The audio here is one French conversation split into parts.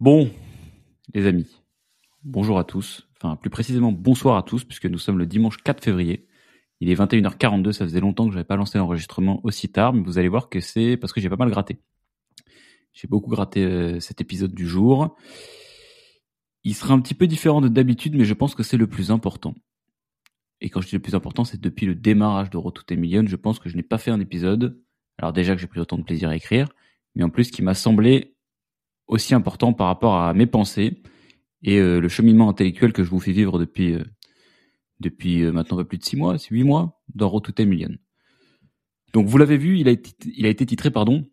Bon, les amis, bonjour à tous. Enfin, plus précisément, bonsoir à tous, puisque nous sommes le dimanche 4 février. Il est 21h42, ça faisait longtemps que j'avais pas lancé l'enregistrement aussi tard, mais vous allez voir que c'est parce que j'ai pas mal gratté. J'ai beaucoup gratté euh, cet épisode du jour. Il sera un petit peu différent de d'habitude, mais je pense que c'est le plus important. Et quand je dis le plus important, c'est depuis le démarrage de Road to Million, je pense que je n'ai pas fait un épisode. Alors déjà que j'ai pris autant de plaisir à écrire, mais en plus qui m'a semblé aussi important par rapport à mes pensées et euh, le cheminement intellectuel que je vous fais vivre depuis euh, depuis euh, maintenant un peu plus de six mois, huit mois dans Road to 10 Million. Donc vous l'avez vu, il a été, il a été titré pardon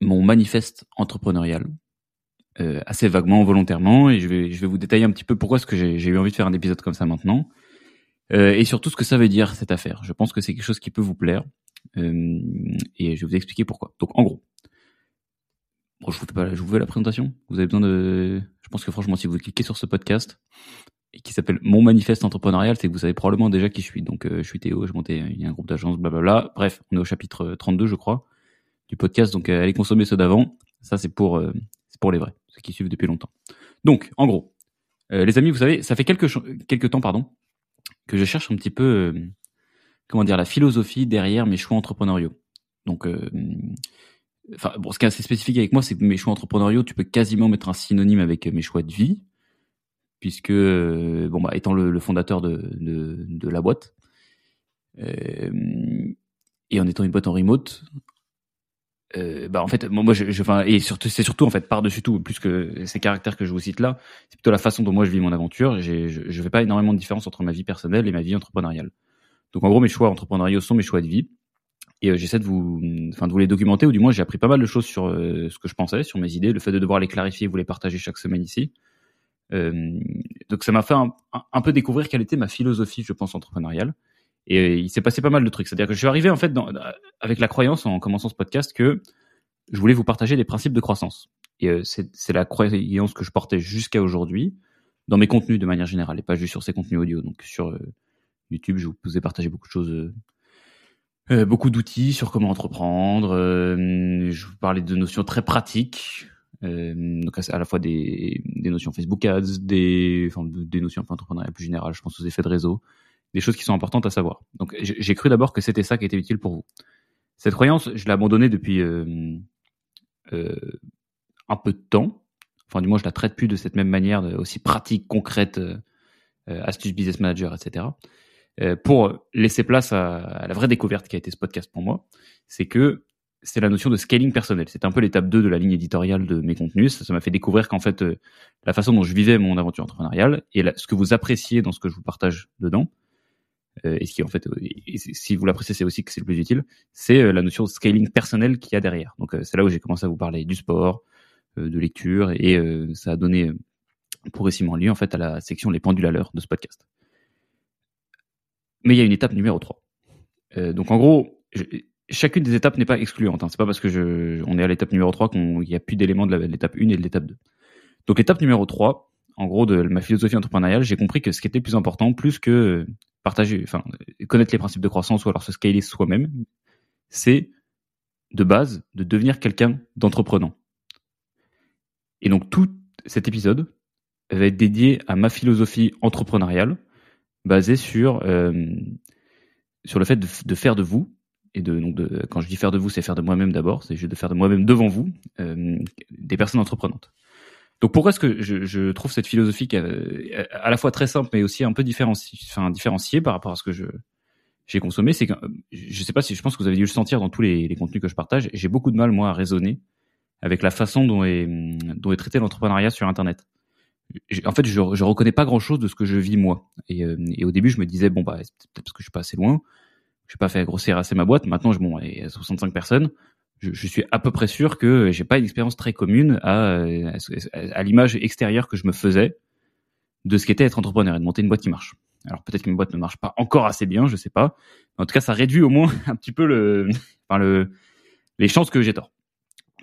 mon manifeste entrepreneurial assez vaguement, volontairement, et je vais je vais vous détailler un petit peu pourquoi est-ce que j'ai eu envie de faire un épisode comme ça maintenant, et surtout ce que ça veut dire cette affaire. Je pense que c'est quelque chose qui peut vous plaire, et je vais vous expliquer pourquoi. Donc en gros, Bon, je vous fais pas, je vous fais la présentation. Vous avez besoin de, je pense que franchement, si vous cliquez sur ce podcast qui s'appelle Mon manifeste entrepreneurial, c'est que vous savez probablement déjà qui je suis. Donc, euh, je suis Théo, je montais, un groupe d'agence, blablabla. Bref, on est au chapitre 32, je crois, du podcast. Donc, euh, allez consommer ceux d'avant. Ça, c'est pour, euh, c'est pour les vrais, ceux qui suivent depuis longtemps. Donc, en gros, les amis, vous savez, ça fait quelques, quelques temps, pardon, que je cherche un petit peu, comment dire, la philosophie derrière mes choix entrepreneuriaux. Donc, Enfin, bon, ce qui est assez spécifique avec moi, c'est que mes choix entrepreneuriaux, tu peux quasiment mettre un synonyme avec mes choix de vie, puisque, euh, bon, bah, étant le, fondateur de, la boîte, euh, et en étant une boîte en remote, euh, bah en fait, moi, je, et c'est surtout en fait par-dessus tout, plus que ces caractères que je vous cite là, c'est plutôt la façon dont moi je vis mon aventure. Je, je fais pas énormément de différence entre ma vie personnelle et ma vie entrepreneuriale. Donc en gros, mes choix entrepreneuriaux sont mes choix de vie et euh, j'essaie de vous, enfin de vous les documenter ou du moins j'ai appris pas mal de choses sur euh, ce que je pensais, sur mes idées, le fait de devoir les clarifier, vous les partager chaque semaine ici. Euh, donc ça m'a fait un, peu découvrir quelle était ma philosophie, je pense, entrepreneuriale. Et il s'est passé pas mal de trucs. C'est-à-dire que je suis arrivé en fait avec la croyance en commençant ce podcast que je voulais vous partager des principes de croissance. Et c'est la croyance que je portais jusqu'à aujourd'hui dans mes contenus de manière générale et pas juste sur ces contenus audio. Donc sur YouTube, je vous ai partagé beaucoup de choses beaucoup d'outils sur comment entreprendre. Euh, je vous parlais de notions très pratiques, euh, donc à la fois des, notions Facebook Ads, des, enfin, notions entrepreneuriales plus générales. Je pense aux effets de réseau, des choses qui sont importantes à savoir. Donc j'ai cru d'abord que c'était ça qui était utile pour vous. Cette croyance, je l'ai abandonnée depuis euh, un peu de temps. Enfin, du moins, je la traite plus de cette même manière, aussi pratique, concrète, astuce business manager, etc. Euh, pour laisser place à, la vraie découverte qui a été ce podcast pour moi, c'est que c'est la notion de scaling personnel. C'est un peu l'étape 2 de la ligne éditoriale de mes contenus. Ça m'a fait découvrir qu'en fait, euh, la façon dont je vivais mon aventure entrepreneuriale et ce que vous appréciez dans ce que je vous partage dedans, euh, et ce qui en fait, si vous l'appréciez, c'est aussi que c'est le plus utile, c'est la notion de scaling personnel qu'il y a derrière. Donc c'est là où j'ai commencé à vous parler du sport, de lecture, et ça a donné progressivement lieu en fait à la section les pendules à l'heure de ce podcast mais il y a une étape numéro 3. Euh, donc en gros, chacune des étapes n'est pas excluante. Hein. C'est pas parce que on est à l'étape numéro 3 qu'il n'y a plus d'éléments de l'étape 1 et de l'étape 2. Donc l'étape numéro 3, en gros, de ma philosophie entrepreneuriale, j'ai compris que ce qui était plus important, plus que partager, enfin, connaître les principes de croissance ou alors se scaler soi-même, c'est de base de devenir quelqu'un d'entreprenant. Et donc tout cet épisode va être dédié à ma philosophie entrepreneuriale, basé sur euh, sur le fait de, de, faire de vous et de donc de, quand je dis faire de vous, c'est faire de moi-même d'abord, c'est juste de faire de moi-même devant vous euh, des personnes entreprenantes. Donc pourquoi est-ce que je, je, trouve cette philosophie euh, à la fois très simple mais aussi un peu différenciée, enfin différenciée par rapport à ce que je j'ai consommé, c'est que je sais pas si je pense que vous avez dû le sentir dans tous les, les contenus que je partage. J'ai beaucoup de mal moi à raisonner avec la façon dont est dont est traité l'entrepreneuriat sur Internet en fait, je, je reconnais pas grand chose de ce que je vis moi. Et, euh, et au début, je me disais bon bah peut-être parce que je suis pas assez loin, je n'ai pas fait grossir assez ma boîte. Maintenant, je bon, il y a 65 personnes. Je, je, suis à peu près sûr que j'ai pas une expérience très commune à, à, à l'image extérieure que je me faisais de ce qu'était être entrepreneur et de monter une boîte qui marche. Alors peut-être que ma boîte ne marche pas encore assez bien, je sais pas. en tout cas, ça réduit au moins un petit peu le, enfin le, les chances que j'ai tort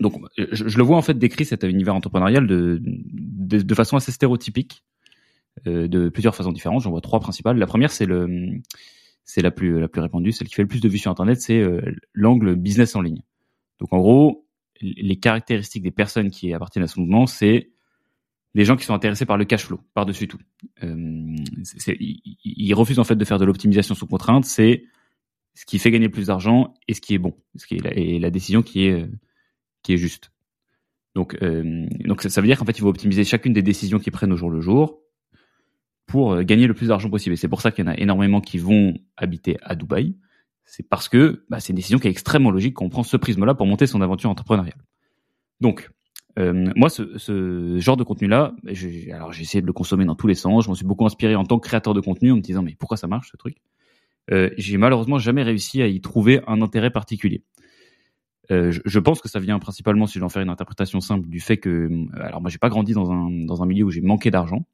donc je, le vois en fait décrit cet univers entrepreneurial de, de, façon assez stéréotypique, euh, de plusieurs façons différentes. J'en vois trois principales. La première, c'est le, c'est la plus la plus répandue, celle qui fait le plus de vues sur Internet, c'est euh, l'angle business en ligne. Donc en gros, les caractéristiques des personnes qui appartiennent à ce mouvement, c'est des gens qui sont intéressés par le cash flow par-dessus tout. Euh, ils refusent en fait de faire de l'optimisation sous contrainte. C'est ce qui fait gagner plus d'argent et ce qui est bon, ce qui est et la décision qui est qui est juste. Donc, euh, donc ça, veut dire qu'en fait, il faut optimiser chacune des décisions qu'ils prennent au jour le jour pour euh, gagner le plus d'argent possible. Et c'est pour ça qu'il y en a énormément qui vont habiter à Dubaï. C'est parce que bah, c'est une décision qui est extrêmement logique quand on prend ce prisme-là pour monter son aventure entrepreneuriale. Donc, euh, moi, ce, genre de contenu-là, alors j'ai essayé de le consommer dans tous les sens. Je m'en suis beaucoup inspiré en tant que créateur de contenu en me disant mais pourquoi ça marche ce truc? J'ai malheureusement jamais réussi à y trouver un intérêt particulier. Euh, je, pense que ça vient principalement, si je dois en faire une interprétation simple, du fait que, euh, alors moi j'ai pas grandi dans un dans un milieu où j'ai manqué d'argent.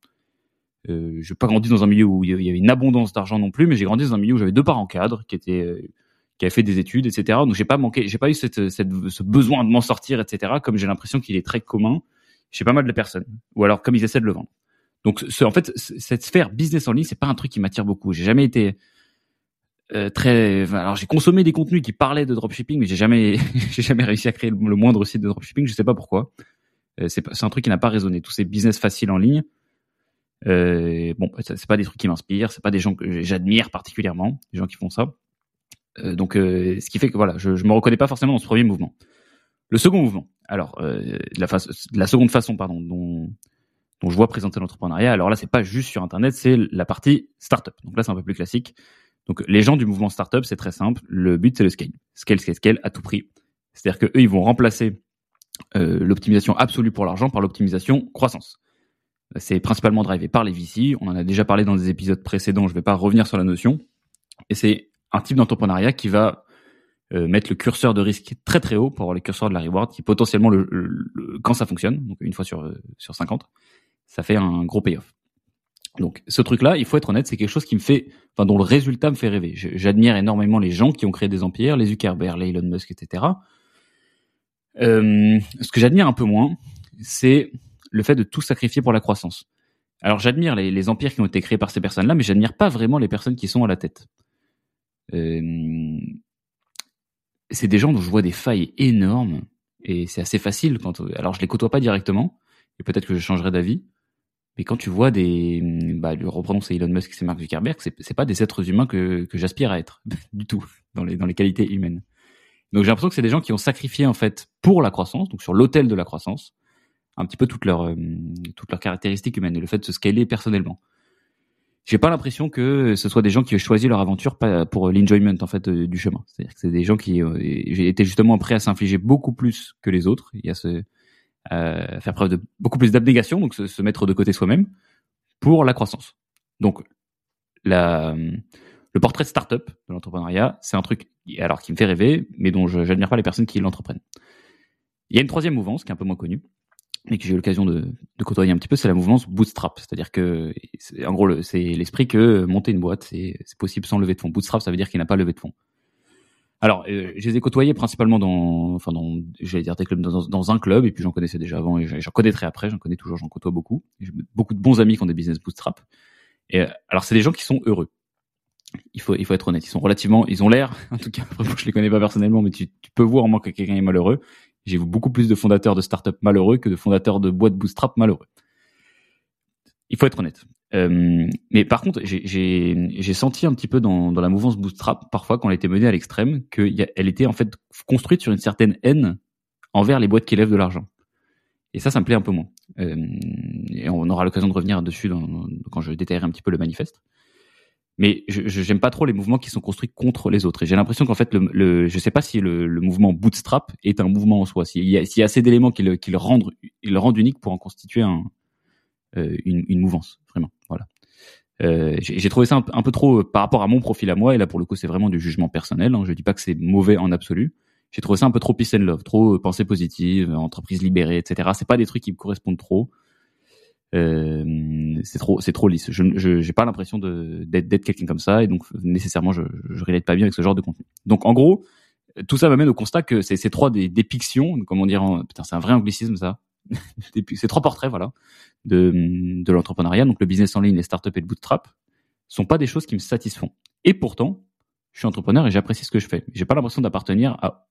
Euh, j'ai pas grandi dans un milieu où il y avait une abondance d'argent non plus, mais j'ai grandi dans un milieu où j'avais deux parents cadres qui étaient euh, qui avaient fait des études, etc. Donc j'ai pas manqué, j'ai pas eu ce besoin de m'en sortir, etc. Comme j'ai l'impression qu'il est très commun chez pas mal de personnes, ou alors comme ils essaient de le vendre. Donc en fait, cette sphère business en ligne, c'est pas un truc qui m'attire beaucoup. J'ai jamais été euh, très alors j'ai consommé des contenus qui parlaient de dropshipping mais j'ai jamais j'ai jamais réussi à créer le, moindre site de dropshipping je sais pas pourquoi. Euh, c'est un truc qui n'a pas résonné. Tous ces business faciles en ligne euh, bon c'est pas des trucs qui m'inspirent c'est pas des gens que j'admire particulièrement les gens qui font ça. Euh, donc ce qui fait que voilà je, je me reconnais pas forcément dans ce premier mouvement. Le second mouvement alors la face la seconde façon pardon dont dont je vois présenter l'entrepreneuriat alors là c'est pas juste sur internet c'est la partie startup. Donc là c'est un peu plus classique donc les gens du mouvement startup, c'est très simple. Le but c'est le scale, scale, scale, scale à tout prix. C'est-à-dire que eux, ils vont remplacer euh, l'optimisation absolue pour l'argent par l'optimisation croissance. C'est principalement drivé par les VC. On en a déjà parlé dans des épisodes précédents. Je ne vais pas revenir sur la notion. Et c'est un type d'entrepreneuriat qui va euh, mettre le curseur de risque très très haut pour avoir le curseur de la reward, qui potentiellement, le, quand ça fonctionne, donc une fois sur euh, sur 50, ça fait un gros payoff. Donc ce truc-là, il faut être honnête, c'est quelque chose qui me fait, enfin dont le résultat me fait rêver. J'admire énormément les gens qui ont créé des empires, les Zuckerberg, les Elon Musk, etc. Euh, ce que j'admire un peu moins, c'est le fait de tout sacrifier pour la croissance. Alors j'admire les, empires qui ont été créés par ces personnes-là, mais j'admire pas vraiment les personnes qui sont à la tête. Euh, c'est des gens dont je vois des failles énormes et c'est assez facile. Alors je les côtoie pas directement et peut-être que je changerai d'avis mais quand tu vois des, bah, reprenons c'est Elon Musk, c'est Mark Zuckerberg, c'est, c'est pas des êtres humains que, que j'aspire à être du tout dans les dans les qualités humaines. Donc j'ai l'impression que c'est des gens qui ont sacrifié en fait pour la croissance, donc sur l'autel de la croissance, un petit peu toutes leurs euh, toutes leurs caractéristiques humaines et le fait de se scaler personnellement. J'ai pas l'impression que ce soit des gens qui ont choisi leur aventure pour l'enjoyment en fait euh, du chemin. C'est-à-dire que c'est des gens qui euh, été justement prêts à s'infliger beaucoup plus que les autres. Il y a ce faire preuve de beaucoup plus d'abnégation, donc se, mettre de côté soi-même pour la croissance. Donc la, le portrait de start-up de l'entrepreneuriat, c'est un truc alors qui me fait rêver, mais dont je n'admire pas les personnes qui l'entreprennent. Il y a une troisième mouvance qui est un peu moins connue, mais que j'ai eu l'occasion de, de, côtoyer un petit peu, c'est la mouvance bootstrap. C'est-à-dire que, en gros, c'est l'esprit que monter une boîte, c'est possible sans lever de fonds. Bootstrap, ça veut dire qu'il n'a pas levé de fonds. Alors, euh, je les ai côtoyés principalement dans, enfin dans, j'allais dire des clubs, dans, un club, et puis j'en connaissais déjà avant, et j'en connaîtrai après, j'en connais toujours, j'en côtoie beaucoup. J'ai beaucoup de bons amis qui ont des business bootstrap. Et euh, alors, c'est des gens qui sont heureux. Il faut, il faut être honnête. Ils sont relativement, ils ont l'air, en tout cas, je les connais pas personnellement, mais tu, tu peux voir au moins que quelqu'un est malheureux. J'ai beaucoup plus de fondateurs de startups malheureux que de fondateurs de boîtes bootstrap malheureux. Il faut être honnête. Euh, mais par contre, j'ai senti un petit peu dans, dans, la mouvance bootstrap, parfois quand elle était menée à l'extrême, qu'elle était en fait construite sur une certaine haine envers les boîtes qui lèvent de l'argent. Et ça, ça me plaît un peu moins. Euh, et on aura l'occasion de revenir dessus dans, quand je détaillerai un petit peu le manifeste. Mais je j'aime pas trop les mouvements qui sont construits contre les autres. Et j'ai l'impression qu'en fait, le, le, je sais pas si le, le, mouvement bootstrap est un mouvement en soi. S'il y, y, a assez d'éléments qui le, qui le rendent, le rendent unique pour en constituer un, euh, une, une, mouvance, vraiment. Euh, j'ai trouvé ça un, peu trop euh, par rapport à mon profil à moi, et là pour le coup c'est vraiment du jugement personnel. Hein, je dis pas que c'est mauvais en absolu. J'ai trouvé ça un peu trop peace and love, trop pensée positive, entreprise libérée, etc. C'est pas des trucs qui me correspondent trop. Euh, c'est trop, c'est trop lisse. Je, j'ai pas l'impression d'être quelqu'un comme ça, et donc nécessairement je, je relate pas bien avec ce genre de contenu. Donc en gros, tout ça m'amène au constat que ces trois des dépictions, comment dire, putain c'est un vrai anglicisme ça, ces trois portraits, voilà, de, l'entrepreneuriat, donc le business en ligne, les startups et le bootstrap, sont pas des choses qui me satisfont. Et pourtant, je suis entrepreneur et j'apprécie ce que je fais. J'ai pas l'impression d'appartenir à,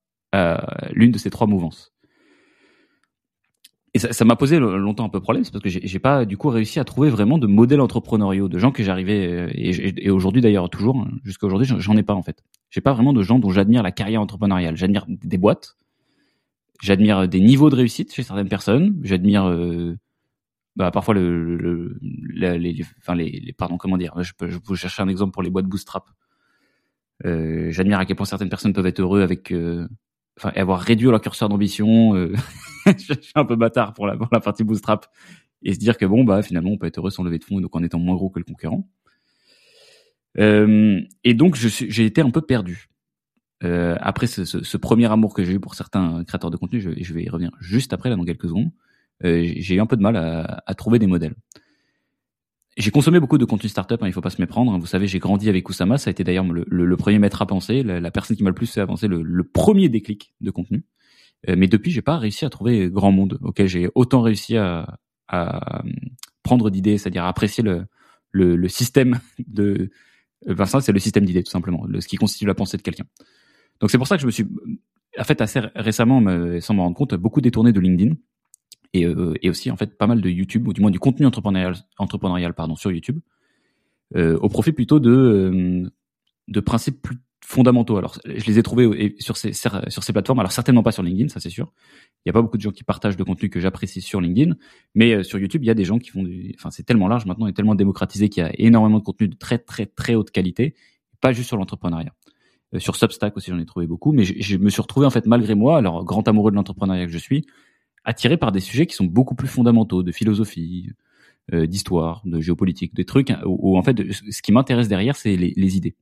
l'une de ces trois mouvances. et ça m'a posé longtemps un peu problème, c'est parce que j'ai pas du coup réussi à trouver vraiment de modèles entrepreneuriaux, de gens que j'arrivais et, et aujourd'hui d'ailleurs toujours hein, jusqu'à aujourd'hui j'en ai pas en fait. J'ai pas vraiment de gens dont j'admire la carrière entrepreneuriale. J'admire des boîtes, j'admire des niveaux de réussite chez certaines personnes, j'admire euh, bah, parfois le, le, les, enfin les, pardon comment dire, je peux, je peux chercher un exemple pour les boîtes bootstrap. Euh, j'admire à quel point certaines personnes peuvent être heureux avec euh, enfin avoir réduit leur curseur d'ambition. Euh, je suis un peu bâtard pour la, pour la partie bootstrap et se dire que bon bah finalement on peut être heureux sans lever de fonds donc en étant moins gros que le concurrent. Euh, et donc j'ai été un peu perdu. Euh, après ce, premier amour que j'ai eu pour certains créateurs de contenu, je, vais y revenir juste après dans quelques secondes. Euh, j'ai eu un peu de mal à, trouver des modèles. J'ai consommé beaucoup de contenu startup, hein, il faut pas se méprendre. Hein. Vous savez, j'ai grandi avec Oussama, ça a été d'ailleurs le, premier maître à penser, la, personne qui m'a le plus fait avancer, le, premier déclic de contenu. Euh, mais depuis, j'ai pas réussi à trouver grand monde auquel j'ai autant réussi à, à prendre d'idées, c'est-à-dire à apprécier le, système de. C'est le système d'idées tout simplement, le, ce qui constitue la pensée de quelqu'un. Donc c'est pour ça que je me suis, en fait, assez récemment, sans me rendre compte, beaucoup détourné de LinkedIn et, euh, et, aussi en fait pas mal de YouTube ou du moins du contenu entrepreneurial, entrepreneurial pardon sur YouTube euh, au profit plutôt de euh, de principes plus fondamentaux. Alors je les ai trouvés sur ces sur ces plateformes. Alors certainement pas sur LinkedIn, ça c'est sûr. Il y a pas beaucoup de gens qui partagent de contenu que j'apprécie sur LinkedIn, mais sur YouTube il y a des gens qui font. Du... Enfin c'est tellement large maintenant et tellement démocratisé qu'il y a énormément de contenu de très très très haute qualité, pas juste sur l'entrepreneuriat. Euh, sur Substack aussi j'en ai trouvé beaucoup, mais je, me suis retrouvé en fait malgré moi, alors grand amoureux de l'entrepreneuriat que je suis, attiré par des sujets qui sont beaucoup plus fondamentaux, de philosophie, euh, d'histoire, de géopolitique, des trucs où, en fait ce qui m'intéresse derrière c'est les, les, idées.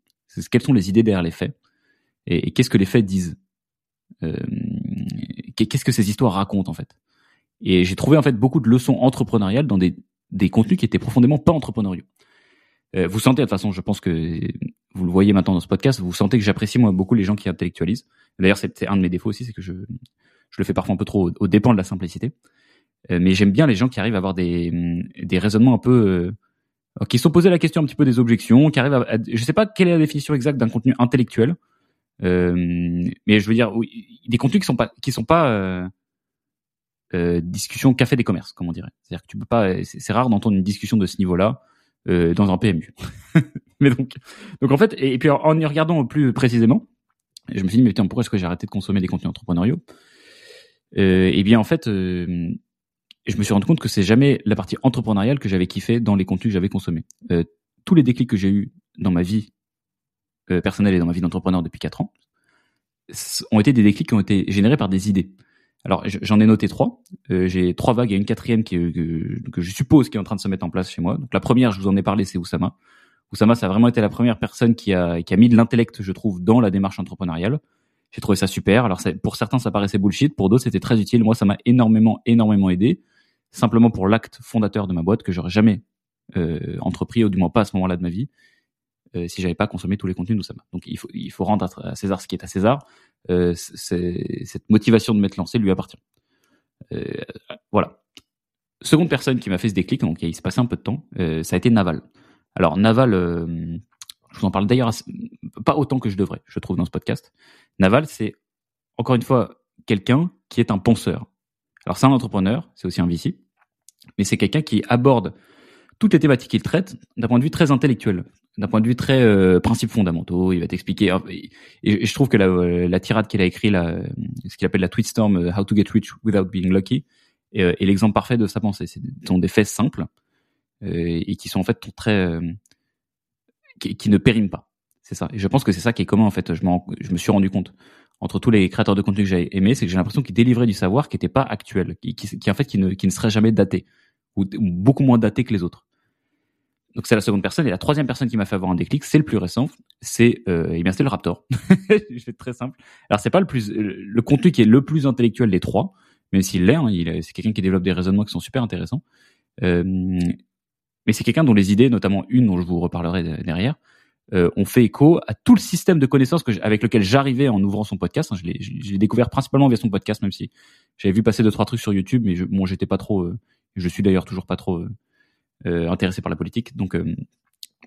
Quelles sont les idées derrière les faits et, qu'est-ce que les faits disent euh, Qu'est-ce que ces histoires racontent en fait Et j'ai trouvé en fait beaucoup de leçons entrepreneuriales dans des, des contenus qui étaient profondément pas entrepreneuriaux. Vous sentez de toute façon, je pense que vous le voyez maintenant dans ce podcast, vous sentez que j'apprécie moi beaucoup les gens qui intellectualisent. D'ailleurs, c'est un de mes défauts aussi, c'est que je je le fais parfois un peu trop au, dépend de la simplicité. Euh, mais j'aime bien les gens qui arrivent à avoir des, mm, des raisonnements un peu euh, qui sont posés la question un petit peu des objections, qui arrivent à, je sais pas quelle est la définition exacte d'un contenu intellectuel, euh, mais je veux dire des contenus qui sont pas qui sont pas euh, discussion café des commerces, comme on dirait. C'est-à-dire que tu peux pas, c'est rare d'entendre une discussion de ce niveau-là dans un PMU. mais donc, donc en fait, et, puis en y regardant plus précisément, je me suis dit mais putain pourquoi est-ce que j'ai arrêté de consommer des contenus entrepreneuriaux? Euh, et bien en fait, euh, je me suis rendu compte que c'est jamais la partie entrepreneuriale que j'avais kiffé dans les contenus que j'avais consommés. Euh, tous les déclics que j'ai eu dans ma vie euh, personnelle et dans ma vie d'entrepreneur depuis quatre ans ont été des déclics qui ont été générés par des idées. Alors j'en ai noté trois. J'ai trois vagues et une quatrième que, je suppose qui est en train de se mettre en place chez moi. Donc la première, je vous en ai parlé, c'est Oussama. Oussama, ça a vraiment été la première personne qui a, qui a mis de l'intellect, je trouve, dans la démarche entrepreneuriale. J'ai trouvé ça super. Alors pour certains, ça paraissait bullshit, pour d'autres, c'était très utile. Moi, ça m'a énormément, énormément aidé, simplement pour l'acte fondateur de ma boîte que j'aurais jamais euh, entrepris, ou du moins pas à ce moment-là de ma vie, euh, si j'avais pas consommé tous les contenus d'Oussama. Donc il faut, il faut rendre à César ce qui est à César. Euh, cette motivation de m'être lancé lui appartient. Euh, voilà. Seconde personne qui m'a fait ce déclic, donc il se passait un peu de temps, ça a été Naval. Alors Naval, euh, je vous en parle d'ailleurs pas autant que je devrais, je trouve, dans ce podcast. Naval, c'est encore une fois quelqu'un qui est un penseur. Alors c'est un entrepreneur, c'est aussi un VC, mais c'est quelqu'un qui aborde toutes les thématiques qu'il traite d'un point de vue très intellectuel, d'un point de vue très euh, principes fondamentaux. Il va t'expliquer. Et, je trouve que la, euh, la tirade qu'il a écrit, euh, ce qu'il appelle la tweetstorm, euh, How to get rich without being lucky, est, l'exemple parfait de sa pensée. Ce sont des faits simples et qui sont en fait très qui, qui ne périment pas. C'est ça. Et je pense que c'est ça qui est commun en fait. Je, me suis rendu compte entre tous les créateurs de contenu que j'ai aimés, c'est que j'ai l'impression qu'ils délivraient du savoir qui n'était pas actuel, qui, en fait qui ne, qui serait jamais daté ou, beaucoup moins daté que les autres. Donc c'est la seconde personne et la troisième personne qui m'a fait avoir un déclic, c'est le plus récent, c'est euh, eh bien c'est le Raptor. je vais très simple. Alors c'est pas le plus le contenu qui est le plus intellectuel des trois, même s'il l'est, hein, c'est quelqu'un qui développe des raisonnements qui sont super intéressants. Euh, mais c'est quelqu'un dont les idées, notamment une dont je vous reparlerai derrière, euh, ont fait écho à tout le système de connaissances que avec lequel j'arrivais en ouvrant son podcast. Hein, je l'ai découvert principalement via son podcast, même si j'avais vu passer deux trois trucs sur YouTube, mais je, bon, j'étais pas trop. Euh, je suis d'ailleurs toujours pas trop euh, intéressé par la politique, donc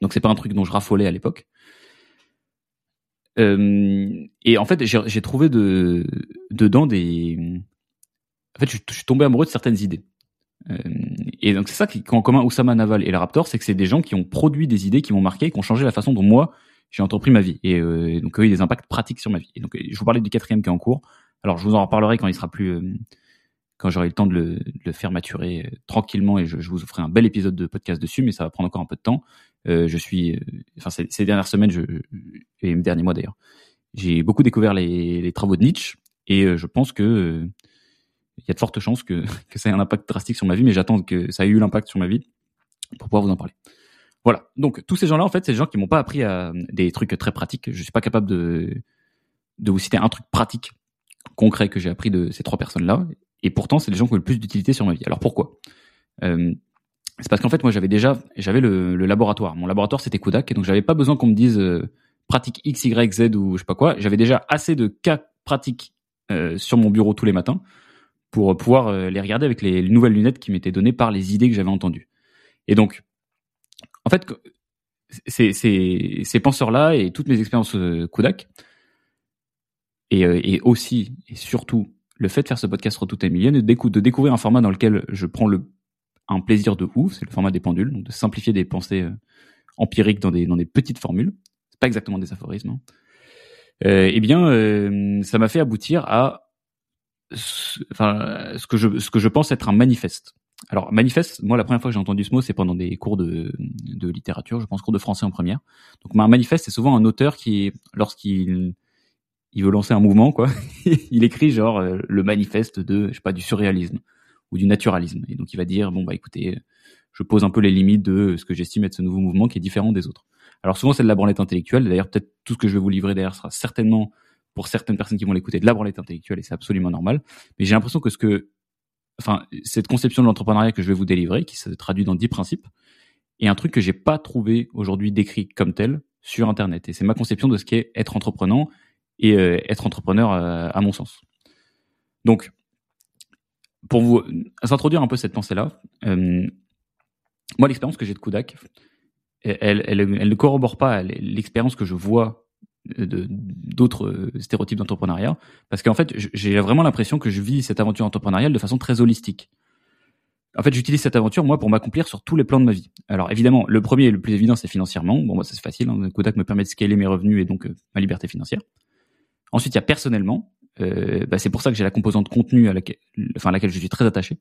donc c'est pas un truc dont je raffolais à l'époque. et en fait, j'ai trouvé de dedans des en fait, je, suis tombé amoureux de certaines idées. Euh, et donc c'est ça qui en commun Oussama Naval et la Raptor, c'est que c'est des gens qui ont produit des idées qui m'ont marqué, qui ont changé la façon dont moi j'ai entrepris ma vie. Et euh, donc, eu des impacts pratiques sur ma vie. Et donc, je vous parlais du quatrième qui est en cours. Alors, je vous en reparlerai quand il sera plus, euh, quand j'aurai le temps de le, le faire maturer tranquillement et je, vous ferai un bel épisode de podcast dessus, mais ça va prendre encore un peu de temps. Je suis, enfin, ces, dernières semaines, je, et les derniers mois d'ailleurs, j'ai beaucoup découvert les, travaux de Nietzsche et je pense que il y a de fortes chances que, que ça ait un impact drastique sur ma vie, mais j'attends que ça ait eu l'impact sur ma vie pour pouvoir vous en parler. Voilà. Donc tous ces gens-là, en fait, c'est des gens qui m'ont pas appris à des trucs très pratiques. Je suis pas capable de de vous citer un truc pratique concret que j'ai appris de ces trois personnes-là. Et pourtant, c'est les gens qui ont le plus d'utilité sur ma vie. Alors pourquoi? Euh, C'est parce qu'en fait, moi, j'avais déjà, j'avais le, laboratoire. Mon laboratoire, c'était Kodak, et donc j'avais pas besoin qu'on me dise euh, pratique X, Y, Z ou je sais pas quoi. J'avais déjà assez de cas pratiques euh, sur mon bureau tous les matins pour pouvoir euh, les regarder avec les nouvelles lunettes qui m'étaient données par les idées que j'avais entendues. Et donc, en fait, ces, ces, ces penseurs-là et toutes mes expériences euh, Kodak, et, euh, et, aussi et surtout le fait de faire ce podcast Retour à de, découvrir un format dans lequel je prends le, un plaisir de ouf, c'est le format des pendules, donc de simplifier des pensées euh, empiriques dans des, dans des petites formules. C'est pas exactement des aphorismes. Hein. Euh, eh bien, euh, ça m'a fait aboutir à ce, enfin, ce que je, pense être un manifeste. Alors manifeste, moi la première fois que j'ai entendu ce mot, c'est pendant des cours de, littérature, je pense cours de français en première. Donc un manifeste, c'est souvent un auteur qui, lorsqu'il il veut lancer un mouvement, quoi, il écrit genre euh, le manifeste de, je sais pas, du surréalisme ou du naturalisme. Et donc il va dire bon bah écoutez, je pose un peu les limites de ce que j'estime être ce nouveau mouvement qui est différent des autres. Alors souvent c'est de la branlette intellectuelle. D'ailleurs peut-être tout ce que je vais vous livrer derrière sera certainement pour certaines personnes qui vont l'écouter de la branlette intellectuelle et c'est absolument normal. Mais j'ai l'impression que ce que enfin, cette conception de l'entrepreneuriat que je vais vous délivrer, qui se traduit dans dix principes, est un truc que j'ai pas trouvé aujourd'hui décrit comme tel sur Internet. Et c'est ma conception de ce qu'est être entrepreneur et euh, être entrepreneur euh, à mon sens. Donc, pour vous introduire un peu cette pensée-là, euh, moi, l'expérience que j'ai de Kodak, elle, elle, elle, ne corrobore pas l'expérience que je vois d'autres euh, stéréotypes d'entrepreneuriat parce qu'en fait j'ai vraiment l'impression que je vis cette aventure entrepreneuriale de façon très holistique. En fait, j'utilise cette aventure moi pour m'accomplir sur tous les plans de ma vie. Alors évidemment, le premier et le plus évident c'est financièrement. Bon, moi ça c'est facile. Hein. Kodak me permet de scaler mes revenus et donc euh, ma liberté financière. Ensuite, il y a personnellement. Euh, bah, c'est pour ça que j'ai la composante contenu à laquelle, enfin à laquelle je suis très attaché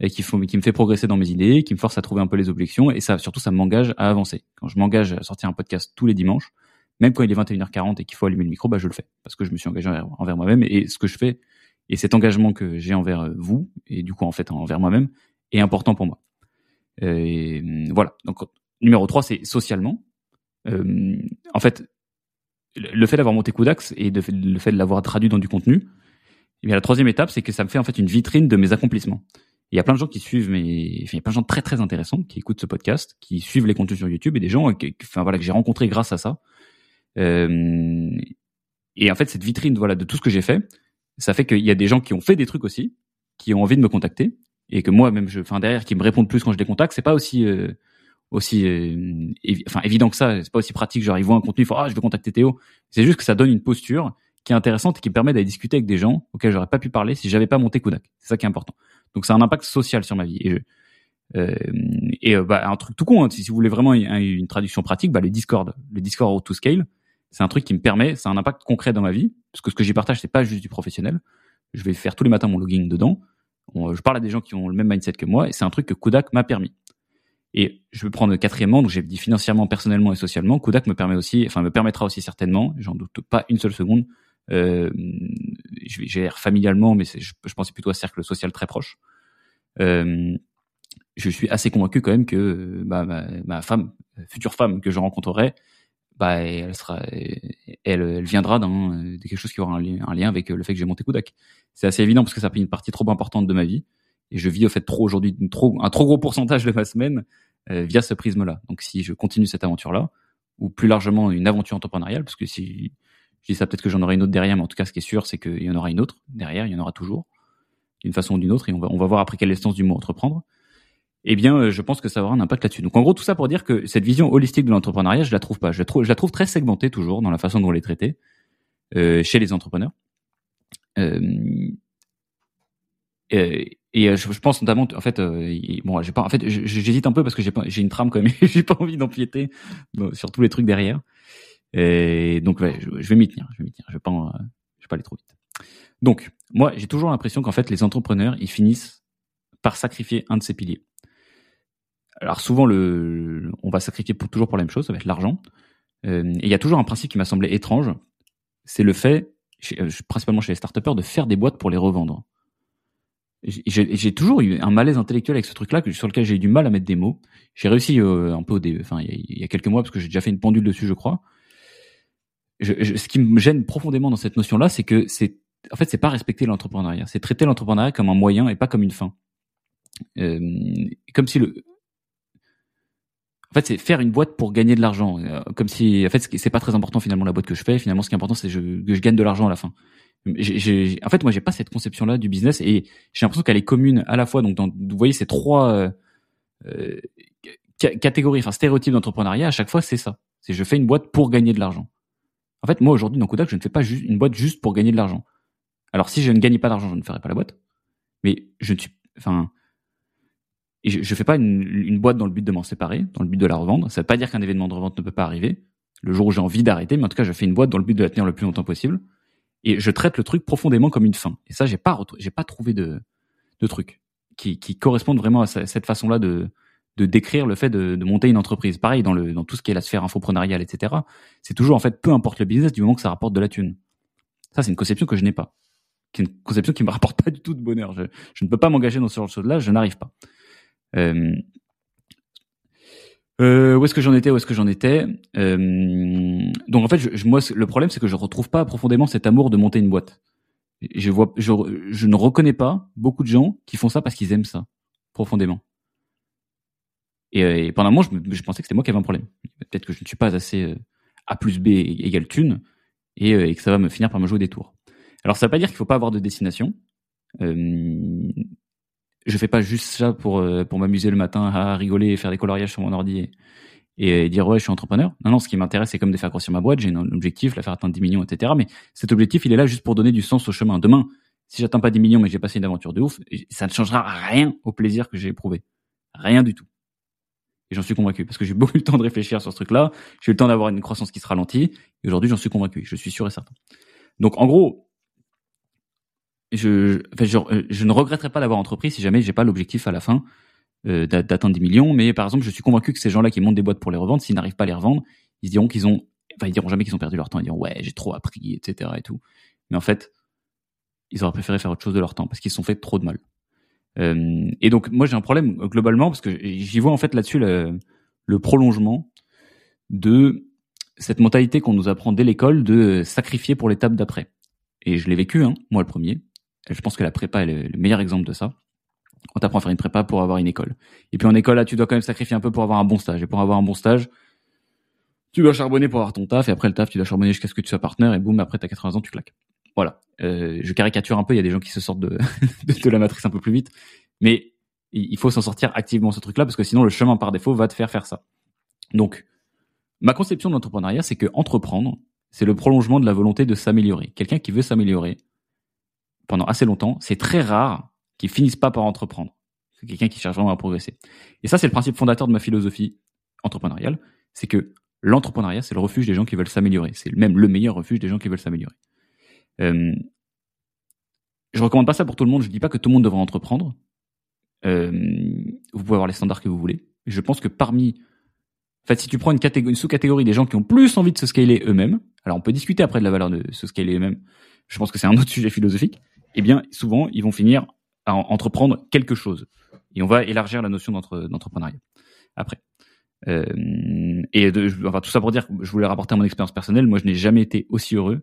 et qui, qui me fait progresser dans mes idées, qui me force à trouver un peu les objections et ça surtout ça m'engage à avancer. Quand je m'engage à sortir un podcast tous les dimanches, même quand il est 21h40 et qu'il faut allumer le micro, bah, je le fais parce que je me suis engagé envers, moi-même et ce que je fais et cet engagement que j'ai envers euh, vous et du coup en fait envers moi-même est important pour moi. Euh, et voilà. Donc numéro 3 c'est socialement. Euh, en fait, le fait d'avoir monté Kudax et le fait de l'avoir traduit dans du contenu, eh la troisième étape c'est que ça me fait en fait une vitrine de mes accomplissements. Il y a plein de gens qui suivent mes, enfin, il y a plein de gens très très intéressants qui écoutent ce podcast, qui suivent les contenus sur YouTube et des gens, voilà, que j'ai rencontrés grâce à ça euh, et en fait, cette vitrine, voilà, de tout ce que j'ai fait, ça fait qu'il y a des gens qui ont fait des trucs aussi, qui ont envie de me contacter, et que moi, même, enfin derrière, qui me répondent plus quand je les contacte, c'est pas aussi euh, aussi euh, enfin évident que ça, c'est pas aussi pratique. Genre, ils voient un contenu, ils font ah, je vais contacter Théo. C'est juste que ça donne une posture qui est intéressante et qui me permet d'aller discuter avec des gens auxquels j'aurais pas pu parler si j'avais pas monté Kodak. C'est ça qui est important. Donc, c'est un impact social sur ma vie. Et je, euh, et bah, un truc tout con, hein, si, vous voulez vraiment une, une traduction pratique, bah, le Discord, le Discord Auto Scale, c'est un truc qui me permet, c'est un impact concret dans ma vie, parce que ce que j'y partage, c'est pas juste du professionnel. Je vais faire tous les matins mon logging dedans. je parle à des gens qui ont le même mindset que moi, et c'est un truc que Kodak m'a permis. Et je vais prendre quatrièmement, donc j'ai dit financièrement, personnellement et socialement. Kodak me permet aussi, enfin me permettra aussi certainement, j'en doute pas une seule seconde. Euh, vais gérer familialement, mais je, je pensais plutôt à cercle social très proche. Euh, je suis assez convaincu quand même que bah, ma, ma, femme, future femme que je rencontrerai, bah elle sera elle, elle viendra dans euh, quelque chose qui aura un, lien, avec euh, le fait que j'ai monté Kodak. C'est assez évident parce que ça fait une partie trop importante de ma vie et je vis au fait trop aujourd'hui un trop gros pourcentage de ma semaine euh, via ce prisme-là. Donc si je continue cette aventure-là ou plus largement une aventure entrepreneuriale parce que si je dis ça peut-être que j'en aurai une autre derrière mais en tout cas ce qui est sûr c'est qu'il y en aura une autre derrière, il y en aura toujours d'une façon ou d'une autre et on va voir après quelle est du mot entreprendre eh bien, euh, je pense que ça aura un impact là-dessus. Donc, en gros, tout ça pour dire que cette vision holistique de l'entrepreneuriat, je la trouve pas. Je la trouve, je la trouve très segmentée toujours dans la façon dont elle est traitée euh, chez les entrepreneurs. Euh, et, et je, pense notamment, en fait, bon, j'ai pas, en fait, j'hésite un peu parce que j'ai pas, j'ai une trame quand même, j'ai pas envie d'empiéter sur tous les trucs derrière. Et donc, ouais, je, vais m'y tenir, je vais m'y tenir, je vais pas, je vais pas aller trop vite. Donc, moi, j'ai toujours l'impression qu'en fait, les entrepreneurs, ils finissent par sacrifier un de ces piliers. Alors souvent, le, on va sacrifier pour, toujours pour la même chose, ça va être l'argent. Euh, et il y a toujours un principe qui m'a semblé étrange, c'est le fait, euh, principalement chez les start de faire des boîtes pour les revendre. J'ai toujours eu un malaise intellectuel avec ce truc-là, sur lequel j'ai eu du mal à mettre des mots. J'ai réussi euh, un peu, au enfin, il y, a quelques mois, parce que j'ai déjà fait une pendule dessus, je crois. ce qui me gêne profondément dans cette notion-là, c'est que c'est, en fait, c'est pas respecter l'entrepreneuriat. C'est traiter l'entrepreneuriat comme un moyen et pas comme une fin. Euh, comme si le, fait, c'est faire une boîte pour gagner de l'argent. Euh, comme si, en fait, c'est pas très important finalement la boîte que je fais. Finalement, ce qui est important, c'est que je gagne de l'argent à la fin. En fait, moi, j'ai pas cette conception-là du business et j'ai l'impression qu'elle est commune à la fois. Donc, vous voyez, ces trois euh, euh catégories, enfin stéréotypes d'entrepreneuriat. À chaque fois, c'est ça. C'est je fais une boîte pour gagner de l'argent. En fait, moi, aujourd'hui, dans Kodak, je ne fais pas une boîte juste pour gagner de l'argent. Alors, si je ne gagne pas d'argent, je ne ferai pas la boîte. Mais je ne suis, enfin, et je, je fais pas une, boîte dans le but de m'en séparer, dans le but de la revendre. Ça veut pas dire qu'un événement de revente ne peut pas arriver. Le jour où j'ai envie d'arrêter, mais en tout cas, je fais une boîte dans le but de la tenir le plus longtemps possible. Et je traite le truc profondément comme une fin. Et ça, j'ai pas, j'ai pas trouvé de, truc qui, qui vraiment à cette façon-là de, décrire le fait de, monter une entreprise. Pareil dans tout ce qui est la sphère infoprenariale, etc. C'est toujours en fait peu importe le business du moment que ça rapporte de la thune. Ça, c'est une conception que je n'ai pas. C'est une conception qui me rapporte pas du tout de bonheur. Je ne peux pas m'engager dans ce genre de choses-là. Je n'arrive pas. Euh, euh, où est-ce que j'en étais Où est-ce que j'en étais? Euh, Donc en fait, moi, le problème, c'est que je retrouve pas profondément cet amour de monter une boîte. Je ne reconnais pas beaucoup de gens qui font ça parce qu'ils aiment ça profondément. Et, pendant un moment, je, pensais que c'était moi qui avais un problème. Peut-être que je ne suis pas assez A plus B égale thune et, que ça va me finir par me jouer des tours. Alors ça veut pas dire qu'il faut pas avoir de destination. Je fais pas juste ça pour euh, pour m'amuser le matin à rigoler et faire des coloriages sur mon ordi et, dire ouais je suis entrepreneur. Non non, ce qui m'intéresse c'est comme de faire grossir ma boîte. J'ai un objectif, la faire atteindre 10 millions, etc. Mais cet objectif il est là juste pour donner du sens au chemin. Demain, si j'atteins pas 10 millions mais j'ai passé une aventure de ouf, ça ne changera rien au plaisir que j'ai éprouvé, rien du tout. Et j'en suis convaincu parce que j'ai beaucoup eu le temps de réfléchir sur ce truc-là. J'ai eu le temps d'avoir une croissance qui se ralentit. Et aujourd'hui j'en suis convaincu. Je suis sûr et certain. Donc en gros, je, je, ne regretterais pas d'avoir entrepris si jamais j'ai pas l'objectif à la fin euh, d'atteindre 10 millions. Mais par exemple, je suis convaincu que ces gens-là qui montent des boîtes pour les revendre, s'ils n'arrivent pas à les revendre, ils diront qu'ils ont, ils diront jamais qu'ils ont perdu leur temps. Ils diront ouais, j'ai trop appris, etc. et tout. Mais en fait, ils auraient préféré faire autre chose de leur temps parce qu'ils se sont fait trop de mal. Euh, et donc, moi, j'ai un problème euh, globalement parce que j'y vois en fait là-dessus le, le prolongement de cette mentalité qu'on nous apprend dès l'école de sacrifier pour l'étape d'après. Et je l'ai vécu, hein, moi le premier. Je pense que la prépa est le meilleur exemple de ça. On t'apprend à faire une prépa pour avoir une école. Et puis en école, là, tu dois quand même sacrifier un peu pour avoir un bon stage. Et pour avoir un bon stage, tu dois charbonner pour avoir ton taf. Et après le taf, tu dois charbonner jusqu'à ce que tu sois partenaire. Et boum, après t'as 80 ans, tu claques. Voilà. Euh, je caricature un peu. Il y a des gens qui se sortent de, de la matrice un peu plus vite. Mais il faut s'en sortir activement ce truc-là parce que sinon le chemin par défaut va te faire faire ça. Donc, ma conception de l'entrepreneuriat, c'est que entreprendre, c'est le prolongement de la volonté de s'améliorer. Quelqu'un qui veut s'améliorer, pendant assez longtemps, c'est très rare qu'ils finissent pas par entreprendre. C'est quelqu'un qui cherche vraiment à progresser. Et ça, c'est le principe fondateur de ma philosophie entrepreneuriale, c'est que l'entrepreneuriat, c'est le refuge des gens qui veulent s'améliorer. C'est même le meilleur refuge des gens qui veulent s'améliorer. Euh, je recommande pas ça pour tout le monde. Je dis pas que tout le monde devrait entreprendre. Euh, vous pouvez avoir les standards que vous voulez. Je pense que parmi, en fait, si tu prends une, catégorie, une sous-catégorie des gens qui ont plus envie de se scaler eux-mêmes, alors on peut discuter après de la valeur de se scaler eux-mêmes. Je pense que c'est un autre sujet philosophique eh bien, souvent, ils vont finir à entreprendre quelque chose. Et on va élargir la notion d'entrepreneuriat après. Euh, et tout ça pour dire que je voulais rapporter à mon expérience personnelle. Moi, je n'ai jamais été aussi heureux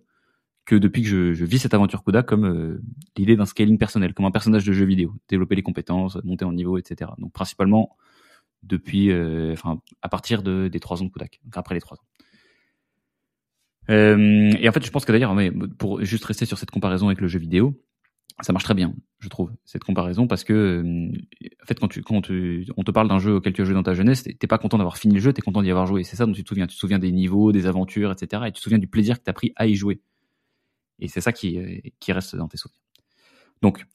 que depuis que je, vis cette aventure Coda comme euh, l'idée d'un scaling personnel, comme un personnage de jeu vidéo, développer les compétences, monter en niveau, etc. Donc, principalement depuis, euh, à partir de, des trois ans de Kodak, après les trois ans. Et en fait, je pense que d'ailleurs, pour juste rester sur cette comparaison avec le jeu vidéo, ça marche très bien, je trouve, cette comparaison, parce que, euh, en fait, quand, on te parle d'un jeu auquel tu as dans ta jeunesse, t'es pas content d'avoir fini le jeu, t'es content d'y avoir joué. C'est ça dont tu te souviens. Tu te souviens des niveaux, des aventures, etc. Et tu te souviens du plaisir que t'as pris à y jouer. Et c'est ça qui, euh, reste dans tes souvenirs. Donc,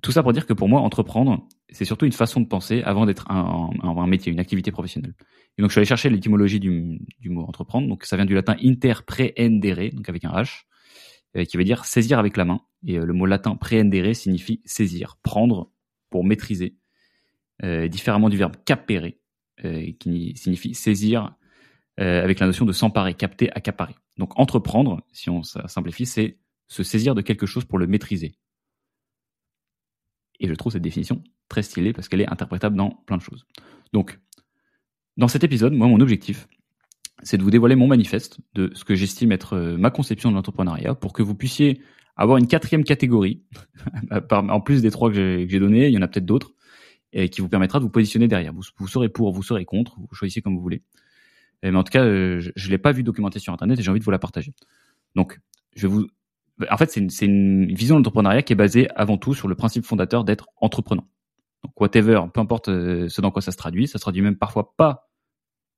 tout ça pour dire que pour moi, entreprendre, c'est surtout une façon de penser avant d'être un, métier, une activité professionnelle. Et donc, je suis allé chercher l'étymologie du, mot entreprendre. Donc, ça vient du latin interprehendere, donc avec un H, qui veut dire saisir avec la main. Et euh, le mot latin prehendere signifie saisir, prendre pour maîtriser, euh, différemment du verbe capere, euh, qui signifie saisir avec la notion de s'emparer, capter, accaparer. Donc, entreprendre, si on simplifie, c'est se saisir de quelque chose pour le maîtriser, et je trouve cette définition très stylée parce qu'elle est interprétable dans plein de choses. Donc, dans cet épisode, moi, mon objectif, c'est de vous dévoiler mon manifeste de ce que j'estime être euh, ma conception de l'entrepreneuriat pour que vous puissiez avoir une quatrième catégorie, en plus des trois que j'ai donnés, il y en a peut-être d'autres, et qui vous permettra de vous positionner derrière. Vous, vous serez pour, vous serez contre, vous choisissez comme vous voulez. Mais en tout cas, euh, je ne l'ai pas vu documenté sur Internet et j'ai envie de vous la partager. Donc, je vais vous en fait, c'est une, une, vision de l'entrepreneuriat qui est basée avant tout sur le principe fondateur d'être entreprenant. Donc, whatever, peu importe euh, ce dans quoi ça se traduit, ça se traduit même parfois pas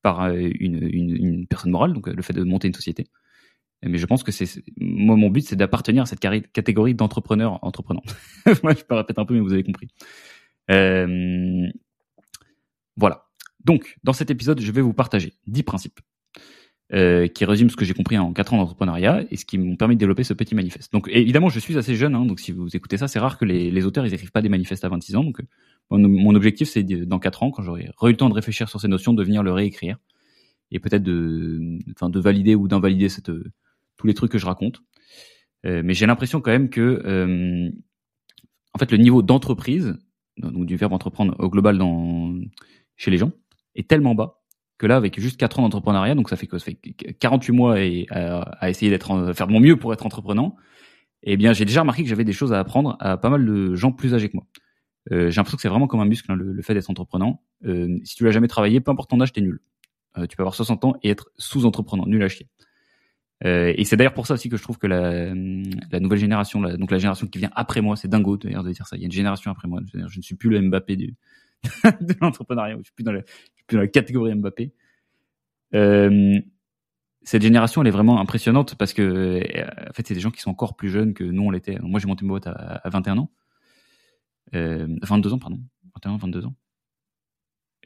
par euh, une, personne morale, donc euh, le fait de monter une société. Mais je pense que c'est moi mon but, c'est d'appartenir à cette catégorie d'entrepreneurs entreprenants. moi, je peux répéter un peu, mais vous avez compris. Euh, voilà. Donc, dans cet épisode, je vais vous partager 10 principes qui résume ce que j'ai compris en 4 ans d'entrepreneuriat et ce qui m'ont permis de développer ce petit manifeste. Donc évidemment, je suis assez jeune, hein, donc si vous écoutez ça, c'est rare que les, les, auteurs ils écrivent pas des manifestes à 26 ans. Donc mon, objectif, c'est dans 4 ans, quand j'aurai eu le temps de réfléchir sur ces notions, de venir le réécrire et peut-être de, enfin, de valider ou d'invalider cette, tous les trucs que je raconte. Euh, mais j'ai l'impression quand même que, euh, en fait, le niveau d'entreprise, donc du verbe entreprendre au global dans, chez les gens, est tellement bas que là, avec juste 4 ans d'entrepreneuriat, donc ça fait ça fait 48 mois et à, essayer d'être, faire de mon mieux pour être entreprenant, eh bien, j'ai déjà remarqué que j'avais des choses à apprendre à pas mal de gens plus âgés que moi. Euh, j'ai l'impression que c'est vraiment comme un muscle, hein, le, fait d'être entreprenant. Euh, si tu l'as jamais travaillé, peu importe ton âge, t'es nul. Euh, tu peux avoir 60 ans et être sous-entreprenant, nul à chier. Et c'est d'ailleurs pour ça aussi que je trouve que la, nouvelle génération, donc la génération qui vient après moi, c'est dingo d'ailleurs de dire ça. Il y a une génération après moi. Je, ne suis plus le Mbappé de l'entrepreneuriat. Je suis plus dans la, catégorie Mbappé. Cette génération, elle est vraiment impressionnante parce que, en fait, c'est des gens qui sont encore plus jeunes que nous, on l'était. Moi, j'ai monté ma boîte à, 21 ans. Euh, 22 ans, pardon. 21, 22 ans.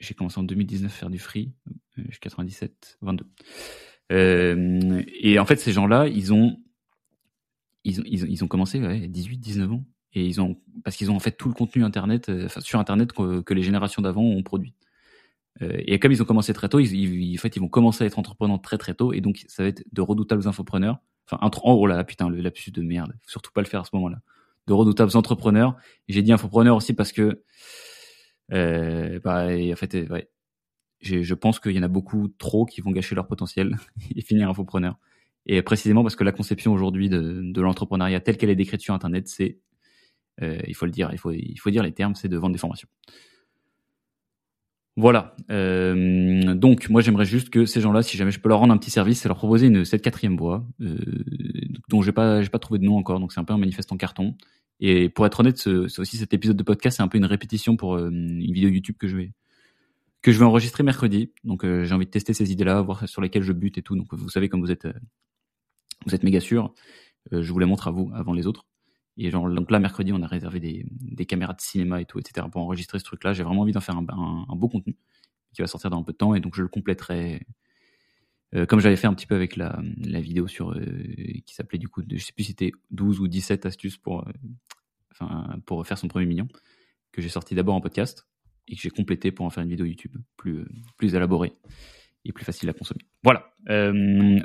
J'ai commencé en 2019 à faire du free. Euh, je suis 97, 22. Euh, et en fait, ces gens-là, ils ont, ils ont, ils ont, commencé ouais, 18, 19 ans. Et ils ont, parce qu'ils ont en fait tout le contenu internet, sur internet que, les générations d'avant ont produit. Euh, et comme ils ont commencé très tôt, ils, en fait, ils vont commencer à être entrepreneurs très très tôt, et donc ça va être de redoutables infopreneurs. Enfin, oh là, putain, le lapsus de merde. Faut surtout pas le faire à ce moment-là. De redoutables entrepreneurs. J'ai dit infopreneurs aussi parce que, euh, bah, en fait, ouais, je pense qu'il y en a beaucoup trop qui vont gâcher leur potentiel et finir infopreneurs. Et précisément parce que la conception aujourd'hui de, l'entrepreneuriat telle qu'elle est décrite sur Internet, c'est, euh, il faut le dire, il faut dire les termes, c'est de vendre des formations. Voilà. Euh, donc, moi, j'aimerais juste que ces gens-là, si jamais je peux leur rendre un petit service, c'est leur proposer une cette quatrième voie, euh, dont j'ai pas, pas trouvé de nom encore. Donc, c'est un peu un manifeste en carton. Et pour être honnête, c'est aussi cet épisode de podcast, c'est un peu une répétition pour euh, une vidéo YouTube que je vais que je vais enregistrer mercredi. Donc, j'ai envie de tester ces idées-là, voir sur lesquelles je bute et tout. Donc, vous savez, comme vous êtes, vous êtes méga sûr, je vous les montre à vous avant les autres. Et genre, donc là, mercredi, on a réservé des, caméras de cinéma et tout, etc. pour enregistrer ce truc-là. J'ai vraiment envie d'en faire un, beau contenu qui va sortir dans un peu de temps et donc je le compléterai euh, comme j'avais fait un petit peu avec la, vidéo sur euh, qui s'appelait du coup, je sais plus si c'était 12 ou 17 astuces pour, euh, pour faire son premier million, que j'ai sorti d'abord en podcast et que j'ai complété pour en faire une vidéo YouTube plus, plus élaborée et plus facile à consommer. Voilà.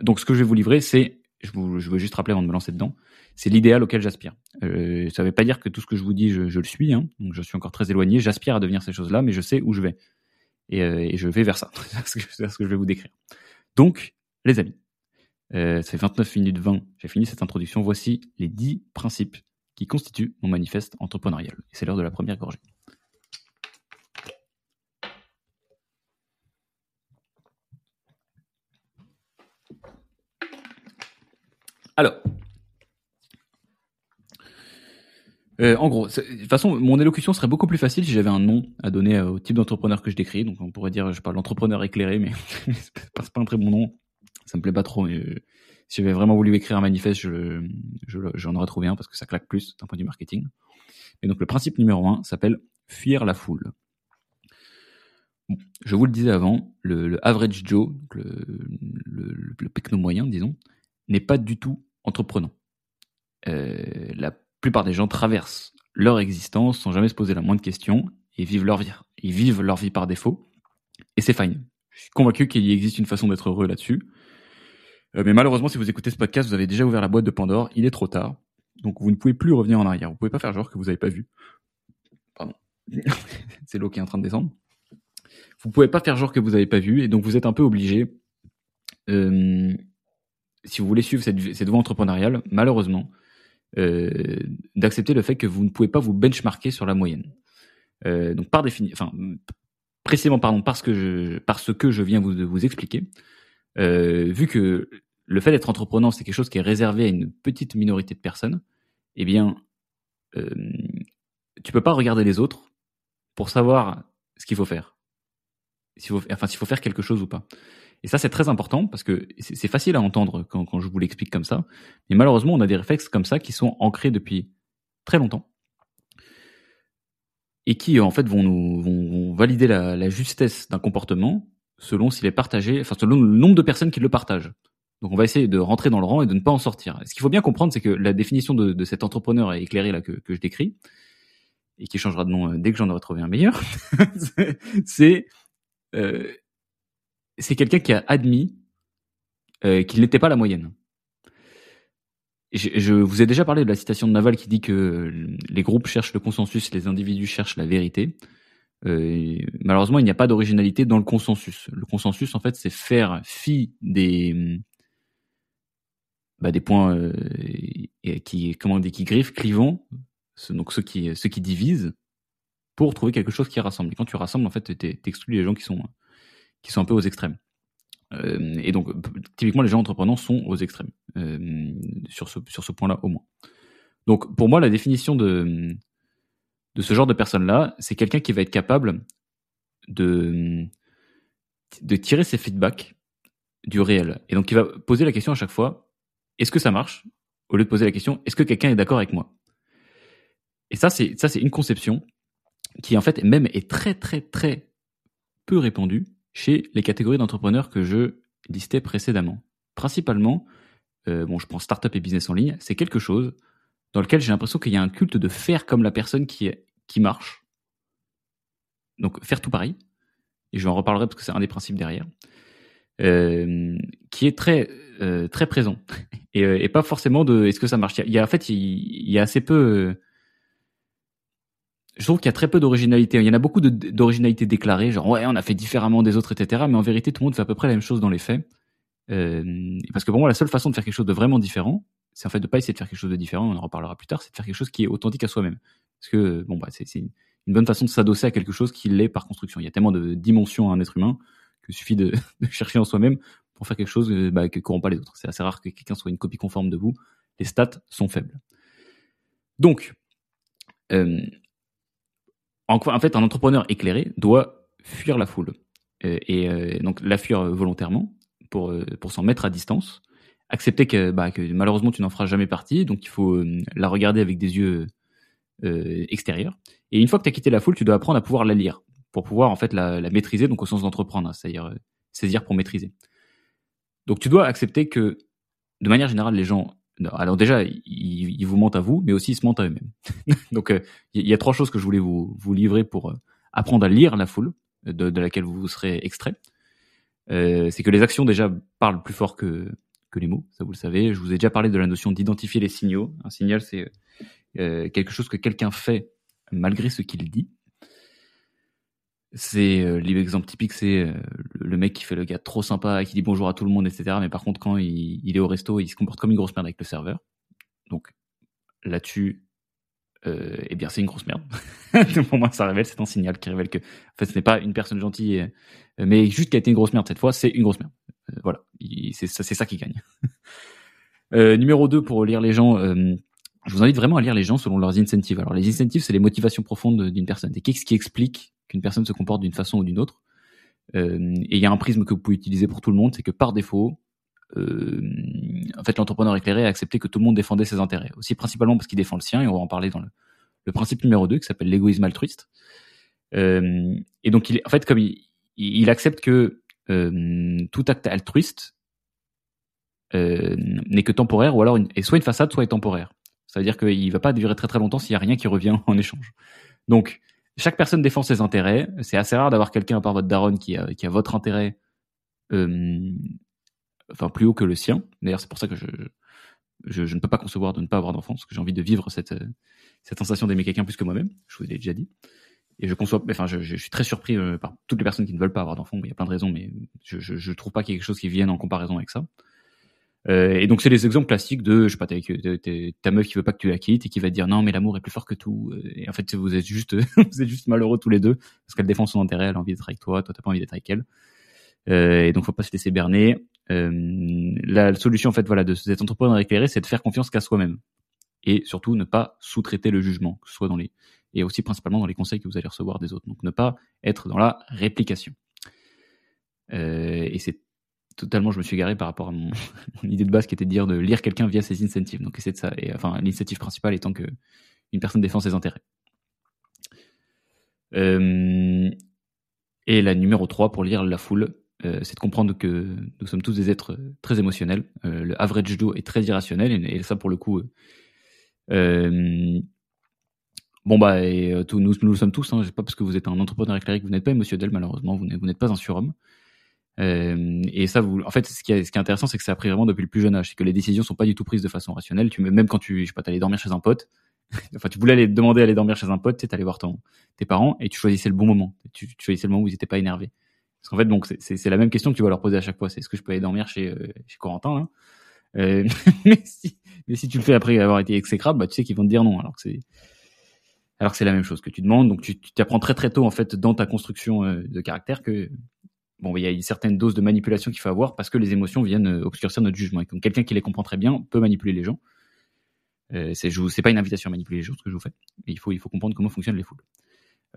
donc ce que je vais vous livrer, c'est, je, veux juste rappeler avant de me lancer dedans, c'est l'idéal auquel j'aspire. Euh, ça ne veut pas dire que tout ce que je vous dis, je, le suis. Hein, donc je suis encore très éloigné. J'aspire à devenir ces choses-là, mais je sais où je vais. Et, euh, je vais vers ça. c'est ce que je vais vous décrire. Donc, les amis, euh, ça fait 29 minutes 20. J'ai fini cette introduction. Voici les 10 principes qui constituent mon manifeste entrepreneurial. Et c'est l'heure de la première gorgée. Alors, Euh, en gros, de toute façon, mon élocution serait beaucoup plus facile si j'avais un nom à donner euh, au type d'entrepreneur que je décris. Donc, on pourrait dire, je parle l'entrepreneur éclairé, mais c'est pas, pas un très bon nom. Ça me plaît pas trop. Mais euh, si j'avais vraiment voulu écrire un manifeste, je, j'en aurais trouvé un parce que ça claque plus d'un point de marketing. Et donc le principe numéro un s'appelle fuir la foule. je vous le disais avant, le, average Joe, le, le, le, moyen, disons, n'est pas du tout entreprenant. Euh, la plupart des gens traversent leur existence sans jamais se poser la moindre question et vivent leur vie. Ils vivent leur vie par défaut et c'est fine. Je suis convaincu qu'il existe une façon d'être heureux là-dessus. Euh, mais malheureusement, si vous écoutez ce podcast, vous avez déjà ouvert la boîte de Pandore. Il est trop tard. Donc vous ne pouvez plus revenir en arrière. Vous pouvez pas faire genre que vous n'avez pas vu. Pardon. c'est l'eau qui est en train de descendre. Vous pouvez pas faire genre que vous n'avez pas vu. Et donc vous êtes un peu obligé, euh, si vous voulez suivre cette, voie entrepreneuriale, malheureusement, euh, d'accepter le fait que vous ne pouvez pas vous benchmarker sur la moyenne. Euh, donc par définition, enfin précisément pardon parce que je parce que je viens vous vous expliquer, euh, vu que le fait d'être entrepreneur c'est quelque chose qui est réservé à une petite minorité de personnes, eh bien tu peux pas regarder les autres pour savoir ce qu'il faut faire, enfin s'il faut faire quelque chose ou pas. Et ça, c'est très important parce que c'est facile à entendre quand, je vous l'explique comme ça. Mais malheureusement, on a des réflexes comme ça qui sont ancrés depuis très longtemps et qui, en fait, vont nous vont, valider la, justesse d'un comportement selon s'il est partagé, enfin selon le nombre de personnes qui le partagent. Donc on va essayer de rentrer dans le rang et de ne pas en sortir. Ce qu'il faut bien comprendre, c'est que la définition de, cet entrepreneur éclairé là que, que je décris, et qui changera de nom euh, dès que j'en aurai trouvé un meilleur, c'est euh, c'est quelqu'un qui a admis euh, qu'il n'était pas la moyenne. Je, vous ai déjà parlé de la citation de Naval qui dit que les groupes cherchent le consensus, les individus cherchent la vérité. Euh, malheureusement, il n'y a pas d'originalité dans le consensus. Le consensus, en fait, c'est faire fi des bah, des points euh, qui comment dit qui griffent, clivants, donc ceux qui ceux qui divisent, pour trouver quelque chose qui rassemble. Et quand tu rassembles, en fait, t'exclus les gens qui sont qui sont un peu aux extrêmes. Euh, et donc, typiquement, les gens entreprenants sont aux extrêmes euh, sur ce, sur ce point-là, au moins. Donc, pour moi, la définition de, de ce genre de personne-là, c'est quelqu'un qui va être capable de, de tirer ses feedbacks du réel. Et donc, il va poser la question à chaque fois est-ce que ça marche? Au lieu de poser la question est-ce que quelqu'un est d'accord avec moi? Et ça, c'est ça, c'est une conception qui, en fait, même est très, très, très peu répandue chez les catégories d'entrepreneurs que je listais précédemment. Principalement, euh, bon, je prends startup et business en ligne, c'est quelque chose dans lequel j'ai l'impression qu'il y a un culte de faire comme la personne qui, marche. Donc faire tout pareil. Et je en reparlerai parce que c'est un des principes derrière. Euh, qui est très euh, très présent et, et, pas forcément de est-ce que ça marche? Il y a, en fait il, y a assez peu je trouve qu'il y a très peu d'originalité. Il y en a beaucoup d'originalité déclarée, genre ouais, on a fait différemment des autres, etc. Mais en vérité, tout le monde fait à peu près la même chose dans les faits. Euh, parce que pour moi, la seule façon de faire quelque chose de vraiment différent, c'est en fait de pas essayer de faire quelque chose de différent. On en reparlera plus tard. C'est de faire quelque chose qui est authentique à soi-même. Parce que bon, bah, c'est une bonne façon de s'adosser à quelque chose qui l'est par construction. Il y a tellement de dimensions à un être humain qu'il suffit de, chercher en soi-même pour faire quelque chose euh, bah, que n'auront pas les autres. C'est assez rare que quelqu'un soit une copie conforme de vous. Les stats sont faibles. Donc, euh, en, fait, un entrepreneur éclairé doit fuir la foule. Euh, et, euh, donc la fuir volontairement pour, euh, pour s'en mettre à distance. Accepter que, bah, que malheureusement tu n'en feras jamais partie, donc il faut la regarder avec des yeux extérieurs. Et une fois que tu as quitté la foule, tu dois apprendre à pouvoir la lire pour pouvoir en fait la, la maîtriser, donc au sens d'entreprendre, hein, c'est-à-dire saisir pour maîtriser. Donc tu dois accepter que de manière générale, les gens alors déjà, ils, vous mentent à vous, mais aussi ils se mentent à eux-mêmes. Donc euh, il y, a trois choses que je voulais vous, vous livrer pour euh, apprendre à lire la foule de, de laquelle vous serez extrait. Euh, c'est que les actions déjà parlent plus fort que, que les mots, ça vous le savez. Je vous ai déjà parlé de la notion d'identifier les signaux. Un signal, c'est euh, quelque chose que quelqu'un fait malgré ce qu'il dit. C'est euh, l'exemple typique, c'est euh, le mec qui fait le gars trop sympa, qui dit bonjour à tout le monde, etc. Mais par contre, quand il, est au resto, il se comporte comme une grosse merde avec le serveur. Donc là-dessus, euh, eh bien, c'est une grosse merde. Pour moi, ça révèle, c'est un signal qui révèle que, en fait, ce n'est pas une personne gentille, euh, mais juste qui a été une grosse merde cette fois, c'est une grosse merde. Euh, voilà, c'est ça, qui gagne. numéro 2, pour lire les gens, je vous invite vraiment à lire les gens selon leurs incentives. Alors, les incentives, c'est les motivations profondes d'une personne. Et qu'est-ce qui explique qu'une personne se comporte d'une façon ou d'une autre. Euh, et il y a un prisme que vous pouvez utiliser pour tout le monde, c'est que par défaut, euh, en fait, l'entrepreneur éclairé a accepté que tout le monde défendait ses intérêts. Aussi principalement parce qu'il défend le sien, et on va en parler dans le, principe numéro 2 qui s'appelle l'égoïsme altruiste. Euh, et donc, il en fait, comme il, accepte que tout acte altruiste n'est que temporaire, ou alors une, est soit une façade, soit est temporaire. C'est-à-dire qu'il va pas durer très très longtemps s'il y a rien qui revient en échange. Donc, chaque personne défend ses intérêts. C'est assez rare d'avoir quelqu'un à part votre daronne qui a, qui a votre intérêt, euh, enfin plus haut que le sien. D'ailleurs, c'est pour ça que je, je, ne peux pas concevoir de ne pas avoir d'enfant, parce que j'ai envie de vivre cette, cette sensation d'aimer quelqu'un plus que moi-même. Je vous l'ai déjà dit. Et je conçois, enfin, je, je suis très surpris euh, par toutes les personnes qui ne veulent pas avoir d'enfants. Il y a plein de raisons, mais je, je trouve pas qu'il y ait quelque chose qui vienne en comparaison avec ça. Euh, et donc c'est les exemples classiques de, je sais pas, ta meuf qui veut pas que tu la quittes et qui va te dire non mais l'amour est plus fort que tout. Et en fait vous êtes juste, malheureux tous les deux parce qu'elle défend son intérêt, elle a envie d'être avec toi, toi t'as pas envie d'être avec elle. Euh, et donc faut pas se laisser berner. Euh, la solution en fait voilà de cet entrepreneur éclairé, c'est de faire confiance qu'à soi-même et surtout ne pas sous-traiter le jugement, que ce soit dans les et aussi principalement dans les conseils que vous allez recevoir des autres. Donc ne pas être dans la réplication. Euh, et c'est totalement, je me suis garé par rapport à mon, idée de base qui était de dire de lire quelqu'un via ses incentives. Donc c'est de ça. Et enfin, l'initiative principale étant que une personne défend ses intérêts. Euh, et la numéro 3 pour lire la foule, euh, c'est de comprendre que nous sommes tous des êtres très émotionnels. Euh, le average Joe est très irrationnel et, ça pour le coup. bon bah et, nous, nous le sommes tous. Hein, pas parce que vous êtes un entrepreneur éclairé que vous n'êtes pas émotionnel malheureusement. Vous n'êtes pas un surhomme. Euh, et ça, vous, en fait, ce qui est, intéressant, c'est que ça a pris vraiment depuis le plus jeune âge, c'est que les décisions sont pas du tout prises de façon rationnelle. Tu même quand tu, je sais pas, t'allais dormir chez un pote, enfin, tu voulais aller demander à aller dormir chez un pote, tu allais voir ton, tes parents et tu choisissais le bon moment. Tu, tu choisissais le moment où ils étaient pas énervés. Parce qu'en fait, donc, c'est la même question que tu vas leur poser à chaque fois. C'est est-ce que je peux aller dormir chez, euh, chez Corentin, là? Euh, mais si, mais si tu le fais après avoir été exécrable, bah, tu sais qu'ils vont te dire non. Alors que c'est, alors que c'est la même chose que tu demandes. Donc, tu t'apprends très très tôt, en fait, dans ta construction euh, de caractère que bon, il y a une certaine dose de manipulation qu'il faut avoir parce que les émotions viennent euh, obscurcir notre jugement. Et quelqu'un qui les comprend très bien peut manipuler les gens. Euh, c'est, pas une invitation à manipuler les gens, ce que je vous fais. Mais il faut, comprendre comment fonctionnent les foules.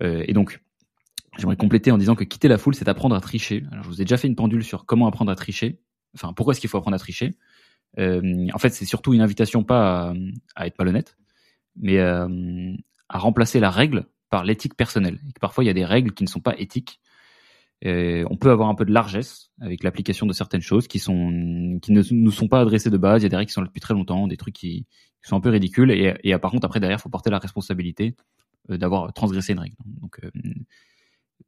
Euh, et donc, j'aimerais compléter en disant que quitter la foule, c'est apprendre à tricher. Je vous ai déjà fait une pendule sur comment apprendre à tricher. Enfin, pourquoi est-ce qu'il faut apprendre à tricher? Euh, En fait, c'est surtout une invitation pas à, à être malhonnête, mais à remplacer la règle par l'éthique personnelle. Et que parfois, il y a des règles qui ne sont pas éthiques euh, on peut avoir un peu de largesse avec l'application de certaines choses qui sont qui ne nous sont pas adressées de base. Il y a des règles qui sont là depuis très longtemps, des trucs qui, sont un peu ridicules. Et, par contre, après derrière, faut porter la responsabilité euh, d'avoir transgressé une règle. Donc, euh,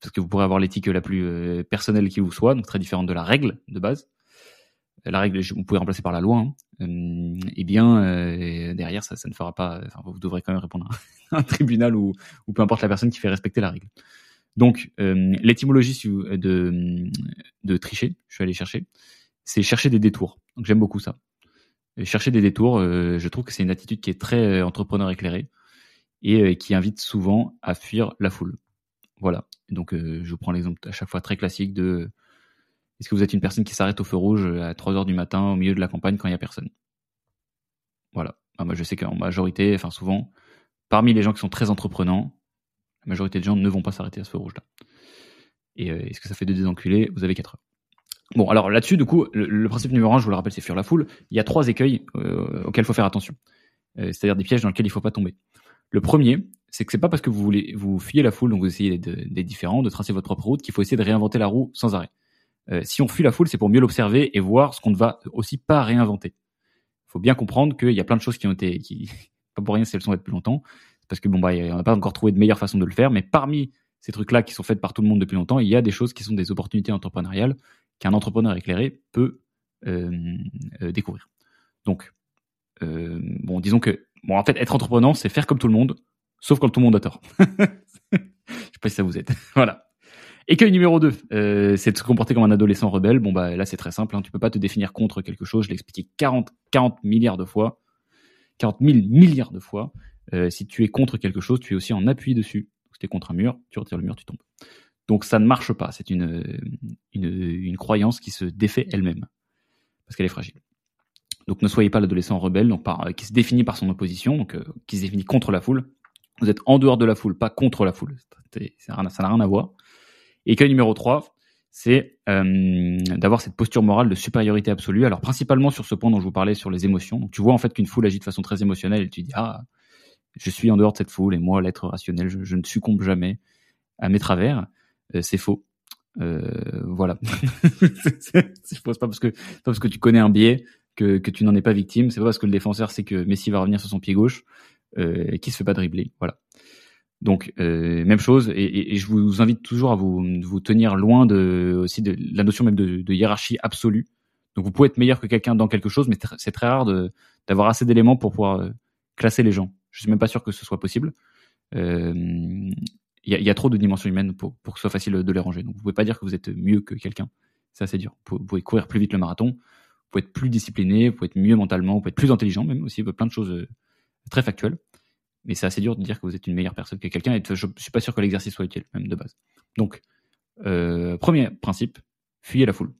parce que vous pourrez avoir l'éthique la plus personnelle qui vous soit, donc très différente de la règle de base. La règle, vous pouvez remplacer par la loi. Hein. eh bien, derrière, ça, ça ne fera pas. Enfin, vous devrez quand même répondre à un tribunal ou, ou peu importe la personne qui fait respecter la règle. Donc, euh, l'étymologie de, de tricher, je suis allé chercher, c'est chercher des détours. Donc, j'aime beaucoup ça. chercher des détours, euh, je trouve que c'est une attitude qui est très euh, entrepreneur éclairé et qui invite souvent à fuir la foule. Voilà. Donc, je vous prends l'exemple à chaque fois très classique de est-ce que vous êtes une personne qui s'arrête au feu rouge à 3 heures du matin au milieu de la campagne quand il n'y a personne? Voilà. Ah, moi, je sais qu'en majorité, enfin souvent, parmi les gens qui sont très entreprenants, la majorité des gens ne vont pas s'arrêter à ce rouge-là. Et euh, est-ce que ça fait de désenculer Vous avez 4 heures. Bon, alors là-dessus, du coup, le, principe numéro 1, je vous le rappelle, c'est fuir la foule. Il y a trois écueils euh, auxquels il faut faire attention. Euh, c'est-à-dire des pièges dans lesquels il ne faut pas tomber. Le premier, c'est que c'est pas parce que vous voulez vous fuyez la foule, donc vous essayez d'être différent, de tracer votre propre route, qu'il faut essayer de réinventer la roue sans arrêt. si on fuit la foule, c'est pour mieux l'observer et voir ce qu'on ne va aussi pas réinventer. Il faut bien comprendre qu'il y a plein de choses qui ont été, pas pour rien si elles sont faites plus longtemps, parce que bon bah on n'a pas encore trouvé de meilleure façon de le faire, mais parmi ces trucs-là qui sont faits par tout le monde depuis longtemps, il y a des choses qui sont des opportunités entrepreneuriales qu'un entrepreneur éclairé peut euh, euh, découvrir. Donc euh, bon, disons que bon en fait être entrepreneur c'est faire comme tout le monde, sauf quand tout le monde a tort. Je sais pas si ça vous aide. voilà. Écueil numéro 2, euh, c'est de se comporter comme un adolescent rebelle. Bon bah là c'est très simple, hein, tu peux pas te définir contre quelque chose, je l'ai expliqué 40, 40 milliards de fois, 40 000 milliards de fois. Euh, si tu es contre quelque chose, tu es aussi en appui dessus. si tu es contre un mur, tu retires le mur, tu tombes. Donc ça ne marche pas. C'est une, croyance qui se défait elle-même. Parce qu'elle est fragile. Donc ne soyez pas l'adolescent rebelle, donc par, qui se définit par son opposition, donc euh, qui se définit contre la foule. Vous êtes en dehors de la foule, pas contre la foule. Ça n'a rien à voir. Et que numéro 3, c'est euh, d'avoir cette posture morale de supériorité absolue. Alors principalement sur ce point dont je vous parlais sur les émotions. Donc tu vois en fait qu'une foule agit de façon très émotionnelle et tu dis ah je suis en dehors de cette foule et moi, l'être rationnel, je, ne succombe jamais à mes travers. c'est faux. voilà. je pense pas parce que pas parce que tu connais un biais que, que tu n'en es pas victime. C'est pas parce que le défenseur sait que Messi va revenir sur son pied gauche euh, et qui se fait pas dribbler. Voilà. Donc euh, même chose, et, et, je vous invite toujours à vous, vous tenir loin de aussi de la notion même de, de hiérarchie absolue. Donc vous pouvez être meilleur que quelqu'un dans quelque chose, mais c'est très rare d'avoir assez d'éléments pour pouvoir euh, classer les gens. Je suis même pas sûr que ce soit possible. Il euh, y, a, trop de dimensions humaines pour, que ce soit facile de les ranger. Donc vous pouvez pas dire que vous êtes mieux que quelqu'un. C'est assez dur. Vous pouvez courir plus vite le marathon, vous pouvez être plus discipliné, vous pouvez être mieux mentalement, vous pouvez être plus intelligent même aussi, plein de choses euh, très factuelles mais c'est assez dur de dire que vous êtes une meilleure personne que quelqu'un et je suis pas sûr que l'exercice soit utile, même de base. Donc, euh, premier principe, fuyez la foule.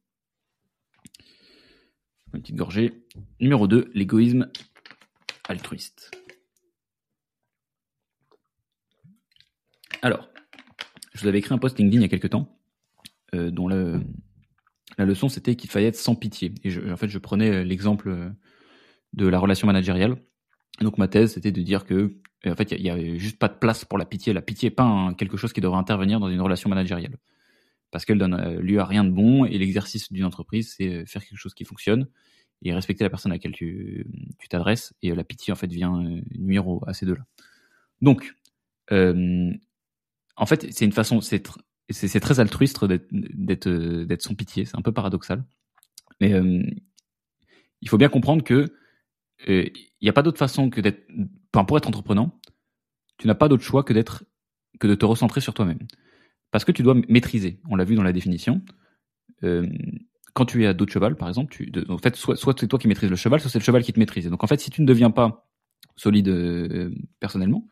Une petite gorgée. Numéro 2, l'égoïsme altruiste. Alors, je vous avais écrit un post LinkedIn il y a quelques temps, euh, dont la leçon c'était qu'il fallait être sans pitié. Et en fait, je prenais l'exemple de la relation managériale. Donc ma thèse, c'était de dire que en fait, il y, a juste pas de place pour la pitié. La pitié n'est pas quelque chose qui devrait intervenir dans une relation managériale. Parce qu'elle donne euh, lieu à rien de bon et l'exercice d'une entreprise, c'est euh, faire quelque chose qui fonctionne et respecter la personne à laquelle tu t'adresses. Et euh, la pitié, en fait, vient nuire à ces deux-là. Donc, en fait, c'est une façon, c'est très altruiste d'être sans pitié. C'est un peu paradoxal. Mais il faut bien comprendre que il n'y a pas d'autre façon que d'être enfin, pour être entreprenant, tu n'as pas d'autre choix que d'être, que de te recentrer sur toi-même. Parce que tu dois maîtriser. On l'a vu dans la définition. Euh, quand tu es à dos de cheval, par exemple, tu, en fait, soit, c'est toi qui maîtrises le cheval, soit c'est le cheval qui te maîtrise. Donc, en fait, si tu ne deviens pas solide euh, personnellement,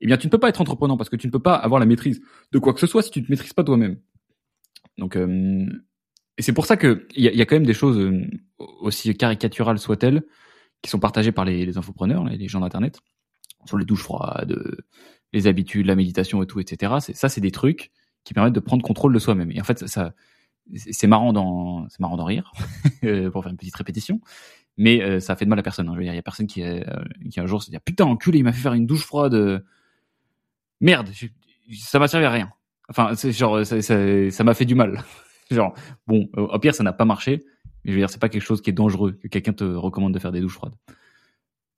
eh bien, tu ne peux pas être entreprenant parce que tu ne peux pas avoir la maîtrise de quoi que ce soit si tu ne te maîtrises pas toi-même. Donc, euh, et c'est pour ça que il y a, quand même des choses euh, aussi caricaturales soient-elles qui sont partagées par les, les infopreneurs, les gens d'internet, sur les douches froides, les habitudes, la méditation et tout, etc. Ça, c'est des trucs qui permettent de prendre contrôle de soi-même. Et en fait, ça, c'est marrant d'en, c'est rire euh, pour faire une petite répétition, mais euh, ça fait de mal à personne. Hein. Je veux dire, il y a personne qui, euh, qui un jour se dit putain enculé, il m'a fait faire une douche froide. Merde, ça m'a servi à rien. Enfin, genre ça, m'a fait du mal. genre bon, au pire ça n'a pas marché, mais je veux dire c'est pas quelque chose qui est dangereux que quelqu'un te recommande de faire des douches froides.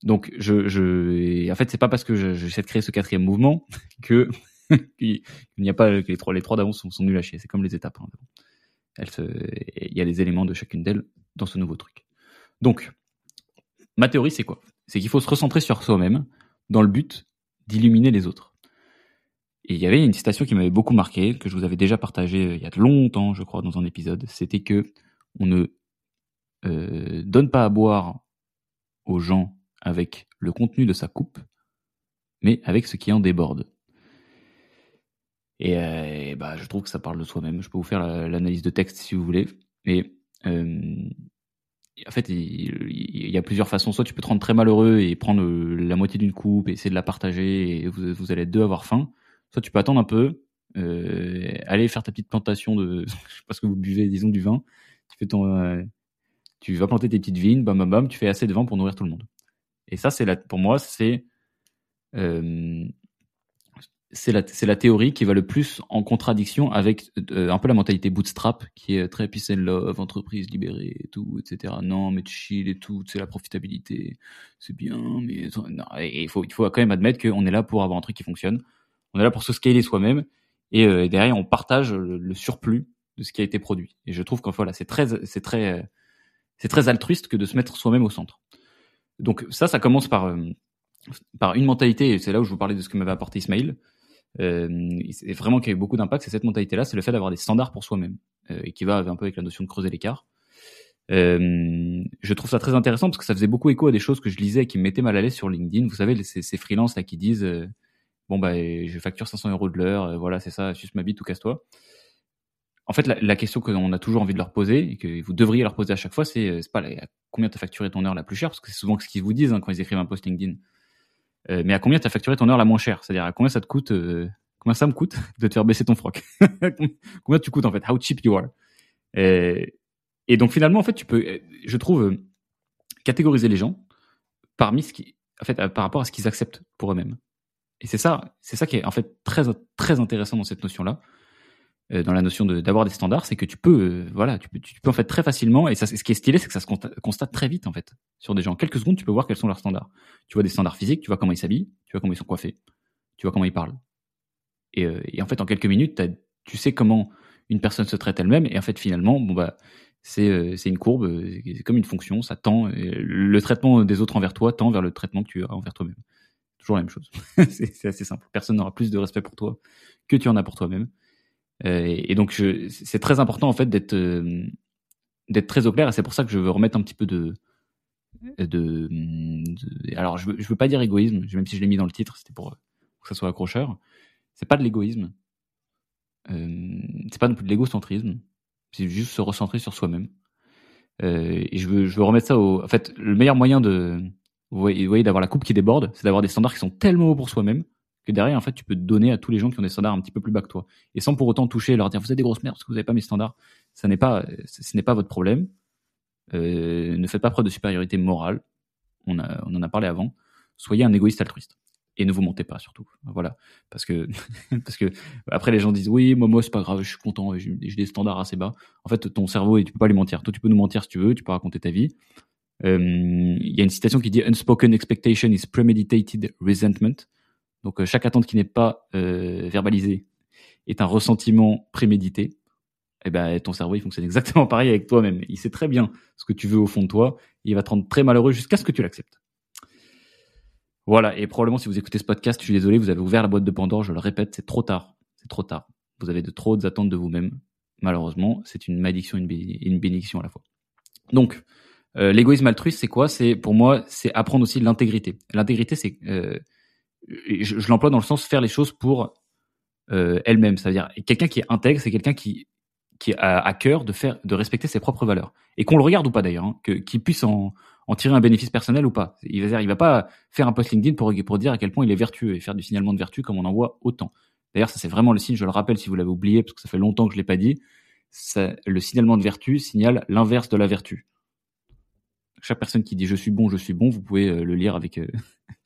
Donc, je, je, en fait, c'est pas parce que j'essaie de créer ce quatrième mouvement que il n'y a pas les trois, les d'avant sont, nuls à chier. C'est comme les étapes. Hein. il y a des éléments de chacune d'elles dans ce nouveau truc. Donc, ma théorie, c'est quoi? C'est qu'il faut se recentrer sur soi-même dans le but d'illuminer les autres. Et il y avait une citation qui m'avait beaucoup marqué, que je vous avais déjà partagée euh, il y a longtemps, je crois, dans un épisode. C'était que on ne euh, donne pas à boire aux gens avec le contenu de sa coupe, mais avec ce qui en déborde. Et, euh, bah, je trouve que ça parle de soi-même. Je peux vous faire l'analyse de texte si vous voulez. Mais en fait, il, y a plusieurs façons. Soit tu peux te rendre très malheureux et prendre la moitié d'une coupe et essayer de la partager et vous, allez être deux avoir faim. Soit tu peux attendre un peu, euh, aller faire ta petite plantation de, je que vous buvez, disons du vin. Tu fais ton, euh, tu vas planter tes petites vignes, bam bam bam, tu fais assez de vin pour nourrir tout le monde. Et ça, c'est la, pour moi, c'est euh, c'est la, la théorie qui va le plus en contradiction avec un peu la mentalité bootstrap qui est très peace and love, entreprise libérée et tout, etc. Non, mais chill et tout, c'est la profitabilité, c'est bien, mais non, il faut, il faut quand même admettre qu'on est là pour avoir un truc qui fonctionne. On est là pour se scaler soi-même et euh, derrière on partage le, surplus de ce qui a été produit. Et je trouve qu'en voilà, c'est très, c'est très, c'est très altruiste que de se mettre soi-même au centre. Donc ça, ça commence par euh, une mentalité, et c'est là où je vous parlais de ce que m'avait apporté Ismail. Euh, c'est vraiment qui a eu beaucoup d'impact, c'est cette mentalité-là, c'est le fait d'avoir des standards pour soi-même, et qui va un peu avec la notion de creuser l'écart. Je trouve ça très intéressant parce que ça faisait beaucoup écho à des choses que je lisais et qui me mettaient mal à l'aise sur LinkedIn. Vous savez, ces, ces freelances là qui disent bon bah je facture 500 euros de l'heure, voilà c'est ça, juste ma bite ou casse-toi en fait, la, question qu'on a toujours envie de leur poser et que vous devriez leur poser à chaque fois, c'est euh, pas à combien t'as facturé ton heure la plus chère, parce que c'est souvent ce qu'ils vous disent hein, quand ils écrivent un post LinkedIn. Euh, mais à combien t'as facturé ton heure la moins chère, c'est-à-dire à combien ça te coûte, euh, combien ça me coûte de te faire baisser ton froc, combien tu coûtes en fait, how cheap you are. Et, et donc finalement, en fait, tu peux, je trouve, catégoriser les gens parmi ce qui, en fait, par rapport à ce qu'ils acceptent pour eux-mêmes. Et c'est ça, c'est ça qui est en fait très très intéressant dans cette notion-là, euh, dans la notion d'avoir des standards, c'est que tu peux, euh, voilà, tu peux, en fait très facilement. Et ce qui est stylé, c'est que ça se constate, très vite en fait sur des gens. En quelques secondes, tu peux voir quels sont leurs standards. Tu vois des standards physiques, tu vois comment ils s'habillent, tu vois comment ils sont coiffés, tu vois comment ils parlent. Et, euh, en fait, en quelques minutes, tu sais comment une personne se traite elle-même. Et en fait, finalement, bon bah, c'est une courbe, c'est comme une fonction, ça tend. Le traitement des autres envers toi tend vers le traitement que tu as envers toi-même toujours la même chose. c'est assez simple. Personne n'aura plus de respect pour toi que tu en as pour toi-même. Euh, et donc, c'est très important en fait d'être euh, d'être très au clair. Et c'est pour ça que je veux remettre un petit peu de de, alors je veux, je veux pas dire égoïsme, même si je l'ai mis dans le titre, c'était pour, que ça soit accrocheur. C'est pas de l'égoïsme. Euh, c'est pas non plus de l'égocentrisme. C'est juste se recentrer sur soi-même. Euh, et je veux, je veux remettre ça au. En fait, le meilleur moyen de vous voyez, d'avoir la coupe qui déborde, c'est d'avoir des standards qui sont tellement hauts pour soi-même que derrière, en fait, tu peux te donner à tous les gens qui ont des standards un petit peu plus bas que toi. Et sans pour autant toucher, leur dire, vous êtes des grosses merdes parce que vous n'avez pas mes standards. Ça n'est pas, ce n'est pas votre problème. Euh, ne faites pas preuve de supériorité morale. On, en a parlé avant. Soyez un égoïste altruiste. Et ne vous montez pas, surtout. Voilà. Parce que, parce que, après, les gens disent, oui, moi, moi, c'est pas grave, je suis content, j'ai des standards assez bas. En fait, ton cerveau, et tu peux pas lui mentir. Toi, tu peux nous mentir si tu veux, tu peux raconter ta vie. Euh, il y a une citation qui dit Unspoken expectation is premeditated resentment. Donc euh, chaque attente qui n'est pas euh, verbalisée est un ressentiment prémédité. Et eh ben ton cerveau il fonctionne exactement pareil avec toi-même. Il sait très bien ce que tu veux au fond de toi. Il va te rendre très malheureux jusqu'à ce que tu l'acceptes. Voilà. Et probablement si vous écoutez ce podcast, je suis désolé, vous avez ouvert la boîte de Pandore. Je le répète, c'est trop tard. C'est trop tard. Vous avez de trop hautes attentes de vous-même. Malheureusement, c'est une malédiction et une bénédiction à la fois. Donc, euh, l'égoïsme altruiste, c'est quoi? C'est pour moi, c'est apprendre aussi l'intégrité. L'intégrité, c'est, euh, je, l'emploie dans le sens faire les choses pour euh, elle-même. C'est-à-dire quelqu'un qui est intègre, c'est quelqu'un qui qui a à cœur de faire, de respecter ses propres valeurs et qu'on le regarde ou pas d'ailleurs, hein, qu'il puisse en, en tirer un bénéfice personnel ou pas. Il va dire, il va pas faire un post LinkedIn pour pour dire à quel point il est vertueux et faire du signalement de vertu comme on en voit autant. D'ailleurs, ça c'est vraiment le signe. Je le rappelle si vous l'avez oublié parce que ça fait longtemps que je l'ai pas dit. Ça, le signalement de vertu signale l'inverse de la vertu chaque personne qui dit je suis bon, je suis bon, vous pouvez euh, le lire avec euh,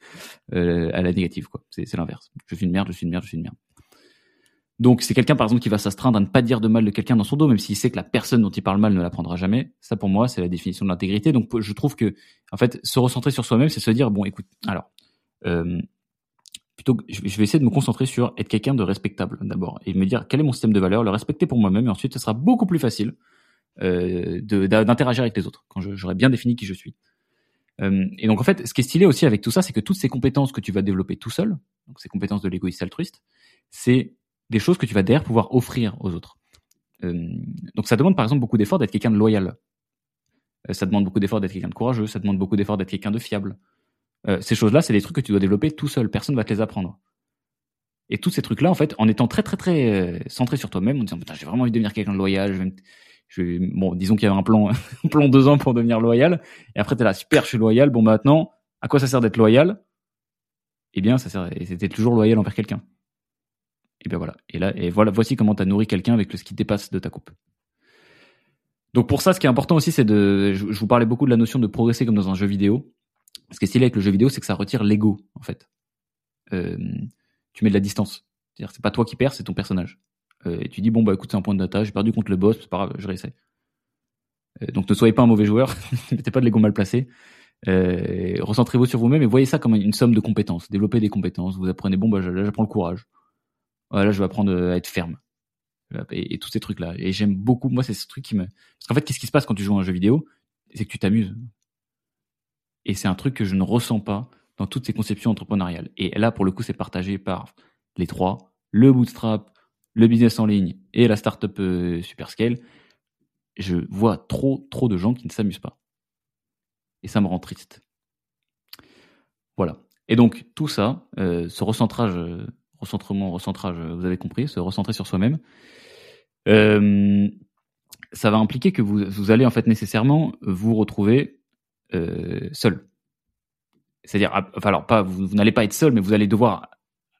euh, à la négative quoi. C'est l'inverse. Je suis une merde, je suis une merde, je suis une merde. Donc c'est quelqu'un par exemple qui va s'astreindre à ne pas dire de mal de quelqu'un dans son dos, même s'il sait que la personne dont il parle mal ne l'apprendra jamais. Ça pour moi c'est la définition de l'intégrité. Donc je trouve que en fait se recentrer sur soi-même, c'est se dire bon écoute, alors plutôt je vais essayer de me concentrer sur être quelqu'un de respectable d'abord et me dire quel est mon système de valeurs, le respecter pour moi-même et ensuite ce sera beaucoup plus facile d'interagir avec les autres, quand j'aurais bien défini qui je suis. Euh, et donc en fait, ce qui est stylé aussi avec tout ça, c'est que toutes ces compétences que tu vas développer tout seul, donc ces compétences de l'égoïste altruiste, c'est des choses que tu vas derrière pouvoir offrir aux autres. Euh, donc ça demande par exemple beaucoup d'efforts d'être quelqu'un de loyal. Euh, ça demande beaucoup d'efforts d'être quelqu'un de courageux. Ça demande beaucoup d'efforts d'être quelqu'un de fiable. Euh, ces choses-là, c'est des trucs que tu dois développer tout seul. Personne va te les apprendre. Et tous ces trucs-là, en fait, en étant très très très euh, centré sur toi-même, en disant j'ai vraiment envie de devenir quelqu'un de loyal, bon, disons qu'il y avait un plan, un deux ans pour devenir loyal. Et après, t'es là, super, je suis loyal. Bon, maintenant, à quoi ça sert d'être loyal? Eh bien, ça sert, c'était toujours loyal envers quelqu'un. Et bien voilà. Et là, voilà, voici comment t'as nourri quelqu'un avec ce qui dépasse de ta coupe. Donc pour ça, ce qui est important aussi, c'est de, je, vous parlais beaucoup de la notion de progresser comme dans un jeu vidéo. Ce qui est stylé avec le jeu vidéo, c'est que ça retire l'ego, en fait. Euh, tu mets de la distance. C'est-à-dire, c'est pas toi qui perds, c'est ton personnage. Euh, et tu dis bon bah écoute c'est un point de data, j'ai perdu contre le boss, c'est pas grave, je réessaye. Euh, donc ne soyez pas un mauvais joueur, mettez pas de l'ego mal placé. Euh, recentrez-vous sur vous-même et voyez ça comme une somme de compétences. Développez des compétences. Vous apprenez bon bah là j'apprends le courage. Voilà, je vais apprendre à être ferme. Et, tous ces trucs là. Et j'aime beaucoup. Moi c'est ce truc qui me. Parce qu'en fait qu'est-ce qui se passe quand tu joues à un jeu vidéo? C'est que tu t'amuses. Et c'est un truc que je ne ressens pas dans toutes ces conceptions entrepreneuriales. Et là pour le coup c'est partagé par les trois le bootstrap, le business en ligne et la startup euh, super scale, je vois trop, trop de gens qui ne s'amusent pas. Et ça me rend triste. Voilà. Et donc, tout ça, euh, ce recentrage, euh, recentrement, recentrage, vous avez compris, se recentrer sur soi-même, ça va impliquer que vous, vous, allez en fait nécessairement vous retrouver seul. C'est-à-dire, enfin, alors pas, vous n'allez pas être seul, mais vous allez devoir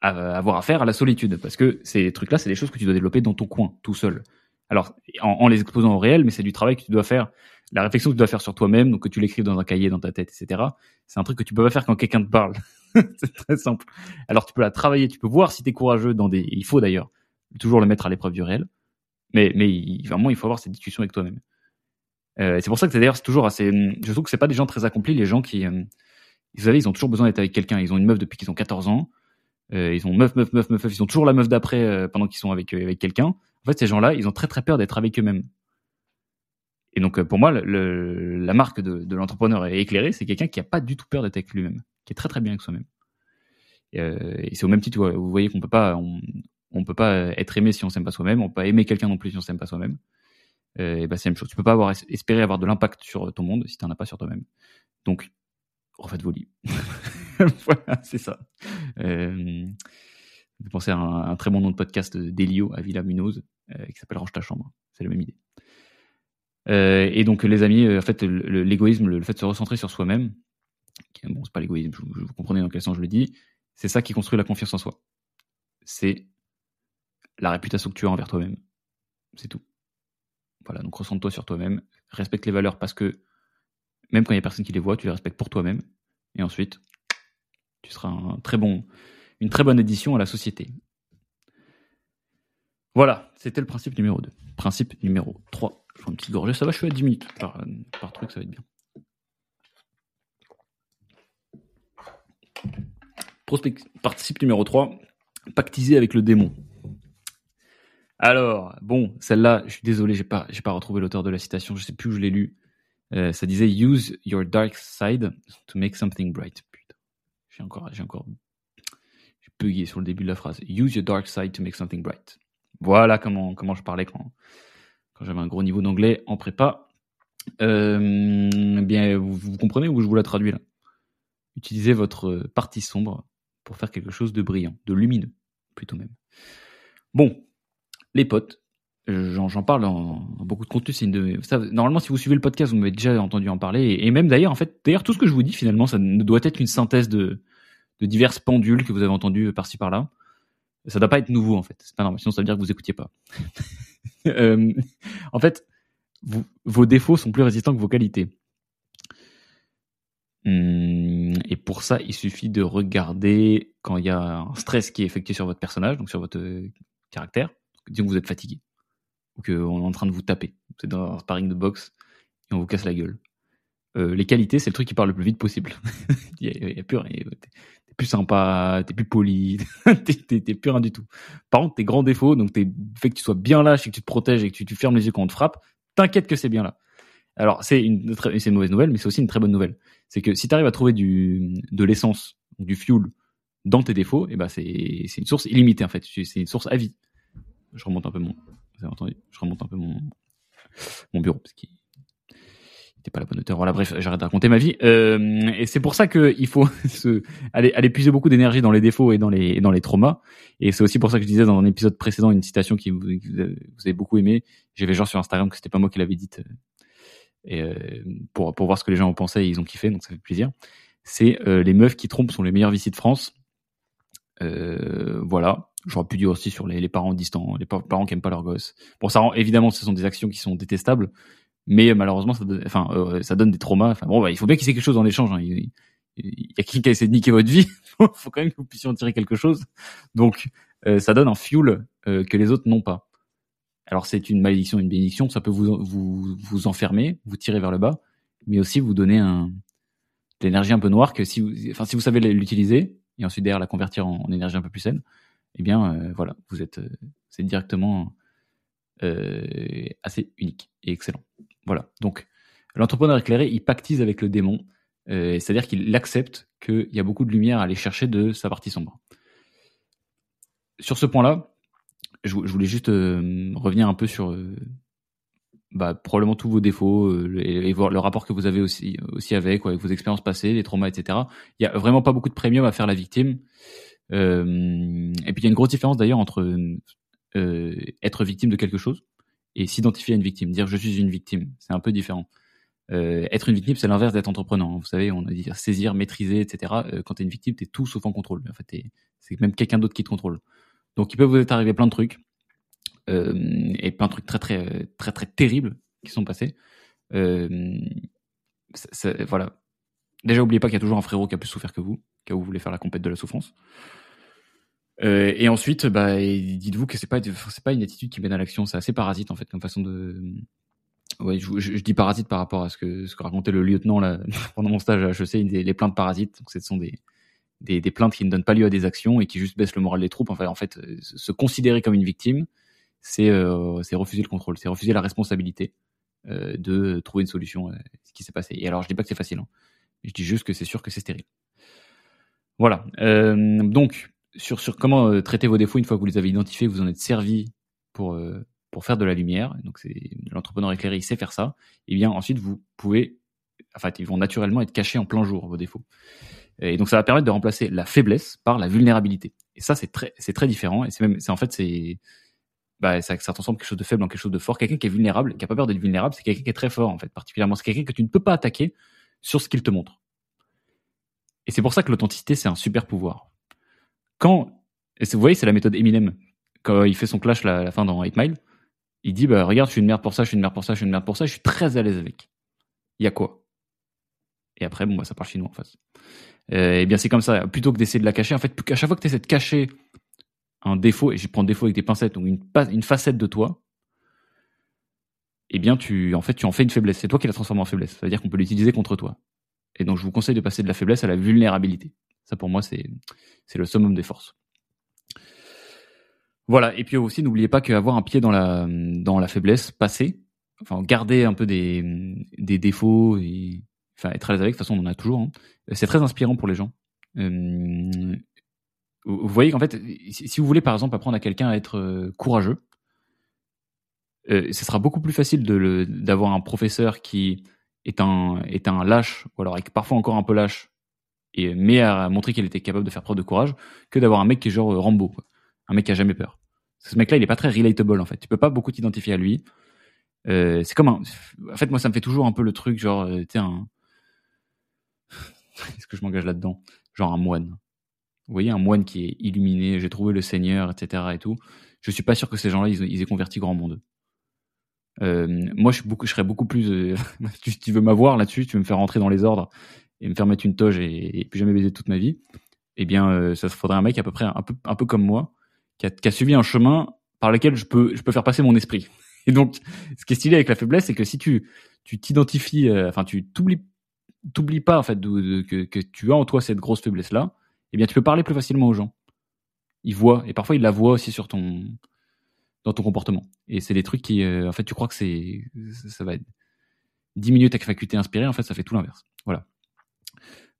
avoir affaire à la solitude parce que ces trucs-là, c'est des choses que tu dois développer dans ton coin, tout seul. Alors, en, les exposant au réel, mais c'est du travail que tu dois faire la réflexion que tu dois faire sur toi-même, donc que tu l'écrives dans un cahier, dans ta tête, etc. C'est un truc que tu peux pas faire quand quelqu'un te parle. c'est très simple. Alors tu peux la travailler, tu peux voir si tu es courageux dans des. Il faut d'ailleurs toujours le mettre à l'épreuve du réel, mais mais vraiment il faut avoir cette discussion avec toi-même. Euh, c'est pour ça que d'ailleurs c'est toujours assez. Je trouve que c'est pas des gens très accomplis les gens qui. Euh, vous savez, ils ont toujours besoin d'être avec quelqu'un. Ils ont une meuf depuis qu'ils ont 14 ans. Euh, ils ont meuf, meuf, meuf, meuf, Ils ont toujours la meuf d'après euh, pendant qu'ils sont avec avec quelqu'un. En fait, ces gens-là, ils ont très très peur d'être avec eux-mêmes. Et donc, pour moi, le, la marque de, de l'entrepreneur éclairé, c'est quelqu'un qui a pas du tout peur d'être avec lui-même, qui est très très bien avec soi-même. et c'est au même titre, vous voyez qu'on peut pas, on, peut pas être aimé si on s'aime pas soi-même. On peut pas aimer quelqu'un non plus si on s'aime pas soi-même. Euh, et bah c'est la même chose. Tu peux pas avoir espérer avoir de l'impact sur ton monde si tu n'en as pas sur toi-même. Donc, refaites vos lits. voilà, c'est ça. Euh, je pensez à un, très bon nom de podcast d'Elio à Villa Munoz euh, qui s'appelle Range ta chambre. C'est la même idée. Euh, et donc les amis, en fait, l'égoïsme, le, fait de se recentrer sur soi-même, bon, c'est pas l'égoïsme, vous, comprenez dans quel sens je le dis, c'est ça qui construit la confiance en soi. C'est la réputation que tu as envers toi-même. C'est tout. Voilà, donc ressens-toi sur toi-même, respecte les valeurs parce que même quand il n'y a personne qui les voit, tu les respectes pour toi-même. Et ensuite, tu seras une très bonne édition à la société. Voilà, c'était le principe numéro 2. Principe numéro 3. Je prends une petite gorgée, ça va, je suis à 10 minutes par, par truc, ça va être bien. Participe numéro 3, pactiser avec le démon. Alors, bon, celle-là, je suis désolé, j'ai pas, j'ai pas retrouvé l'auteur de la citation, je sais plus où je l'ai lu. Euh, ça disait Use your dark side to make something bright. Putain, j'ai encore, j'ai encore, bugué sur le début de la phrase. Use your dark side to make something bright. Voilà comment, comment je parlais quand, quand j'avais un gros niveau d'anglais en prépa. Euh, bien, vous, vous comprenez où je vous la traduis là? Utilisez votre partie sombre pour faire quelque chose de brillant, de lumineux, plutôt même. Bon, les potes. J'en parle dans, beaucoup de contenu. Normalement, si vous suivez le podcast, vous m'avez déjà entendu en parler. Et, même d'ailleurs, en fait, d'ailleurs, tout ce que je vous dis, finalement, ça ne doit être une synthèse de, diverses pendules que vous avez entendues par-ci par-là. Ça ne doit pas être nouveau, en fait. C'est pas normal. Sinon, ça veut dire que vous écoutiez pas. euh, en fait, vos défauts sont plus résistants que vos qualités. Hum, et pour ça, il suffit de regarder quand il y a un stress qui est effectué sur votre personnage, donc sur votre euh, caractère disons que vous êtes fatigué, ou qu'on est en train de vous taper, vous êtes dans un sparring de boxe et on vous casse la gueule. Euh, les qualités, c'est le truc qui parle le plus vite possible. Il y, a, plus rien. T'es plus sympa, t'es plus poli, t'es plus rien du tout. Par contre, tes grands défauts, donc le fait que tu sois bien lâche et que tu te protèges et que tu, fermes les yeux quand on te frappe, t'inquiète que c'est bien là. Alors, c'est une, une mauvaise nouvelle, mais c'est aussi une très bonne nouvelle. C'est que si tu arrives à trouver du, de l'essence, du fuel dans tes défauts, eh ben c'est une source illimitée en fait. C'est une source à vie je remonte un peu mon, vous avez entendu, je remonte un peu mon, bureau parce qu'il n'était pas la bonne hauteur. Voilà, bref, j'arrête de raconter ma vie. Euh, et c'est pour ça qu'il faut aller, puiser beaucoup d'énergie dans les défauts et dans les, traumas. Et c'est aussi pour ça que je disais dans un épisode précédent une citation qui vous, vous avez beaucoup aimé. J'avais genre sur Instagram que c'était pas moi qui l'avais dite. Et euh, pour, voir ce que les gens en pensaient, ils ont kiffé, donc ça fait plaisir. C'est euh, les meufs qui trompent sont les meilleures vicies de France. Euh, voilà. J'aurais pu dire aussi sur les, parents distants, les parents qui aiment pas leurs gosses. Bon, ça rend, évidemment, ce sont des actions qui sont détestables, mais malheureusement, ça donne, enfin, euh, ça donne des traumas. Enfin, bon, bah, il faut bien qu'il y ait quelque chose en échange. Hein. Il, y a quelqu'un qui a essayé de niquer votre vie. il faut quand même que vous puissiez en tirer quelque chose. Donc, euh, ça donne un fuel euh, que les autres n'ont pas. Alors, c'est une malédiction, une bénédiction. Ça peut vous, vous, vous enfermer, vous tirer vers le bas, mais aussi vous donner un, de l'énergie un peu noire que si vous, enfin, si vous savez l'utiliser et ensuite derrière la convertir en énergie un peu plus saine, eh bien euh, voilà, vous êtes, euh, directement euh, assez unique et excellent. Voilà. Donc l'entrepreneur éclairé, il pactise avec le démon, c'est-à-dire qu'il accepte qu'il y a beaucoup de lumière à aller chercher de sa partie sombre. Sur ce point-là, je, voulais juste revenir un peu sur bah, probablement tous vos défauts et, voir le rapport que vous avez aussi aussi avec, avec vos expériences passées, les traumas, etc. Il y a vraiment pas beaucoup de premium à faire la victime. Euh, et puis il y a une grosse différence d'ailleurs entre euh, être victime de quelque chose et s'identifier à une victime. Dire je suis une victime, c'est un peu différent. Euh, être une victime, c'est l'inverse d'être entreprenant. Vous savez, on a dit saisir, maîtriser, etc. Quand tu es une victime, tu es tout sauf en contrôle. En fait, c'est même quelqu'un d'autre qui te contrôle. Donc, il peut vous être arrivé plein de trucs et plein de trucs très très très très terribles qui sont passés. voilà. Déjà, oubliez pas qu'il y a toujours un frérot qui a plus souffert que vous, cas où vous voulez faire la compète de la souffrance. Euh, et ensuite, bah, dites-vous que c'est pas pas une attitude qui mène à l'action, c'est assez parasite en fait comme façon de. Je, dis parasite par rapport à ce que racontait le lieutenant pendant mon stage à HEC, les, plaintes parasites. Donc, ce sont des, plaintes qui ne donnent pas lieu à des actions et qui juste baissent le moral des troupes. En fait, euh, se considérer comme une victime, c'est euh, c'est refuser le contrôle, c'est refuser la responsabilité de trouver une solution à ce qui s'est passé. Et alors, je dis pas que c'est facile. Hein. Je dis juste que c'est sûr que c'est stérile. Voilà. Euh, donc, sur, sur comment euh, traiter vos défauts une fois que vous les avez identifiés, vous en êtes servi pour, euh, pour faire de la lumière. Donc, c'est l'entrepreneur éclairé, il sait faire ça. Et eh bien, ensuite, vous pouvez, enfin, ils vont naturellement être cachés en plein jour, vos défauts. Et donc, ça va permettre de remplacer la faiblesse par la vulnérabilité. Et ça, c'est très, c'est très différent. Et c'est même, c'est en fait, c'est, bah, ça, ça transforme quelque chose de faible en quelque chose de fort. Quelqu'un qui est vulnérable, qui a pas peur d'être vulnérable, c'est quelqu'un qui est très fort, en fait, particulièrement. C'est quelqu'un que tu ne peux pas attaquer sur ce qu'il te montre. Et c'est pour ça que l'authenticité, c'est un super pouvoir. Quand, et vous voyez, c'est la méthode Eminem. Quand il fait son clash à la fin dans 8 Mile, il dit, bah, regarde, je suis une merde pour ça, je suis une merde pour ça, je suis une merde pour ça, je suis très à l'aise avec. Il y a quoi? Et après, bon, bah, ça parle chinois en face. Euh, eh bien, c'est comme ça. Plutôt que d'essayer de la cacher, en fait, à chaque fois que tu essaies de cacher un défaut, et je prends défaut avec des pincettes, donc une, une facette de toi, eh bien, tu, en fait, tu en fais une faiblesse. C'est toi qui la transformes en faiblesse. C'est-à-dire qu'on peut l'utiliser contre toi. Et donc, je vous conseille de passer de la faiblesse à la vulnérabilité. Ça, pour moi, c'est, le summum des forces. Voilà. Et puis aussi, n'oubliez pas qu'avoir un pied dans la, dans la faiblesse, passer, enfin, garder un peu des, des défauts et, enfin, être à l'aise avec, de toute façon, on en a toujours, hein. c'est très inspirant pour les gens. Euh, vous voyez qu'en fait, si vous voulez, par exemple, apprendre à quelqu'un à être euh, courageux, euh, ce sera beaucoup plus facile d'avoir un professeur qui est un, est un lâche, ou alors parfois encore un peu lâche, et, mais à montrer qu'il était capable de faire preuve de courage, que d'avoir un mec qui est genre euh, Rambo, un mec qui a jamais peur. Ce mec-là, il est pas très relatable en fait. Tu peux pas beaucoup t'identifier à lui. Euh, c'est comme. En fait, moi, ça me fait toujours un peu le truc, genre, euh, tu un. Est-ce que je m'engage là-dedans? Genre un moine. Vous voyez, un moine qui est illuminé, j'ai trouvé le Seigneur, etc. et tout. Je suis pas sûr que ces gens-là, ils, ils aient converti grand monde. Euh, moi, je, beaucoup, serais beaucoup plus. Euh, tu, tu veux m'avoir là-dessus, tu veux me faire rentrer dans les ordres et me faire mettre une toge et, et plus jamais baiser toute ma vie. Eh bien, euh, ça faudrait un mec à peu près un peu, comme moi, qui a, suivi un chemin par lequel je peux, je peux faire passer mon esprit. Et donc, ce qui est stylé avec la faiblesse, c'est que si tu, tu t'identifies, euh, enfin, tu t'oublies, t'oublies pas en fait de, que, que tu as en toi cette grosse faiblesse là, eh bien, tu peux parler plus facilement aux gens. Ils voient et parfois ils la voient aussi sur ton, dans ton comportement. Et c'est des trucs qui, euh, en fait, tu crois que c'est, ça va diminuer ta faculté inspirée, en fait, ça fait tout l'inverse. Voilà.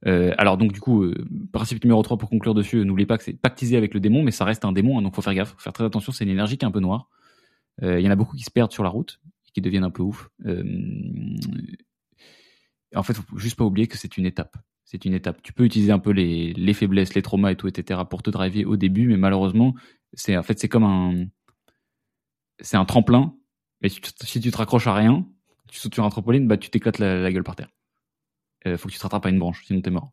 Euh, alors donc du coup, euh, principe numéro 3 pour conclure dessus, n'oubliez pas que c'est pactiser avec le démon, mais ça reste un démon, hein, donc faut faire gaffe, faut faire très attention, c'est une énergie qui est un peu noire. Il y en a beaucoup qui se perdent sur la route, et qui deviennent un peu ouf. en fait, faut juste pas oublier que c'est une étape. C'est une étape. Tu peux utiliser un peu les, les faiblesses, les traumas et tout, etc. pour te driver au début, mais malheureusement, c'est en fait c'est comme un c'est un tremplin, mais si tu, te raccroches à rien, tu sautes sur un trampoline, bah tu t'éclates la, gueule par terre. Euh, faut que tu te rattrapes à une branche, sinon t'es mort.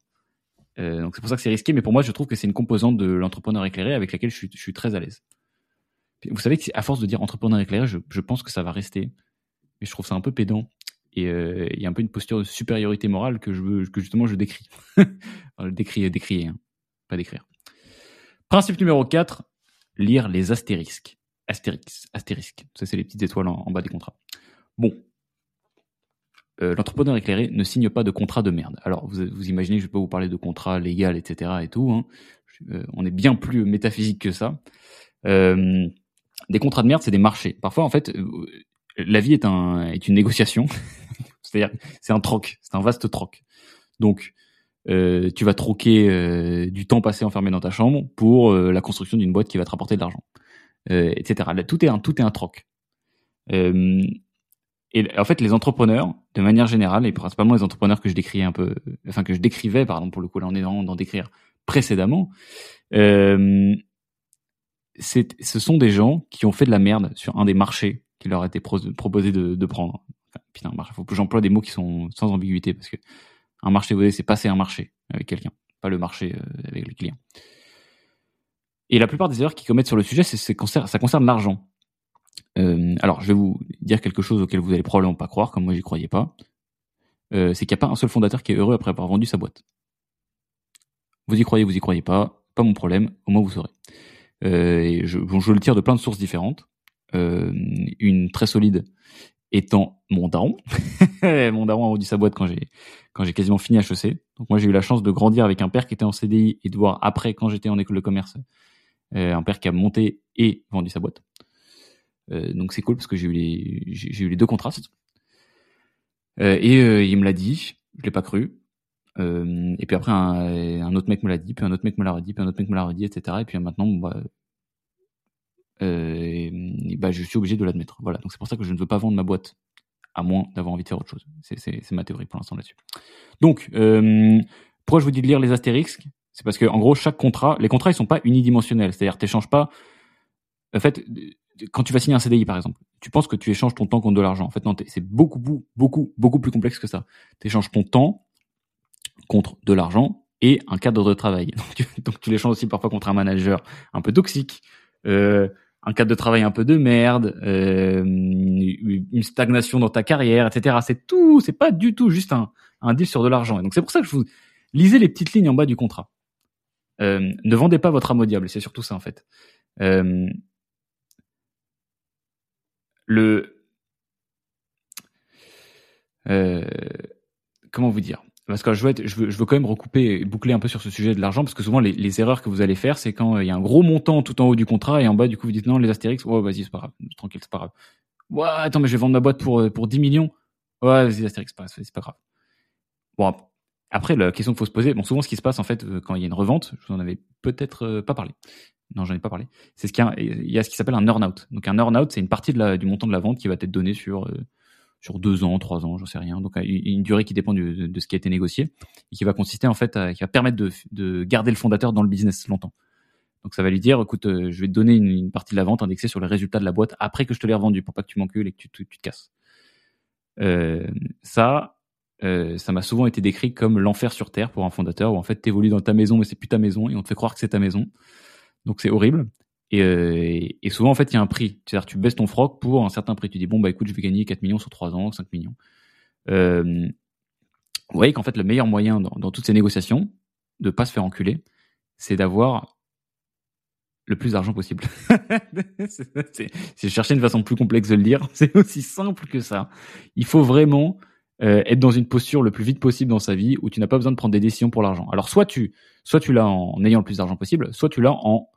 Euh, donc c'est pour ça que c'est risqué, mais pour moi je trouve que c'est une composante de l'entrepreneur éclairé avec laquelle je suis, très à l'aise. Vous savez que à force de dire entrepreneur éclairé, je, pense que ça va rester, mais je trouve ça un peu pédant et euh, il y a un peu une posture de supériorité morale que je veux, que justement je décris, décris, décrier, hein. pas décrire. Principe numéro 4, lire les astérisques. Astérix, astérisque. Ça, c'est les petites étoiles en, bas des contrats. Bon. Euh, l'entrepreneur éclairé ne signe pas de contrat de merde. Alors, vous, vous imaginez, je vais pas vous parler de contrat légal, etc. et tout. Hein. Euh, on est bien plus métaphysique que ça. Euh, des contrats de merde, c'est des marchés. Parfois, en fait, la vie est une négociation. C'est-à-dire, c'est un troc. C'est un vaste troc. Donc, tu vas troquer du temps passé enfermé dans ta chambre pour la construction d'une boîte qui va te rapporter de l'argent euh, etc. tout est un tout est un troc. Euh, et en fait, les entrepreneurs, de manière générale, et principalement les entrepreneurs que je décrivais un peu, enfin que je décrivais, pardon, pour le coup, là on est dans, décrire précédemment, euh, ce sont des gens qui ont fait de la merde sur un des marchés qui leur a été proposé de, prendre. Enfin, putain, faut que j'emploie des mots qui sont sans ambiguïté parce que un marché, vous voyez, c'est passer un marché avec quelqu'un, pas le marché euh, avec les clients. Et la plupart des erreurs qu'ils commettent sur le sujet, c'est, ça concerne l'argent. Euh, alors, je vais vous, dire quelque chose auquel vous allez probablement pas croire, comme moi j'y croyais pas. Euh, c'est qu'il n'y a pas un seul fondateur qui est heureux après avoir vendu sa boîte. Vous y croyez, vous y croyez pas, pas mon problème, au moins vous saurez. Euh, et je, le tire de plein de sources différentes. Une très solide étant mon daron. mon daron a vendu sa boîte quand j'ai quand j'ai quasiment fini HEC. Donc moi j'ai eu la chance de grandir avec un père qui était en CDI et de voir après quand j'étais en école de commerce un père qui a monté et vendu sa boîte. Euh, donc c'est cool parce que j'ai eu les deux contrastes. Euh, et euh, il me l'a dit, je l'ai pas cru. Euh, et puis après un, autre mec me l'a dit, puis un autre mec me l'a redit, puis un autre mec me l'a redit, etc. Et puis maintenant bah, euh, bah, je suis obligé de l'admettre. Voilà, donc c'est pour ça que je ne veux pas vendre ma boîte, à moins d'avoir envie de faire autre chose. C'est ma théorie pour l'instant là-dessus. Donc, euh, pourquoi je vous dis de lire les astérisques? C'est parce que en gros, chaque contrat, les contrats, ils sont pas unidimensionnels. C'est-à-dire, tu n'échanges pas. En fait, quand tu vas signer un CDI, par exemple, tu penses que tu échanges ton temps contre de l'argent. En fait, non, c'est beaucoup, beaucoup, beaucoup plus complexe que ça. Tu échanges ton temps contre de l'argent et un cadre de travail. Donc tu, donc tu l'échanges aussi parfois contre un manager un peu toxique, euh, un cadre de travail un peu de merde, euh, une stagnation dans ta carrière, etc. C'est tout, c'est pas du tout juste un, un deal sur de l'argent. Et donc c'est pour ça que je vous lisez les petites lignes en bas du contrat. Euh, ne vendez pas votre âme au diable, c'est surtout ça en fait. Euh, euh, comment vous dire? Parce que je veux, quand même recouper et boucler un peu sur ce sujet de l'argent, parce que souvent les, erreurs que vous allez faire, c'est quand il y a un gros montant tout en haut du contrat et en bas, du coup, vous dites non, les Astérix, ouais, vas-y, c'est pas grave, tranquille, c'est pas grave. Ouais, attends, mais je vais vendre ma boîte pour, euh, pour 10 millions. Ouais, vas-y, Astérix, c'est pas grave. Bon, après, la question qu'il faut se poser, bon, souvent, ce qui se passe, en fait, euh, quand il y a une revente, je vous en avais peut-être euh, pas parlé. Non, j'en ai pas parlé. C'est ce qu'il y a, il y a ce qui s'appelle un earn-out. Donc, un earn-out, c'est une partie du montant de la vente qui va être donnée sur, sur deux ans, trois ans, j'en sais rien. Donc une durée qui dépend de, ce qui a été négocié et qui va consister en fait, à, qui va permettre de, de, garder le fondateur dans le business longtemps. Donc ça va lui dire, écoute, euh, je vais te donner une, partie de la vente indexée sur les résultats de la boîte après que je te l'ai revendu pour pas que tu m'encules et que tu, te casses. Euh, ça, euh, ça m'a souvent été décrit comme l'enfer sur terre pour un fondateur où en fait t'évolues dans ta maison mais c'est plus ta maison et on te fait croire que c'est ta maison. Donc c'est horrible. Et, euh, et, souvent, en fait, il y a un prix. C'est-à-dire, tu baisses ton froc pour un certain prix. Tu dis, bon, bah écoute, je vais gagner 4 millions sur 3 ans, 5 millions. Euh, vous voyez qu'en fait, le meilleur moyen dans, dans, toutes ces négociations, de pas se faire enculer, c'est d'avoir le plus d'argent possible. c'est chercher une façon plus complexe de le dire. C'est aussi simple que ça. Il faut vraiment euh, être dans une posture le plus vite possible dans sa vie où tu n'as pas besoin de prendre des décisions pour l'argent. Alors, soit tu, soit tu l'as en ayant le plus d'argent possible, soit tu l'as en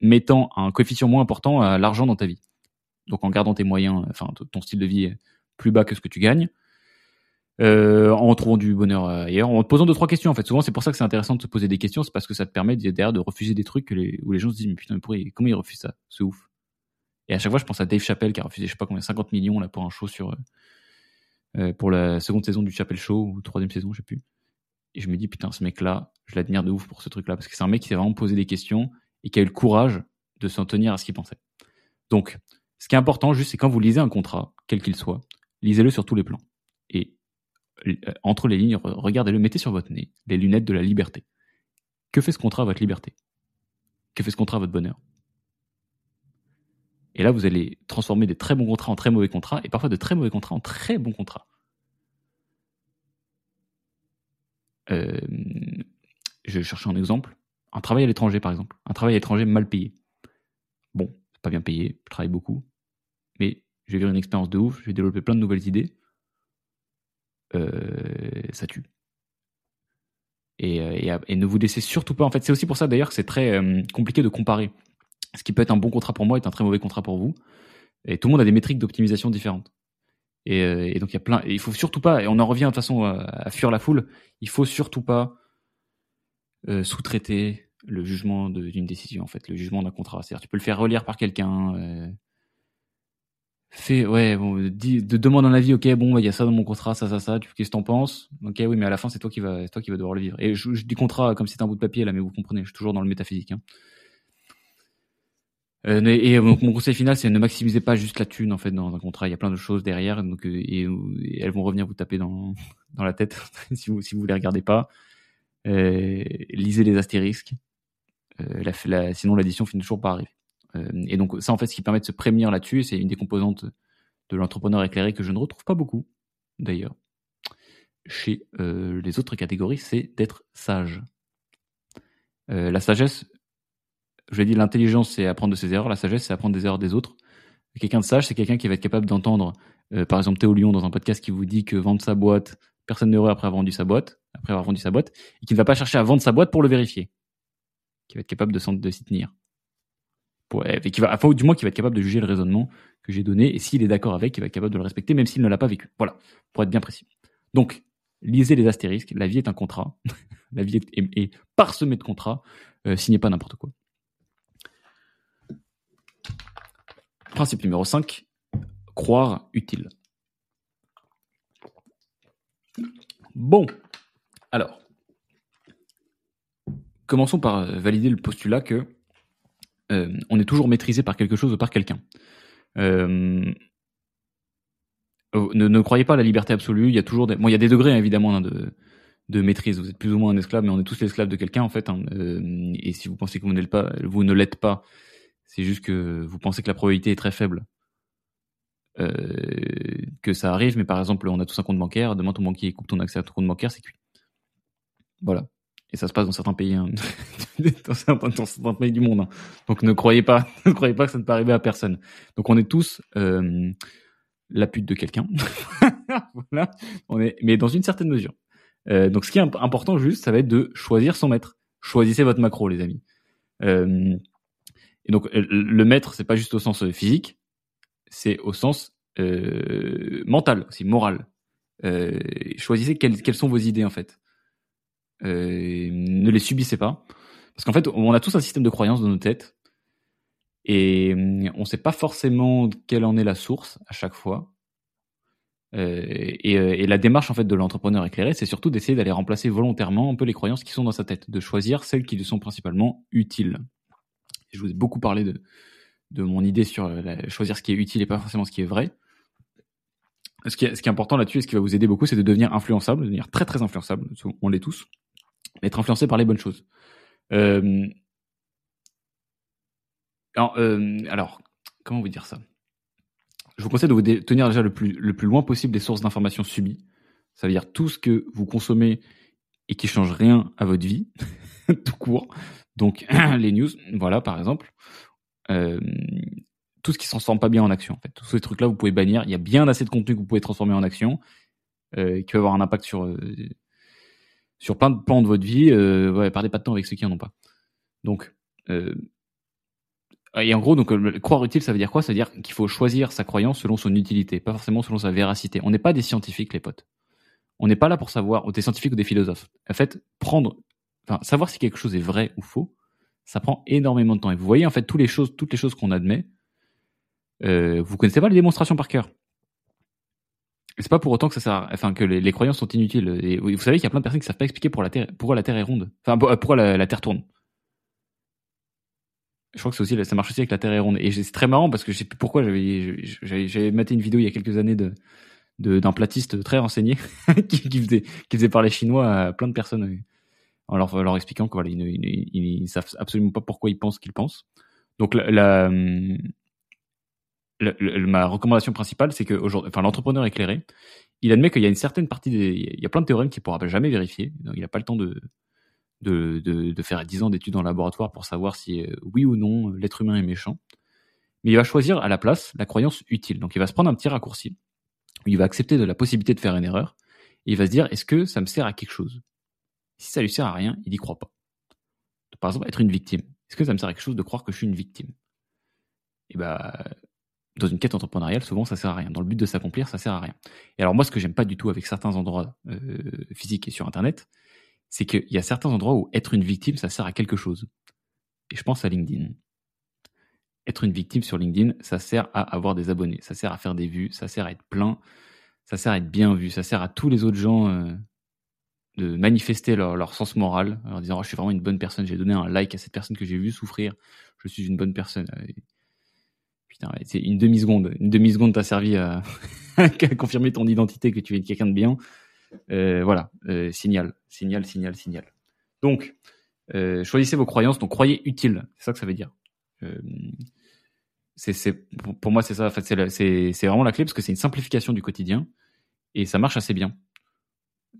mettant un coefficient moins important à l'argent dans ta vie. Donc en gardant tes moyens, enfin ton style de vie plus bas que ce que tu gagnes, euh, en trouvant du bonheur ailleurs, en te posant deux trois questions en fait. Souvent c'est pour ça que c'est intéressant de se poser des questions, c'est parce que ça te permet derrière de refuser des trucs où les gens se disent mais putain mais pourquoi, comment ils refusent ça, c'est ouf. Et à chaque fois je pense à Dave Chappelle qui a refusé je sais pas combien 50 millions là pour un show sur euh, pour la seconde saison du Chappelle Show ou troisième saison je sais plus. Et je me dis putain ce mec là, je l'admire de ouf pour ce truc là parce que c'est un mec qui s'est vraiment posé des questions et qui a eu le courage de s'en tenir à ce qu'il pensait. Donc, ce qui est important, juste, c'est quand vous lisez un contrat, quel qu'il soit, lisez-le sur tous les plans. Et euh, entre les lignes, regardez-le, mettez sur votre nez les lunettes de la liberté. Que fait ce contrat à votre liberté? Que fait ce contrat à votre bonheur? Et là, vous allez transformer des très bons contrats en très mauvais contrats, et parfois de très mauvais contrats en très bons contrats. Euh, je chercher un exemple. Un travail à l'étranger, par exemple. Un travail à l'étranger mal payé. Bon, pas bien payé, je travaille beaucoup. Mais je vais vivre une expérience de ouf, je vais développer plein de nouvelles idées. Euh, ça tue. Et, euh, et, ne vous laissez surtout pas. En fait, c'est aussi pour ça d'ailleurs que c'est très euh, compliqué de comparer. Ce qui peut être un bon contrat pour moi est un très mauvais contrat pour vous. Et tout le monde a des métriques d'optimisation différentes. Et, et, donc il y a plein. Il faut surtout pas. Et on en revient de toute façon à, fuir la foule. Il faut surtout pas euh, sous-traiter le jugement d'une décision, en fait, le jugement d'un contrat. C'est-à-dire, tu peux le faire relire par quelqu'un. Euh, ouais, dis, de, demande un avis, ok, bon, il y a ça dans mon contrat, ça, ça, ça, tu qu'est-ce que t'en penses? Ok, oui, mais à la fin, c'est toi qui va, toi qui va devoir le vivre. Et je, dis contrat comme c'était un bout de papier là, mais vous comprenez, je suis toujours dans le métaphysique. Hein. Euh, et donc mon conseil final, c'est ne maximisez pas juste la thune en fait dans un contrat. Il y a plein de choses derrière, donc et, et elles vont revenir vous taper dans dans la tête si vous si vous les regardez pas. Euh, lisez les astérisques. Euh, sinon, l'addition finit toujours par arriver. Euh, et donc, ça, en fait, ce qui permet de se prévenir là-dessus, c'est une des composantes de l'entrepreneur éclairé que je ne retrouve pas beaucoup, d'ailleurs, chez euh, les autres catégories, c'est d'être sage. Euh, la sagesse, je l'ai dit, l'intelligence, c'est apprendre de ses erreurs. La sagesse, c'est apprendre des erreurs des autres. Quelqu'un de sage, c'est quelqu'un qui va être capable d'entendre, euh, par exemple, Théo Lyon dans un podcast qui vous dit que vendre sa boîte, personne n'heureux après avoir vendu sa boîte, après avoir vendu sa boîte, et qui ne va pas chercher à vendre sa boîte pour le vérifier. Qui va être capable de, s'y tenir. Et qui va, du moins, qui va être capable de juger le raisonnement que j'ai donné, et s'il est d'accord avec, il va être capable de le respecter, même s'il ne l'a pas vécu. Voilà, pour être bien précis. Donc, lisez les astérisques. La vie est un contrat. la vie est, parsemée de contrats. Euh, signez pas n'importe quoi. Principe numéro 5, croire utile. Bon, alors, commençons par euh, valider le postulat que euh, on est toujours maîtrisé par quelque chose ou par quelqu'un. Euh, oh, ne, croyez pas à la liberté absolue. Il y a toujours des, bon, il y a des degrés évidemment hein, de, maîtrise. Vous êtes plus ou moins un esclave, mais on est tous l'esclave de quelqu'un en fait. Hein. et si vous pensez que vous pas, vous ne l'êtes pas, c'est juste que vous pensez que la probabilité est très faible euh, que ça arrive. Mais par exemple, on a tous un compte bancaire. Demain, ton banquier coupe ton accès à ton compte bancaire, c'est cuit. Voilà. Et ça se passe dans certains pays, hein. dans, certains, pays du monde. Hein. Donc ne croyez pas, ne croyez pas que ça ne peut arriver à personne. Donc on est tous euh, la pute de quelqu'un. voilà. On est, mais dans une certaine mesure. Euh, donc ce qui est important juste, ça va être de choisir son maître. Choisissez votre macro, les amis. Euh, et donc le maître, c'est pas juste au sens euh, physique, c'est au sens euh, mental, aussi moral. Euh, choisissez quelles, quelles, sont vos idées en fait. Euh, ne les subissez pas, parce qu'en fait, on a tous un système de croyances dans nos têtes et on ne sait pas forcément quelle en est la source à chaque fois. Euh, et, et, la démarche en fait de l'entrepreneur éclairé, c'est surtout d'essayer d'aller remplacer volontairement un peu les croyances qui sont dans sa tête, de choisir celles qui lui sont principalement utiles je vous ai beaucoup parlé de, mon idée sur choisir ce qui est utile et pas forcément ce qui est vrai. Ce qui est, important là-dessus et ce qui va vous aider beaucoup, c'est de devenir influençable, de devenir très très influençable, on l'est tous, être influencé par les bonnes choses. Euh, alors, euh, alors, comment vous dire ça? Je vous conseille de vous tenir déjà le plus, le plus loin possible des sources d'informations subies. Ça veut dire tout ce que vous consommez et qui change rien à votre vie, tout court. Donc les news, voilà par exemple, euh, tout ce qui ne transforme pas bien en action. En fait, tous ces trucs-là, vous pouvez bannir. Il y a bien assez de contenu que vous pouvez transformer en action, euh, qui va avoir un impact sur euh, sur plein de plans de votre vie. Euh, ouais, perdez pas de temps avec ceux qui en ont pas. Donc et en gros, donc croire utile, ça veut dire quoi? Ça veut dire qu'il faut choisir sa croyance selon son utilité, pas forcément selon sa véracité. On n'est pas des scientifiques, les potes. On n'est pas là pour savoir, des scientifiques ou des philosophes. En fait, prendre enfin, savoir si quelque chose est vrai ou faux, ça prend énormément de temps. Et vous voyez en fait toutes les choses, toutes les choses qu'on admet. Euh, vous connaissez pas les démonstrations par cœur. C'est pas pour autant que ça sert, enfin que les, croyances sont inutiles. Vous savez qu'il y a plein de personnes qui savent pas expliquer pourquoi la Terre est ronde, enfin pourquoi la, Terre tourne. Je crois que c'est aussi, ça marche aussi avec la Terre est ronde. Et c'est très marrant parce que je sais plus pourquoi j'avais, j'avais maté une vidéo il y a quelques années de d'un platiste très renseigné qui, faisait qui faisait parler chinois à plein de personnes en leur, expliquant qu'ils ne savent absolument pas pourquoi ils pensent qu'ils pensent. Donc la, ma recommandation principale, c'est que enfin, l'entrepreneur éclairé, il admet qu'il y a une certaine partie des, il y a plein de théorèmes qu'il ne pourra jamais vérifier. Donc, il n'a pas le temps de, faire 10 ans d'études en laboratoire pour savoir si euh, oui ou non l'être humain est méchant. Mais il va choisir à la place la croyance utile. Donc il va se prendre un petit raccourci. Il va accepter de la possibilité de faire une erreur. Et il va se dire, est-ce que ça me sert à quelque chose? Si ça lui sert à rien, il n'y croit pas. Par exemple, être une victime. Est-ce que ça me sert à quelque chose de croire que je suis une victime Et eh bah, dans une quête entrepreneuriale, souvent ça sert à rien. Dans le but de s'accomplir, ça sert à rien. Et alors moi, ce que j'aime pas du tout avec certains endroits euh, physiques et sur Internet, c'est qu'il y a certains endroits où être une victime, ça sert à quelque chose. Et je pense à LinkedIn. Être une victime sur LinkedIn, ça sert à avoir des abonnés, ça sert à faire des vues, ça sert à être plein, ça sert à être bien vu, ça sert à tous les autres gens euh, de manifester leur, leur, sens moral en disant oh, je suis vraiment une bonne personne, j'ai donné un like à cette personne que j'ai vu souffrir, je suis une bonne personne. Putain, c'est une demi seconde, une demi seconde t'a servi à, confirmer ton identité que tu es quelqu'un de bien. Euh, voilà, euh, signal, signal, signal, signal. Donc, euh, choisissez vos croyances, donc croyez utile, c'est ça que ça veut dire. Euh, c'est pour moi c'est ça. En fait, c'est vraiment la clé parce que c'est une simplification du quotidien et ça marche assez bien.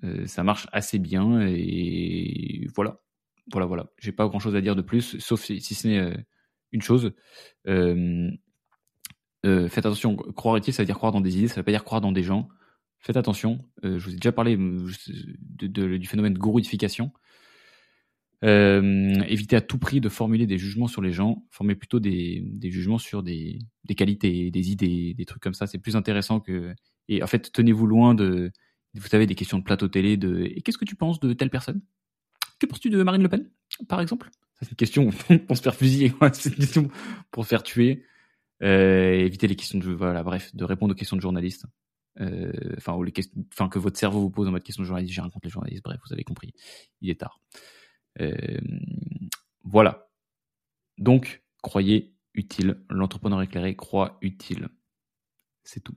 Euh, ça marche assez bien et voilà, voilà, voilà. J'ai pas grand chose à dire de plus, sauf si, ce n'est euh, une chose. Euh, faites attention, croire utile, ça veut dire croire dans des idées, ça veut pas dire croire dans des gens. Faites attention. je vous ai déjà parlé du phénomène de gourouification. Euh, évitez à tout prix de formuler des jugements sur les gens, formez plutôt des, jugements sur des, qualités, des idées, des trucs comme ça. C'est plus intéressant que. Et en fait, tenez-vous loin de, vous savez, des questions de plateau télé de. Et qu'est-ce que tu penses de telle personne? Que penses-tu de Marine Le Pen, par exemple? C'est une question pour se faire fusiller, c'est une question pour se faire tuer. Euh, évitez les questions de. Voilà, bref, de répondre aux questions de journalistes. Euh, enfin, que votre cerveau vous pose en mode question de journaliste. J'ai rien contre les journalistes. Bref, vous avez compris. Il est tard. Euh, voilà. Donc, croyez utile. L'entrepreneur éclairé croit utile. C'est tout.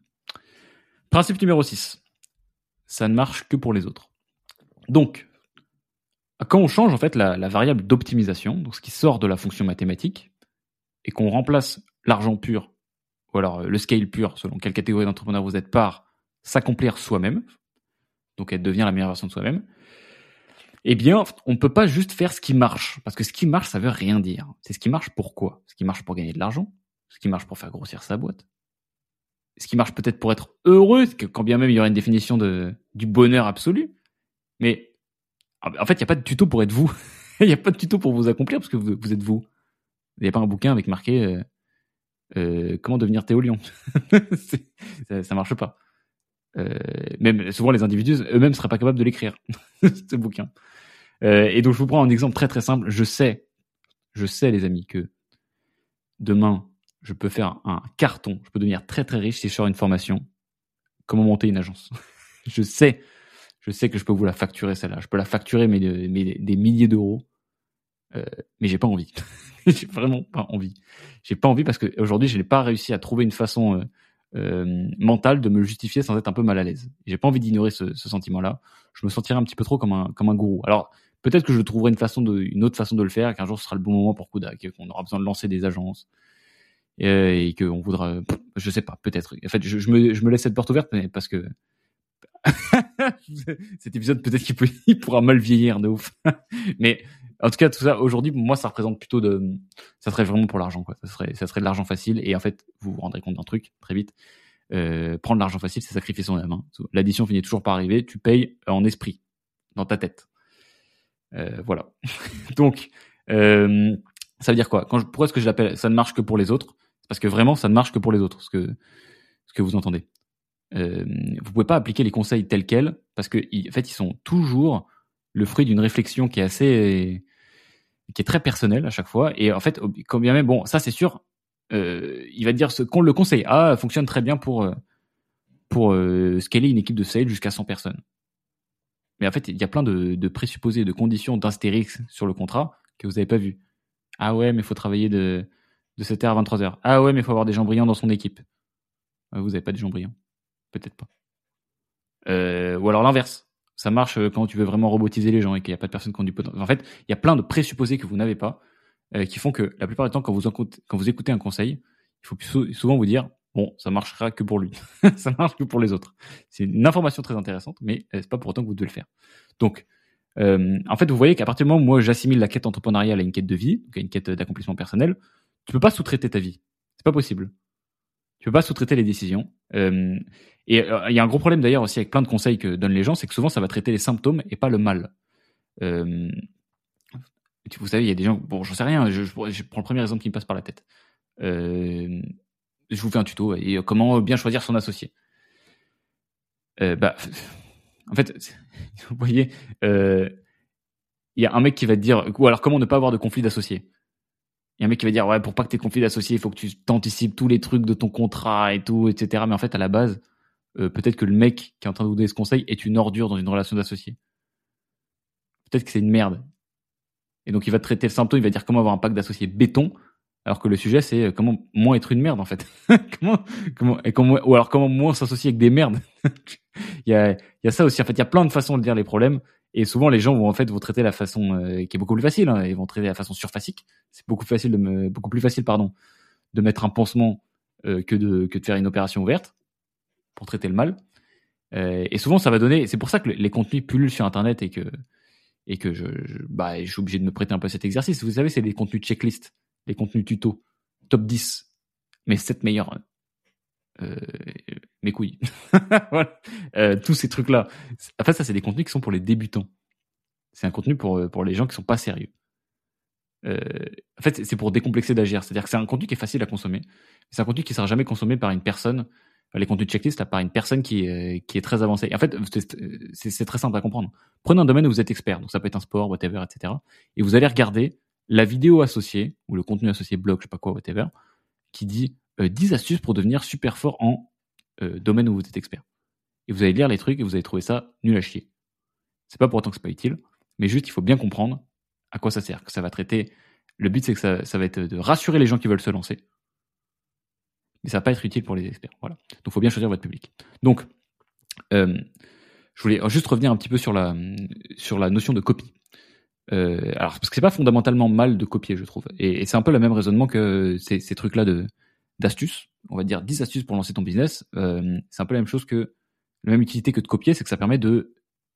Principe numéro 6. Ça ne marche que pour les autres. Donc, quand on change en fait la, variable d'optimisation, donc ce qui sort de la fonction mathématique, et qu'on remplace l'argent pur, ou alors le scale pur, selon quelle catégorie d'entrepreneur vous êtes, par s'accomplir soi-même, donc elle devient la meilleure version de soi-même, eh bien, on ne peut pas juste faire ce qui marche. Parce que ce qui marche, ça veut rien dire. C'est ce qui marche pour quoi? Ce qui marche pour gagner de l'argent? Ce qui marche pour faire grossir sa boîte? Ce qui marche peut-être pour être heureux, quand bien même il y aurait une définition de, du bonheur absolu. Mais en fait, il n'y a pas de tuto pour être vous. Il n'y a pas de tuto pour vous accomplir parce que vous, êtes vous. Il n'y a pas un bouquin avec marqué euh, euh, comment devenir Théolion. ça, ça marche pas. Euh, même souvent les individus eux-mêmes seraient pas capables de l'écrire ce bouquin. Et donc je vous prends un exemple très très simple. Je sais, je sais les amis que demain je peux faire un carton, je peux devenir très très riche si je sors une formation. Comment monter une agence? Je sais, je sais que je peux vous la facturer celle-là. Je peux la facturer mais, des milliers d'euros. Euh, mais j'ai pas envie. j'ai vraiment pas envie. J'ai pas envie parce qu'aujourd'hui je n'ai pas réussi à trouver une façon euh, euh, mental de me justifier sans être un peu mal à l'aise. J'ai pas envie d'ignorer ce, sentiment-là. Je me sentirais un petit peu trop comme un comme un gourou. Alors peut-être que je trouverai une façon une autre façon de le faire, qu'un jour ce sera le bon moment pour Kodak, qu'on aura besoin de lancer des agences et, et qu'on voudra, je sais pas, peut-être. En fait, je, me je me laisse cette porte ouverte mais parce que cet épisode peut-être qu'il pourra mal vieillir de ouf. mais en tout cas, tout ça aujourd'hui, moi, ça représente plutôt de, ça serait vraiment pour l'argent, quoi. Ça serait, ça serait de l'argent facile. Et en fait, vous vous rendrez compte d'un truc très vite. Euh, prendre l'argent facile, c'est sacrifier son âme. Hein. L'addition finit toujours par arriver. Tu payes en esprit, dans ta tête. Euh, voilà. Donc, euh, ça veut dire quoi? Pourquoi est-ce que je l'appelle? Ça ne marche que pour les autres Parce que vraiment, ça ne marche que pour les autres. Ce que, ce que vous entendez. Euh, vous pouvez pas appliquer les conseils tels quels parce que, en fait, ils sont toujours le fruit d'une réflexion qui est assez, qui est très personnelle à chaque fois. Et en fait, quand même, bon, ça c'est sûr, euh, il va dire qu'on le conseille. Ah, fonctionne très bien pour pour euh, scaler une équipe de sales jusqu'à 100 personnes. Mais en fait, il y a plein de, de présupposés, de conditions d'astérix sur le contrat que vous n'avez pas vu. Ah ouais, mais il faut travailler de, de 7h à 23h. Ah ouais, mais il faut avoir des gens brillants dans son équipe. Ah, vous n'avez pas des gens brillants. Peut-être pas. Euh, ou alors l'inverse ça marche euh, quand tu veux vraiment robotiser les gens et qu'il n'y a pas de personnes qui ont du. En fait, il y a plein de présupposés que vous n'avez pas euh, qui font que la plupart du temps, quand vous, écoutez un conseil, il faut souvent vous dire bon, ça marchera que pour lui, ça marche que pour les autres. C'est une information très intéressante, mais euh, c'est pas pour autant que vous devez le faire. Donc, euh, en fait, vous voyez qu'à partir du moment où moi j'assimile la quête entrepreneuriale à une quête de vie, à une quête d'accomplissement personnel, tu peux pas sous-traiter ta vie. C'est pas possible. Tu peux pas sous-traiter les décisions. Euh, et euh, il y a un gros problème d'ailleurs aussi avec plein de conseils que donnent les gens, c'est que souvent ça va traiter les symptômes et pas le mal. Euh, vous savez, il y a des gens, bon, j'en sais rien, je, prends le premier exemple qui me passe par la tête. Je vous fais un tuto et comment bien choisir son associé. Bah, en fait, vous voyez, il y a un mec qui va te dire, ou alors comment ne pas avoir de conflit d'associés. Il y a un mec qui va dire, ouais, pour pas que tes conflits d'associés, il faut que tu t'anticipes tous les trucs de ton contrat et tout, etc. Mais en fait, à la base, euh, peut-être que le mec qui est en train de vous donner ce conseil est une ordure dans une relation d'associé. Peut-être que c'est une merde. Et donc il va traiter le symptôme, il va dire comment avoir un pacte d'associés béton, alors que le sujet c'est euh, comment moins être une merde en fait. comment, comment, comment, ou alors comment moins s'associer avec des merdes. il, y a, il y a ça aussi. En fait, il y a plein de façons de dire les problèmes. Et souvent, les gens vont en fait vous traiter la façon euh, qui est beaucoup plus facile. Hein, ils vont traiter la façon surfacique. C'est beaucoup plus facile de me, beaucoup plus facile, pardon, de mettre un pansement euh, que, de, que de faire une opération ouverte pour traiter le mal. Euh, et souvent, ça va donner. C'est pour ça que les contenus pullulent sur Internet et que, et que je, bah, je suis obligé de me prêter un peu à cet exercice. Vous savez, c'est des contenus checklist, des contenus tuto, top 10, mes 7 meilleurs. Mes couilles. voilà. euh, tous ces trucs-là. En fait, ça, c'est des contenus qui sont pour les débutants. C'est un contenu pour, pour les gens qui sont pas sérieux. Euh, en fait, c'est pour décomplexer d'agir. C'est-à-dire que c'est un contenu qui est facile à consommer. C'est un contenu qui sera jamais consommé par une personne les contenus de checklist là, par une personne qui qui est très avancée. En fait, c'est très simple à comprendre. Prenez un domaine où vous êtes expert, donc ça peut être un sport, whatever, etc. Et vous allez regarder la vidéo associée, ou le contenu associé blog, je sais pas quoi, whatever, qui dit euh, 10 astuces pour devenir super fort en euh, domaine où vous êtes expert. Et vous allez lire les trucs et vous allez trouver ça nul à chier. C'est pas pour autant que c'est pas utile, mais juste il faut bien comprendre à quoi ça sert, ça va traiter. Le but c'est que ça, va être de rassurer les gens qui veulent se lancer mais ça va pas être utile pour les experts. Voilà. Donc, il faut bien choisir votre public. Donc, euh, je voulais juste revenir un petit peu sur la notion de copie. Euh, alors, parce que c'est pas fondamentalement mal de copier, je trouve. Et, c'est un peu le même raisonnement que ces, trucs-là de d'astuces. On va dire 10 astuces pour lancer ton business. Euh, c'est un peu la même chose que la même utilité que de copier, c'est que ça permet de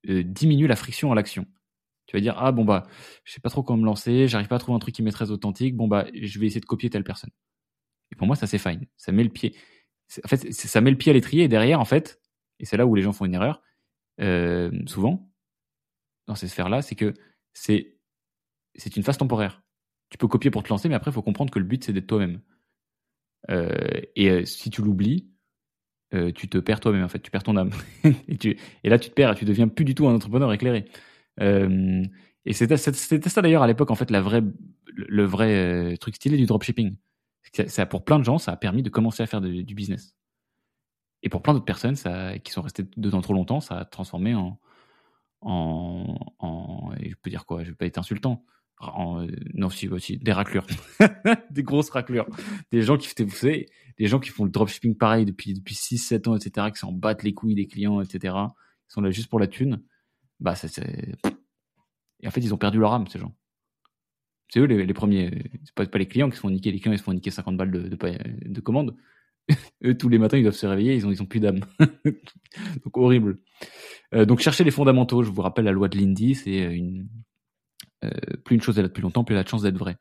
euh, diminuer la friction à l'action. Tu vas dire ah bon bah je sais pas trop comment me lancer, j'arrive pas à trouver un truc qui m'est très authentique. Bon bah je vais essayer de copier telle personne. Et pour moi, ça c'est fine. Ça met le pied. En fait, ça met le pied à l'étrier et derrière, en fait, et c'est là où les gens font une erreur, euh, souvent, dans ces sphères-là, c'est que c'est c'est une phase temporaire. Tu peux copier pour te lancer, mais après, il faut comprendre que le but, c'est d'être toi-même. Euh, et euh, si tu l'oublies, euh, tu te perds toi-même, en fait, tu perds ton âme. et, là, tu te perds, et tu deviens plus du tout un entrepreneur éclairé. Et c'était ça d'ailleurs à l'époque, en fait, la vraie, le vrai truc stylé du dropshipping ça, pour plein de gens, ça a permis de commencer à faire du business. Et pour plein d'autres personnes ça, qui sont restées dedans trop longtemps, ça a transformé en, en, en je peux dire quoi? Je vais pas être insultant. En, non, aussi, aussi des raclures, des grosses raclures, des gens qui, vous savez, des gens qui font le dropshipping pareil depuis depuis 6-7 ans, etc., qui s'en battent les couilles des clients, etc., ils sont là juste pour la thune. Bah, ça, c'est et en fait, ils ont perdu leur âme, ces gens c'est eux les, premiers. C'est pas, pas les clients qui se font niquer. Les clients, ils se font niquer 50 balles de, de, de commande. eux, tous les matins, ils doivent se réveiller. Ils ont, ils ont plus d'âme. donc, horrible. Euh, donc, cherchez les fondamentaux. Je vous rappelle la loi de Lindy. C'est une, euh, plus une chose est là depuis longtemps, plus elle a de chance d'être vraie.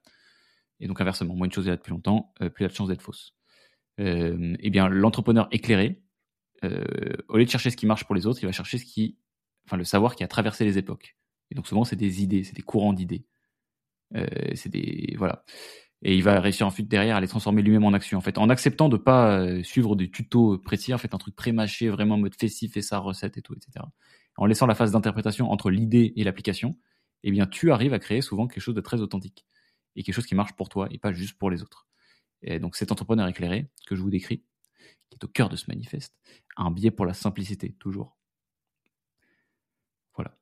Et donc, inversement, moins une chose est là depuis longtemps, euh, plus elle a de chance d'être fausse. Euh, eh bien, l'entrepreneur éclairé, euh, au lieu de chercher ce qui marche pour les autres, il va chercher ce qui, enfin, le savoir qui a traversé les époques. Et donc, souvent, c'est des idées, c'est des courants d'idées. Euh, c'est des voilà. Et il va réussir ensuite derrière à les transformer lui-même en action. En fait, en acceptant de pas suivre des tutos précis, en fait, un truc pré-mâché, vraiment en mode fais ci, fais ça, recette et tout, etc. En laissant la phase d'interprétation entre l'idée et l'application, eh bien, tu arrives à créer souvent quelque chose de très authentique et quelque chose qui marche pour toi et pas juste pour les autres. Et donc, cet entrepreneur éclairé que je vous décris, qui est au cœur de ce manifeste, a un biais pour la simplicité, toujours. Voilà.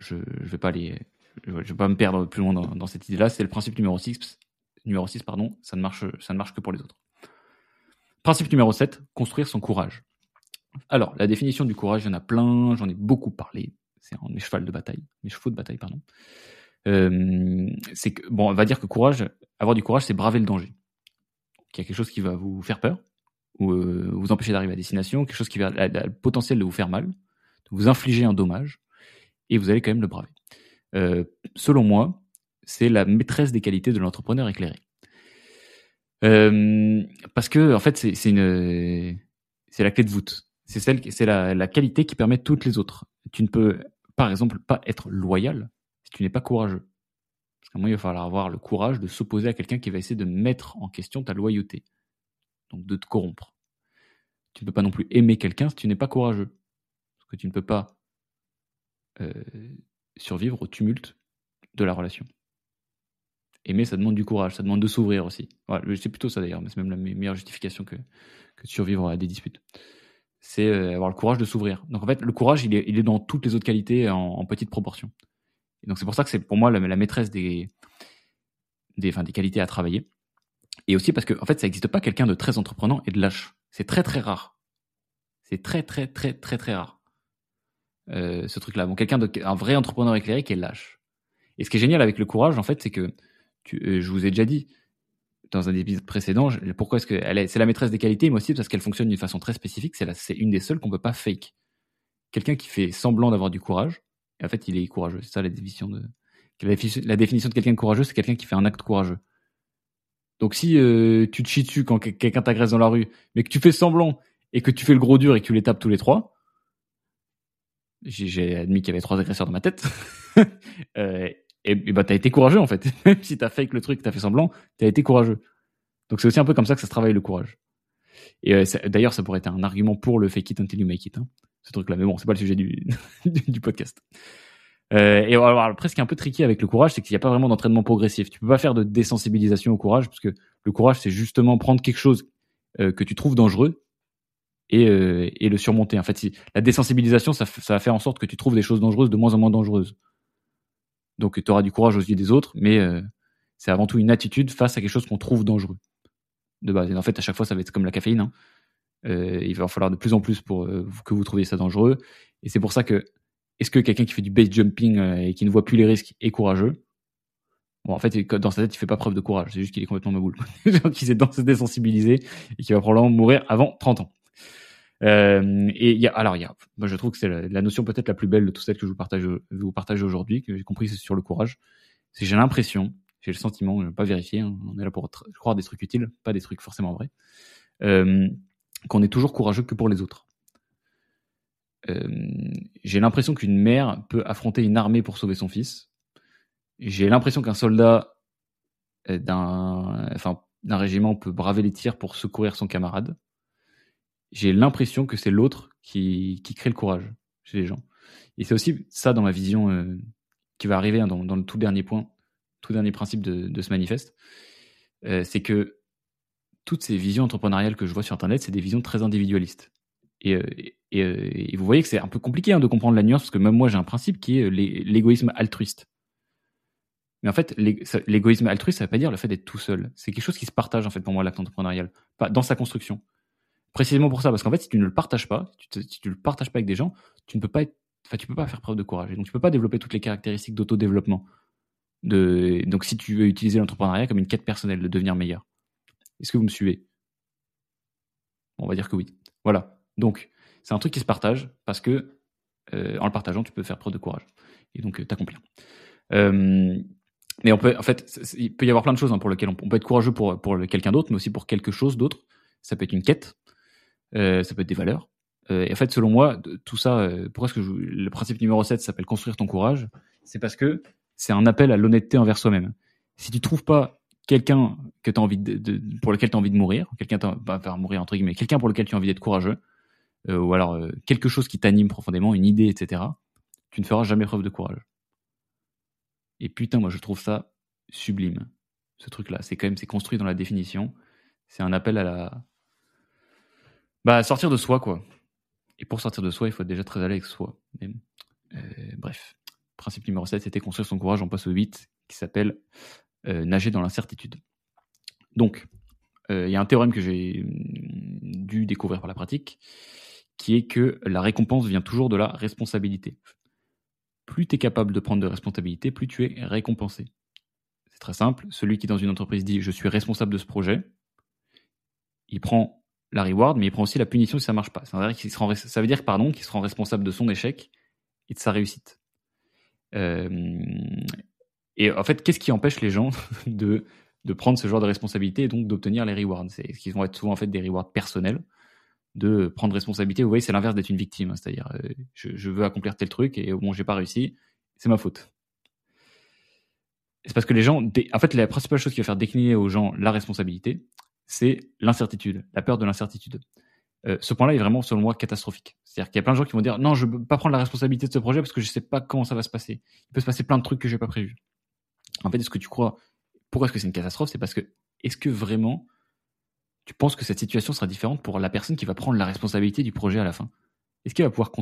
Je ne vais pas je vais me perdre plus loin dans, cette idée-là. C'est le principe numéro 6. Numéro 6, pardon, ça ne, marche, ça ne marche que pour les autres. Principe numéro 7, construire son courage. Alors, la définition du courage, il y en a plein, j'en ai beaucoup parlé. C'est un mes chevaux de bataille, mes chevaux de bataille, pardon. C'est que, bon, on va dire que courage, avoir du courage, c'est braver le danger. Il y a quelque chose qui va vous faire peur, ou euh, vous empêcher d'arriver à destination, quelque chose qui a, le potentiel de vous faire mal, de vous infliger un dommage, et vous allez quand même le braver. Selon moi, c'est la maîtresse des qualités de l'entrepreneur éclairé. Parce que en fait, c'est une, c'est la clé de voûte. C'est celle, c'est la, la qualité qui permet toutes les autres. Tu ne peux, par exemple, pas être loyal si tu n'es pas courageux. Parce qu'à un moment, il va falloir avoir le courage de s'opposer à quelqu'un qui va essayer de mettre en question ta loyauté, donc de te corrompre. Tu ne peux pas non plus aimer quelqu'un si tu n'es pas courageux, parce que tu ne peux pas euh, survivre au tumulte de la relation. Aimer, ça demande du courage, ça demande de s'ouvrir aussi. C'est plutôt ça d'ailleurs, mais c'est même la meilleure justification que de survivre à des disputes. C'est euh, avoir le courage de s'ouvrir. Donc en fait, le courage, il est, il est dans toutes les autres qualités en, en petite proportion. Et donc c'est pour ça que c'est pour moi la, maîtresse des, des, des qualités à travailler. Et aussi parce que en fait, ça n'existe pas quelqu'un de très entreprenant et de lâche. C'est très très rare. C'est très très très très très rare. Euh, ce truc-là. Bon, quelqu'un de, un vrai entrepreneur éclairé qui est lâche. Et ce qui est génial avec le courage, en fait, c'est que euh, je vous ai déjà dit, dans un épisode précédent, pourquoi est-ce que c'est la maîtresse des qualités, mais aussi parce qu'elle fonctionne d'une façon très spécifique. C'est une des seules qu'on peut pas fake. Quelqu'un qui fait semblant d'avoir du courage, et en fait, il est courageux. C'est ça la définition de la définition de quelqu'un courageux, c'est quelqu'un qui fait un acte courageux. Donc si euh, tu te chies dessus quand quelqu'un t'agresse dans la rue, mais que tu fais semblant et que tu fais le gros dur et que tu les tapes tous les trois, j'ai admis qu'il y avait trois agresseurs dans ma tête. euh, et, et bah t'as été courageux en fait. Même si t'as fake le truc, t'as fait semblant, t'as été courageux. Donc c'est aussi un peu comme ça que ça se travaille le courage. Et euh, d'ailleurs, ça pourrait être un argument pour le fake it until you make it, hein, ce truc-là. Mais bon, c'est pas le sujet du, podcast. Euh, et alors, qui est un peu tricky avec le courage, c'est qu'il n'y a pas vraiment d'entraînement progressif. Tu peux pas faire de désensibilisation au courage, parce que le courage, c'est justement prendre quelque chose euh, que tu trouves dangereux et, euh, le surmonter. En fait, la désensibilisation, ça va faire en sorte que tu trouves des choses dangereuses de moins en moins dangereuses. Donc, tu auras du courage aux yeux des autres, mais euh, c'est avant tout une attitude face à quelque chose qu'on trouve dangereux de base. Et en fait, à chaque fois, ça va être comme la caféine. Hein. Euh, il va falloir de plus en plus pour euh, que vous trouviez ça dangereux. Et c'est pour ça que est-ce que quelqu'un qui fait du base jumping et qui ne voit plus les risques est courageux? Bon, en fait, dans sa tête, il fait pas preuve de courage. C'est juste qu'il est complètement maboule. qu'il s'est désensibilisé et qui va probablement mourir avant 30 ans. Euh, et y a, alors y a, moi je trouve que c'est la, notion peut-être la plus belle de tout celle que je vous partage, aujourd'hui, que j'ai compris c'est sur le courage. C'est j'ai l'impression, j'ai le sentiment, je vais pas vérifier, hein, on est là pour croire des trucs utiles, pas des trucs forcément vrais, euh, qu'on est toujours courageux que pour les autres. Euh, j'ai l'impression qu'une mère peut affronter une armée pour sauver son fils. J'ai l'impression qu'un soldat euh, d'un, enfin, d'un régiment peut braver les tirs pour secourir son camarade. J'ai l'impression que c'est l'autre qui, qui crée le courage chez les gens. Et c'est aussi ça dans ma vision euh, qui va arriver hein, dans, dans, le tout dernier point, tout dernier principe de, de ce manifeste. Euh, c'est que toutes ces visions entrepreneuriales que je vois sur Internet, c'est des visions très individualistes. Et, euh, et, vous voyez que c'est un peu compliqué hein, de comprendre la nuance, parce que même moi j'ai un principe qui est l'égoïsme altruiste. Mais en fait, l'égoïsme altruiste, ça veut pas dire le fait d'être tout seul. C'est quelque chose qui se partage en fait pour moi l'acte entrepreneurial, dans sa construction. Précisément pour ça, parce qu'en fait, si tu ne le partages pas, si tu ne le partages pas avec des gens, tu ne peux pas enfin, tu peux pas faire preuve de courage. Et donc, tu peux pas développer toutes les caractéristiques d'autodéveloppement. De, donc, si tu veux utiliser l'entrepreneuriat comme une quête personnelle de devenir meilleur, est-ce que vous me suivez? On va dire que oui. Voilà. Donc, c'est un truc qui se partage parce que euh, en le partageant, tu peux faire preuve de courage et donc euh, t'accomplir. Euh, mais on peut, en fait, il peut y avoir plein de choses hein, pour lesquelles on, peut être courageux pour quelqu'un d'autre, mais aussi pour quelque chose d'autre. Ça peut être une quête, euh, ça peut être des valeurs. Euh, et en fait, selon moi, tout ça, euh, pourquoi est-ce que le principe numéro 7 s'appelle construire ton courage? C'est parce que c'est un appel à l'honnêteté envers soi-même. Si tu trouves pas quelqu'un que as envie pour lequel tu as envie de mourir, quelqu'un faire mourir entre guillemets, quelqu'un pour lequel tu as envie d'être courageux, ou alors quelque chose qui t'anime profondément, une idée, etc., tu ne feras jamais preuve de courage. Et putain, moi je trouve ça sublime, ce truc-là. C'est quand même, c'est construit dans la définition. C'est un appel à la, bah, sortir de soi, quoi. Et pour sortir de soi, il faut être déjà très l'aise avec soi. Euh, bref. Principe numéro 7, c'était construire son courage. On passe au 8, qui s'appelle euh, nager dans l'incertitude. Donc, euh, il y a un théorème que j'ai mm, dû découvrir par la pratique, qui est que la récompense vient toujours de la responsabilité. Plus tu es capable de prendre de responsabilité, plus tu es récompensé. C'est très simple. Celui qui dans une entreprise dit je suis responsable de ce projet, il prend la reward, mais il prend aussi la punition si ça marche pas. Ça veut dire qu'il sera, ça veut dire pardon qu'il se rend responsable de son échec et de sa réussite. Euh, et en fait, qu'est-ce qui empêche les gens de de prendre ce genre de responsabilité et donc d'obtenir les rewards? C'est ce qui vont être souvent en fait des rewards personnels, de prendre responsabilité. Vous voyez, c'est l'inverse d'être une victime, hein. c'est-à-dire euh, je, veux accomplir tel truc et bon, j'ai pas réussi, c'est ma faute. C'est parce que les gens, en fait, la principale chose qui va faire décliner aux gens la responsabilité, c'est l'incertitude, la peur de l'incertitude. Euh, ce point-là est vraiment, selon moi, catastrophique. C'est-à-dire qu'il y a plein de gens qui vont dire non, je veux pas prendre la responsabilité de ce projet parce que je sais pas comment ça va se passer. Il peut se passer plein de trucs que j'ai pas prévus. En fait, est-ce que tu crois pourquoi est-ce que c'est une catastrophe? C'est parce que est-ce que vraiment tu penses que cette situation sera différente pour la personne qui va prendre la responsabilité du projet à la fin? Est-ce qu'elle va pouvoir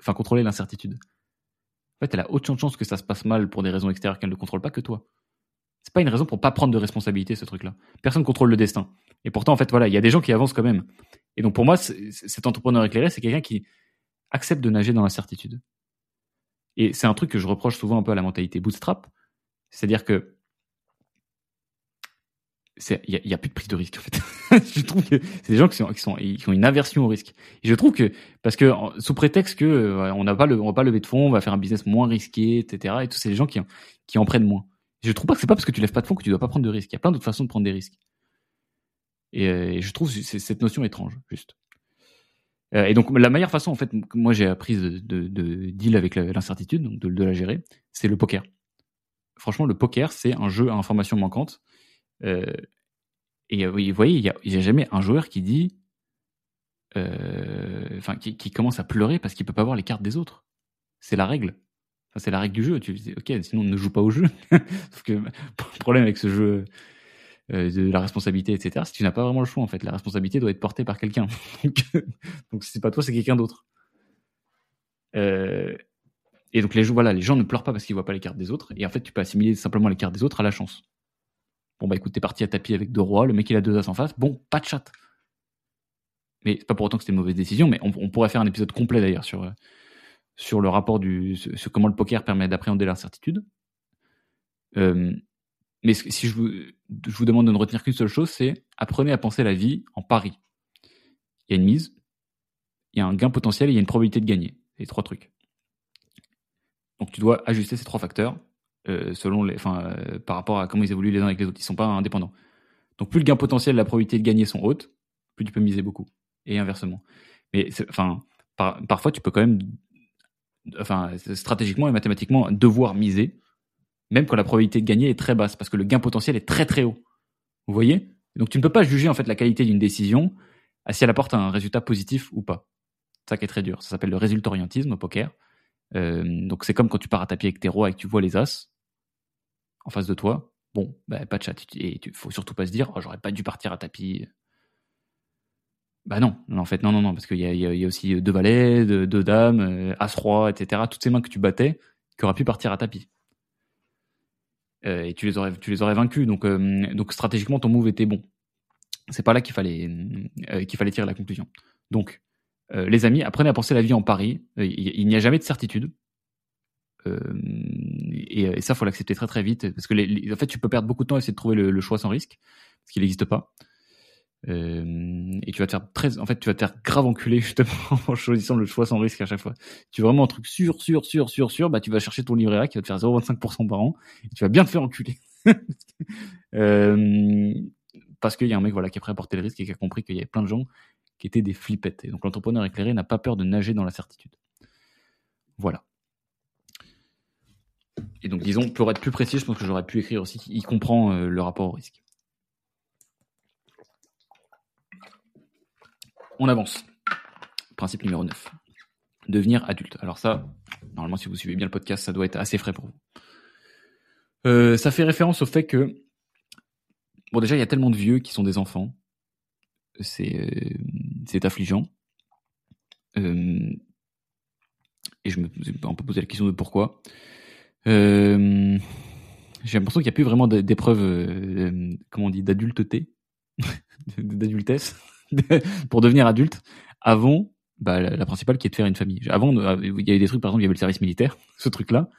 enfin, contrôler l'incertitude? En fait, elle a autant de chances que ça se passe mal pour des raisons extérieures qu'elle ne contrôle pas que toi. C'est pas une raison pour pas prendre de responsabilité ce truc-là. Personne contrôle le destin. Et pourtant, en fait, voilà, il y a des gens qui avancent quand même. Et donc pour moi, cet entrepreneur éclairé, c'est quelqu'un qui accepte de nager dans l'incertitude. Et c'est un truc que je reproche souvent un peu à la mentalité bootstrap, c'est-à-dire que il y, a, plus de prise de risque en fait. je trouve que c'est des gens qui ont une aversion au risque. Je trouve que parce que sous prétexte que euh, on n'a pas le va pas lever de fonds, on va faire un business moins risqué, etc. Et tous ces gens qui qui en prennent moins. Je trouve pas que c'est pas parce que tu lèves pas de fonds que tu dois pas prendre de risques. Il y a plein d'autres façons de prendre des risques. Et, euh, je trouve cette notion étrange, juste. Euh, et donc la meilleure façon en fait, moi j'ai appris de, de, de, deal avec l'incertitude, donc de, la gérer, c'est le poker. Franchement, le poker c'est un jeu à information manquante euh, et vous voyez, il n'y a, jamais un joueur qui dit, enfin, qui, qui, commence à pleurer parce qu'il peut pas voir les cartes des autres. C'est la règle. C'est la règle du jeu. Tu dis, ok, sinon on ne joue pas au jeu. Sauf que le problème avec ce jeu de la responsabilité, etc., c'est que tu n'as pas vraiment le choix en fait. La responsabilité doit être portée par quelqu'un. donc, si c'est pas toi, c'est quelqu'un d'autre. Euh, et donc les, les gens ne pleurent pas parce qu'ils voient pas les cartes des autres. Et en fait, tu peux assimiler simplement les cartes des autres à la chance. Bon, bah écoute, t'es parti à tapis avec deux rois, le mec il a deux as en face, bon, pas de chat. Mais c'est pas pour autant que c'était une mauvaise décision, mais on, pourrait faire un épisode complet d'ailleurs sur, euh, sur le rapport du. sur comment le poker permet d'appréhender l'incertitude. Euh, mais si je vous, je vous demande de ne retenir qu'une seule chose, c'est apprenez à penser la vie en pari. Il y a une mise, il y a un gain potentiel et il y a une probabilité de gagner. Les trois trucs. Donc tu dois ajuster ces trois facteurs euh, selon les, enfin, euh, par rapport à comment ils évoluent les uns avec les autres. Ils sont pas indépendants. Donc plus le gain potentiel, la probabilité de gagner sont hautes, plus tu peux miser beaucoup. Et inversement. Mais enfin, parfois tu peux quand même, enfin, stratégiquement et mathématiquement, devoir miser, même quand la probabilité de gagner est très basse, parce que le gain potentiel est très très haut. Vous voyez? Donc tu ne peux pas juger en fait la qualité d'une décision à si elle apporte un résultat positif ou pas. Ça qui est très dur. Ça s'appelle le résultat orientisme au poker. Euh, donc c'est comme quand tu pars à tapis avec tes rois et que tu vois les as en face de toi, bon, bah, pas de chat. Et il faut surtout pas se dire, oh, j'aurais pas dû partir à tapis. Bah non, en fait, non, non, non, parce qu'il y a, aussi deux valets, deux, dames, euh, as-roi, etc. Toutes ces mains que tu battais, qui auraient pu partir à tapis. Euh, et tu les aurais, tu les aurais vaincus. Donc, euh, donc stratégiquement, ton move était bon. C'est pas là qu'il fallait, qu'il fallait tirer la conclusion. Donc, les amis, apprenez à penser la vie en pari. il n'y a jamais de certitude. Euh, et, et, ça, faut l'accepter très très vite parce que en fait, tu peux perdre beaucoup de temps à essayer de trouver le, choix sans risque parce qu'il n'existe pas. Et tu vas te faire très, en fait, tu vas faire grave enculer justement en choisissant le choix sans risque à chaque fois. Tu veux vraiment un truc sûr, sûr, sûr, sûr, sûr, bah tu vas chercher ton livret A qui va te faire 0,25% par an et tu vas bien te faire enculer. euh, parce qu'il y a un mec voilà qui est prêt à porter le risque et qui a compris qu'il y avait plein de gens qui étaient des flippettes. Et donc l'entrepreneur éclairé n'a pas peur de nager dans la certitude. Voilà. Et donc, disons, pour être plus précis, je pense que j'aurais pu écrire aussi qu'il comprend euh, le rapport au risque. On avance. Principe numéro 9. Devenir adulte. Alors ça, normalement, si vous suivez bien le podcast, ça doit être assez frais pour vous. Euh, ça fait référence au fait que, bon, déjà, il y a tellement de vieux qui sont des enfants. C'est, euh, affligeant. et je me, on peut poser la question de pourquoi. Euh, j'ai l'impression qu'il n'y a plus vraiment d'épreuves, euh, comment on dit, d'adulteté, d'adultesse, pour devenir adulte. Avant, bah, la, principale qui est de faire une famille. Avant, euh, il y avait des trucs, par exemple, il y avait le service militaire, ce truc-là,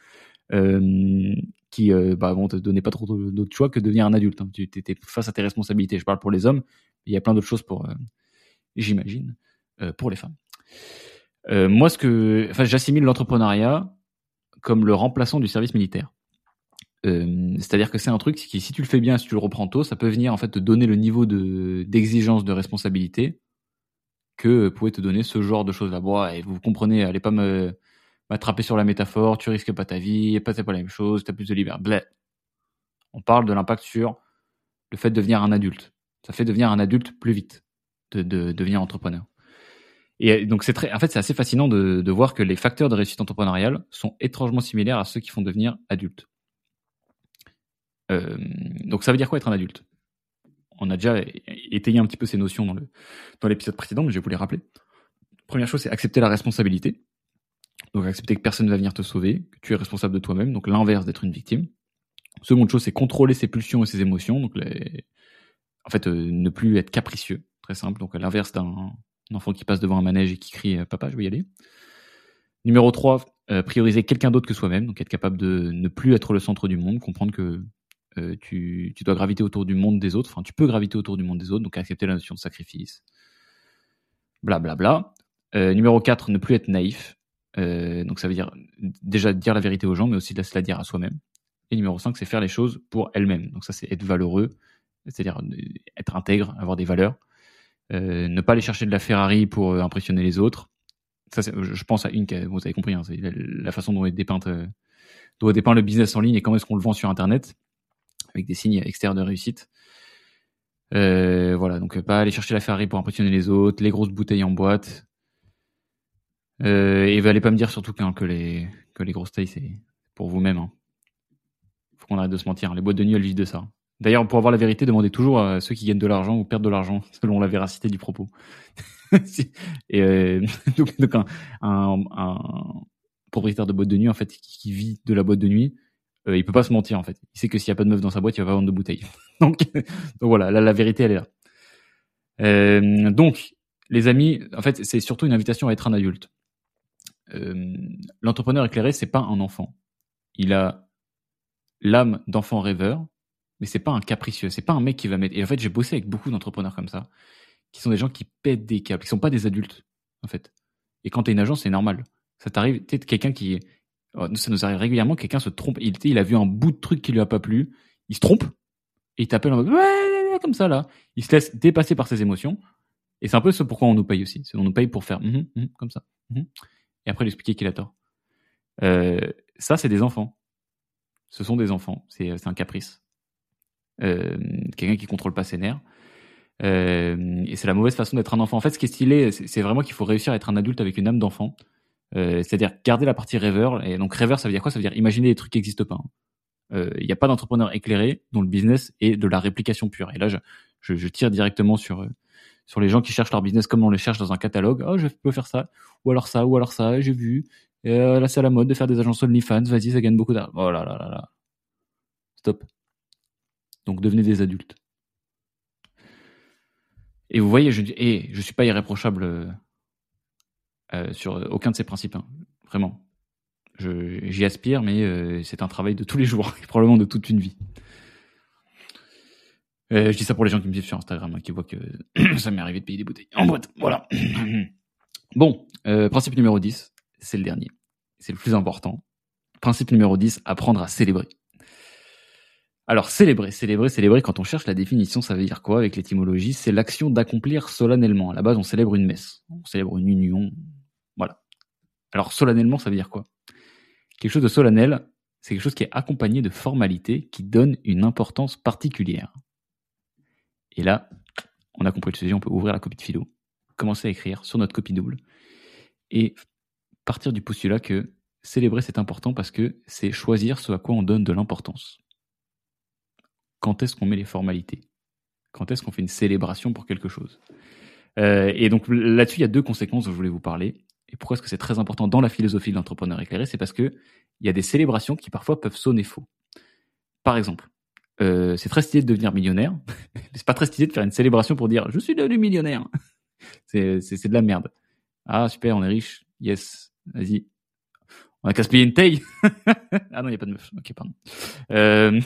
euh, qui, euh, bah, te donnait pas trop d'autres choix que de devenir un adulte. Hein. Tu étais face à tes responsabilités. Je parle pour les hommes, il y a plein d'autres choses pour, j'imagine, pour les femmes. moi, ce que, enfin, j'assimile l'entrepreneuriat comme le remplaçant du service militaire. Euh, c'est-à-dire que c'est un truc qui, si tu le fais bien, si tu le reprends tôt, ça peut venir en fait te donner le niveau de d'exigence de responsabilité que pouvait te donner ce genre de choses-là. Bon, et vous comprenez, allez pas m'attraper sur la métaphore, tu risques pas ta vie, pas c'est pas la même chose, t'as plus de liberté. On parle de l'impact sur le fait de devenir un adulte. Ça fait devenir un adulte plus vite de, de devenir entrepreneur. Et euh, donc c'est très, en fait, c'est assez fascinant de, de, voir que les facteurs de réussite entrepreneuriale sont étrangement similaires à ceux qui font devenir adultes. Euh, donc ça veut dire quoi être un adulte? On a déjà étayé un petit peu ces notions dans le dans l'épisode précédent, mais je vais vous les rappeler. Première chose, c'est accepter la responsabilité. Donc accepter que personne ne va venir te sauver, que tu es responsable de toi-même, donc l'inverse d'être une victime. Seconde chose, c'est contrôler ses pulsions et ses émotions, donc en fait euh, ne plus être capricieux, très simple. Donc à l'inverse d'un un enfant qui passe devant un manège et qui crie euh, Papa, je vais y aller. Numéro 3, euh, prioriser quelqu'un d'autre que soi-même, donc être capable de ne plus être le centre du monde, comprendre que euh, tu, dois graviter autour du monde des autres. Enfin, tu peux graviter autour du monde des autres, donc accepter la notion de sacrifice. Blablabla. Bla, bla. Euh, numéro 4, ne plus être naïf. Euh, donc ça veut dire déjà dire la vérité aux gens, mais aussi de la dire à soi-même. Et numéro 5, c'est faire les choses pour elle-même. Donc ça, c'est être valeureux, c'est-à-dire être intègre, avoir des valeurs. Ne pas aller chercher de la Ferrari pour impressionner les autres. Ça, je pense à une, vous avez compris, hein, c'est la, façon dont est dépeinte, dont est dépeint le business en ligne et comment est-ce qu'on le vend sur Internet, avec des signes externes de réussite. Euh, voilà, donc pas aller chercher la Ferrari pour impressionner les autres, les grosses bouteilles en boîte. Euh, et allez pas me dire surtout que, les, que les grosses tailles, c'est pour vous-même. Hein. Faut qu'on arrête de se mentir. Les boîtes de nuit, elles vivent de ça. D'ailleurs, pour avoir la vérité, demandez toujours à ceux qui gagnent de l'argent ou perdent de l'argent, selon la véracité du propos. et euh, donc, un, propriétaire de boîte de nuit, en fait, qui vit de la boîte de nuit, euh, il peut pas se mentir, en fait. Il sait que s'il y a pas de meuf dans sa boîte, il va pas vendre de bouteilles. donc, voilà, là, la vérité, elle est là. Euh, donc, les amis, en fait, c'est surtout une invitation à être un adulte. Euh, L'entrepreneur éclairé, c'est pas un enfant. Il a l'âme d'enfant rêveur, mais c'est pas un capricieux, c'est pas un mec qui va mettre. Et en fait, j'ai bossé avec beaucoup d'entrepreneurs comme ça, qui sont des gens qui pètent des câbles, qui sont pas des adultes, en fait. Et quand t'es une agence, c'est normal. Ça t'arrive, t'es quelqu'un qui, ça nous arrive régulièrement, quelqu'un se trompe, il, a vu un bout de truc qui lui a pas plu, il se trompe, et il t'appelle en mode, ouais, comme ça, là. Il se laisse dépasser par ses émotions. Et c'est un peu ce pourquoi on nous paye aussi. On nous paye pour faire, mm -hmm, comme ça. Mm et après lui expliquer qu'il a tort. Euh, ça, c'est des enfants. Ce sont des enfants. C'est un caprice. Euh, quelqu'un qui contrôle pas ses nerfs. Euh, et c'est la mauvaise façon d'être un enfant. En fait, ce qui est stylé, c'est vraiment qu'il faut réussir à être un adulte avec une âme d'enfant. Euh, C'est-à-dire garder la partie rêveur. Et donc rêveur, ça veut dire quoi? Ça veut dire imaginer des trucs qui n'existent pas. Il hein. n'y a pas d'entrepreneur éclairé dont le business est de la réplication pure. Et là, je, je, tire directement sur sur les gens qui cherchent leur business comme on les cherche dans un catalogue. Oh, je peux faire ça, ou alors ça, ou alors ça. J'ai vu. Euh, là, c'est à la mode de faire des agences OnlyFans. Vas-y, ça gagne beaucoup d'argent. Oh là là là là. Stop. Donc devenez des adultes. Et vous voyez, je et je suis pas irréprochable euh, euh, sur aucun de ces principes, hein. vraiment. J'y aspire, mais euh, c'est un travail de tous les jours, probablement de toute une vie. je dis ça pour les gens qui me suivent sur Instagram, hein, qui voient que ça m'est arrivé de payer des bouteilles en boîte. Voilà. bon, principe numéro 10, c'est le dernier. C'est le plus important. Principe numéro 10, apprendre à célébrer. Alors célébrer, célébrer, célébrer, quand on cherche la définition, ça veut dire quoi avec l'étymologie? C'est l'action d'accomplir solennellement. À la base, on célèbre une messe, on célèbre une union. Alors solennellement, ça veut dire quoi? Quelque chose de solennel, c'est quelque chose qui est accompagné de formalités qui donnent une importance particulière. Et là, on a compris le sujet, on peut ouvrir la copie de philo, commencer à écrire sur notre copie double, et partir du postulat que célébrer c'est important parce que c'est choisir ce à quoi on donne de l'importance quand est-ce qu'on met les formalités? Quand est-ce qu'on fait une célébration pour quelque chose? Euh, Et donc là-dessus, il y a deux conséquences dont je voulais vous parler. Et pourquoi est-ce que c'est très important dans la philosophie de l'entrepreneur éclairé C'est parce que il y a des célébrations qui parfois peuvent sonner faux. Par exemple, euh, c'est très stylé de devenir millionnaire. c'est pas très stylé de faire une célébration pour dire je suis devenu millionnaire. c'est de la merde. Ah super, on est riche. Yes, vas-y. On a qu'à se une taille. ah non, il n'y a pas de meuf. Ok, pardon. Euh...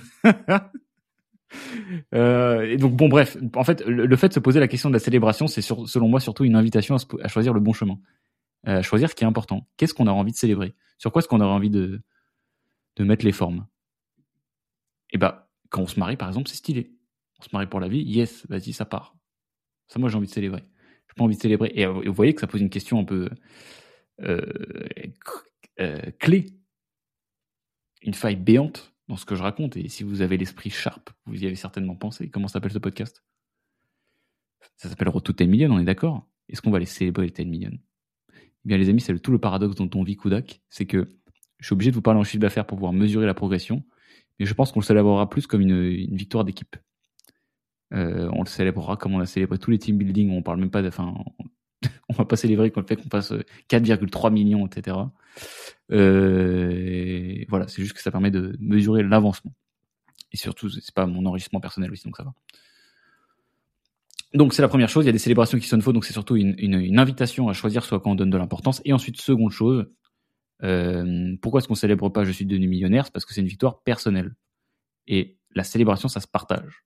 Euh, et donc bon bref, en fait le, fait de se poser la question de la célébration, c'est selon moi surtout une invitation à, choisir le bon chemin, à choisir ce qui est important. Qu'est-ce qu'on a envie de célébrer? Sur quoi est-ce qu'on aurait envie de mettre les formes? Eh bah quand on se marie par exemple, c'est stylé. On se marie pour la vie, yes, vas-y ça part. Ça moi j'ai envie de célébrer. J'ai pas envie de célébrer. Et, vous voyez que ça pose une question un peu euh, euh, clé, une faille béante dans ce que je raconte. Et si vous avez l'esprit sharp, vous y avez certainement pensé. Comment s'appelle ce podcast? Ça s'appelle to 10 Million, on est d'accord? Est-ce qu'on va les célébrer les 10 Million? Bien, les amis, c'est tout le paradoxe dont on vit Kudak. C'est que je suis obligé de vous parler en chiffre d'affaires pour pouvoir mesurer la progression. Mais je pense qu'on le célébrera plus comme une, victoire d'équipe. Euh, on le célébrera comme on a célébré tous les team building. On parle même pas on va pas célébrer le fait qu'on fasse 4,3 millions, etc. Euh, voilà, c'est juste que ça permet de mesurer l'avancement. Et surtout, c'est pas mon enrichissement personnel aussi, donc ça va. Donc c'est la première chose, il y a des célébrations qui sonnent faux, donc c'est surtout une, invitation à choisir soit quand on donne de l'importance. Et ensuite, seconde chose, euh, pourquoi est-ce qu'on célèbre pas je suis devenu millionnaire? C'est parce que c'est une victoire personnelle. Et la célébration, ça se partage.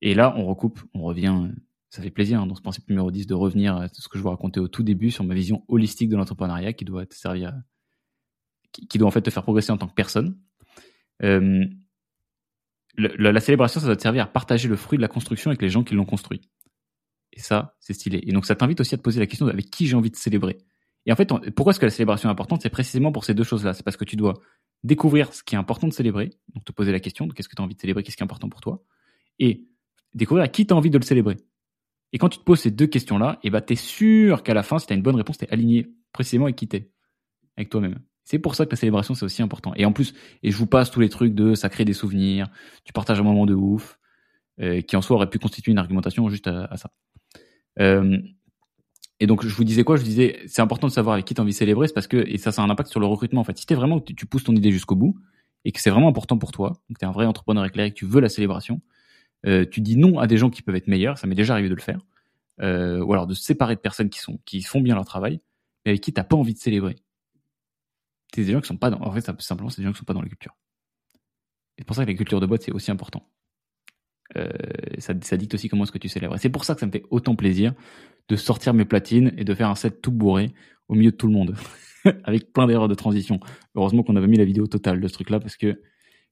Et là, on recoupe, on revient. Ça fait plaisir hein, dans ce principe numéro 10 de revenir à ce que je vous racontais au tout début sur ma vision holistique de l'entrepreneuriat qui doit te servir, qui, doit en fait te faire progresser en tant que personne. Euh, la, célébration, ça doit te servir à partager le fruit de la construction avec les gens qui l'ont construit. Et ça, c'est stylé. Et donc, ça t'invite aussi à te poser la question avec qui j'ai envie de célébrer. Et en fait, pourquoi est-ce que la célébration est importante? C'est précisément pour ces deux choses-là. C'est parce que tu dois découvrir ce qui est important de célébrer, donc te poser la question de qu'est-ce que tu as envie de célébrer, qu'est-ce qui est important pour toi, et découvrir à qui tu as envie de le célébrer. Et quand tu te poses ces deux questions-là, eh ben, tu es sûr qu'à la fin, si tu as une bonne réponse, tu es aligné précisément avec qui tu avec toi-même. C'est pour ça que la célébration, c'est aussi important. Et en plus, et je vous passe tous les trucs de ça crée des souvenirs, tu partages un moment de ouf, euh, qui en soi aurait pu constituer une argumentation juste à, ça. Euh, et donc, je vous disais quoi? Je vous disais, c'est important de savoir avec qui tu as envie de célébrer, c'est parce que, et ça, ça a un impact sur le recrutement. En fait, si t'es vraiment, tu, tu pousses ton idée jusqu'au bout, et que c'est vraiment important pour toi, que tu es un vrai entrepreneur éclairé, que tu veux la célébration, euh, tu dis non à des gens qui peuvent être meilleurs, ça m'est déjà arrivé de le faire, ou alors de se séparer de personnes qui sont qui font bien leur travail, mais avec qui t'as pas envie de célébrer c'est des gens qui sont pas en fait, simplement, c'est gens qui sont pas dans la culture. C'est pour ça que la culture de boîte, c'est aussi important. Euh, ça, ça dicte aussi comment est-ce que tu célèbres. C'est pour ça que ça me fait autant plaisir de sortir mes platines et de faire un set tout bourré au milieu de tout le monde, avec plein d'erreurs de transition. Heureusement qu'on avait mis la vidéo totale de ce truc-là parce que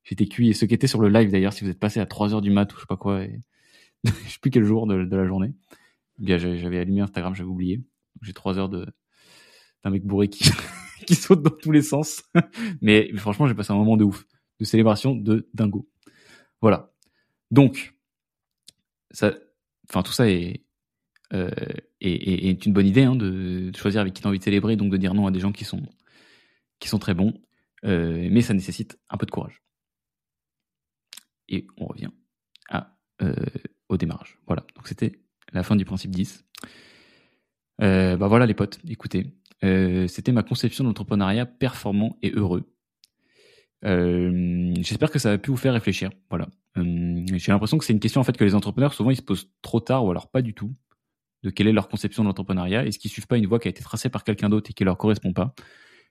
j'étais cuit. Et ceux qui étaient sur le live d'ailleurs, si vous êtes passé à 3 heures du mat ou je sais pas quoi, je sais plus quel jour de, la journée, eh bien j'avais allumé Instagram, j'avais oublié. J'ai 3 heures de d'un mec bourré qui qui saute dans tous les sens. Mais franchement, j'ai passé un moment de ouf, de célébration de dingo. Voilà. Donc, ça, enfin tout ça est, euh, une bonne idée hein, de, choisir avec qui tu as envie de célébrer, donc de dire non à des gens qui sont très bons, euh, mais ça nécessite un peu de courage. Et on revient euh, au démarrage. Voilà. Donc c'était la fin du principe 10. Euh, bah voilà les potes, écoutez, euh, c'était ma conception d'entrepreneuriat performant et heureux. Euh, j'espère que ça a pu vous faire réfléchir. Voilà. Euh, j'ai l'impression que c'est une question en fait que les entrepreneurs souvent ils se posent trop tard ou alors pas du tout de quelle est leur conception de l'entrepreneuriat. Est-ce qu'ils suivent pas une voie qui a été tracée par quelqu'un d'autre et qui leur correspond pas?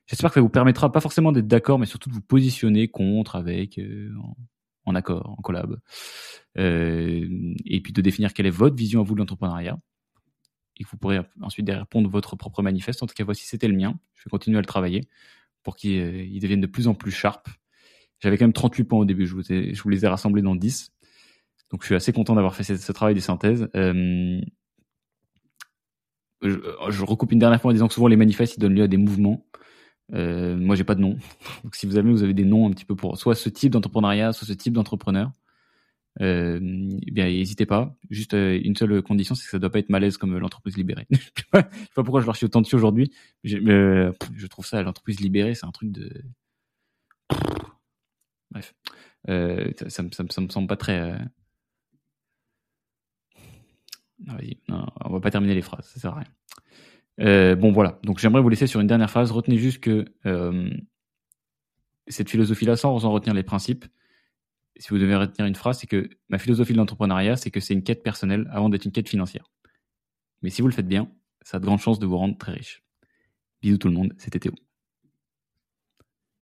J'espère que ça vous permettra pas forcément d'être d'accord, mais surtout de vous positionner contre, avec, en, accord, en collab, et puis de définir quelle est votre vision à vous de l'entrepreneuriat et que vous pourrez ensuite répondre votre propre manifeste. En tout cas, voici, c'était le mien. Je vais continuer à le travailler pour qu'il euh, devienne de plus en plus sharp. J'avais quand même 38 points au début, je vous, les ai rassemblés dans 10. Donc je suis assez content d'avoir fait ce, travail de synthèse. Euh, je, je, recoupe une dernière fois en disant que souvent les manifestes donnent lieu à des mouvements. Euh, moi j'ai pas de nom. Donc si vous avez vous avez des noms un petit peu pour soit ce type d'entrepreneuriat, soit ce type d'entrepreneur euh, eh bien n'hésitez pas. Juste euh, une seule condition, c'est que ça doit pas être malaise comme l'entreprise libérée. je sais pas pourquoi je leur suis autant dessus aujourd'hui. Je, euh, je trouve ça l'entreprise libérée, c'est un truc de bref. Euh, ça, ça, ça, ça, me semble pas très. Euh... Non, non, on va pas terminer les phrases, ça sert à rien. Euh, bon voilà, donc j'aimerais vous laisser sur une dernière phrase. Retenez juste que euh, cette philosophie-là, sans en retenir les principes, si vous devez retenir une phrase, c'est que ma philosophie de l'entrepreneuriat, c'est que c'est une quête personnelle avant d'être une quête financière. Mais si vous le faites bien, ça a de grandes chances de vous rendre très riche. Bisous tout le monde, c'était Théo.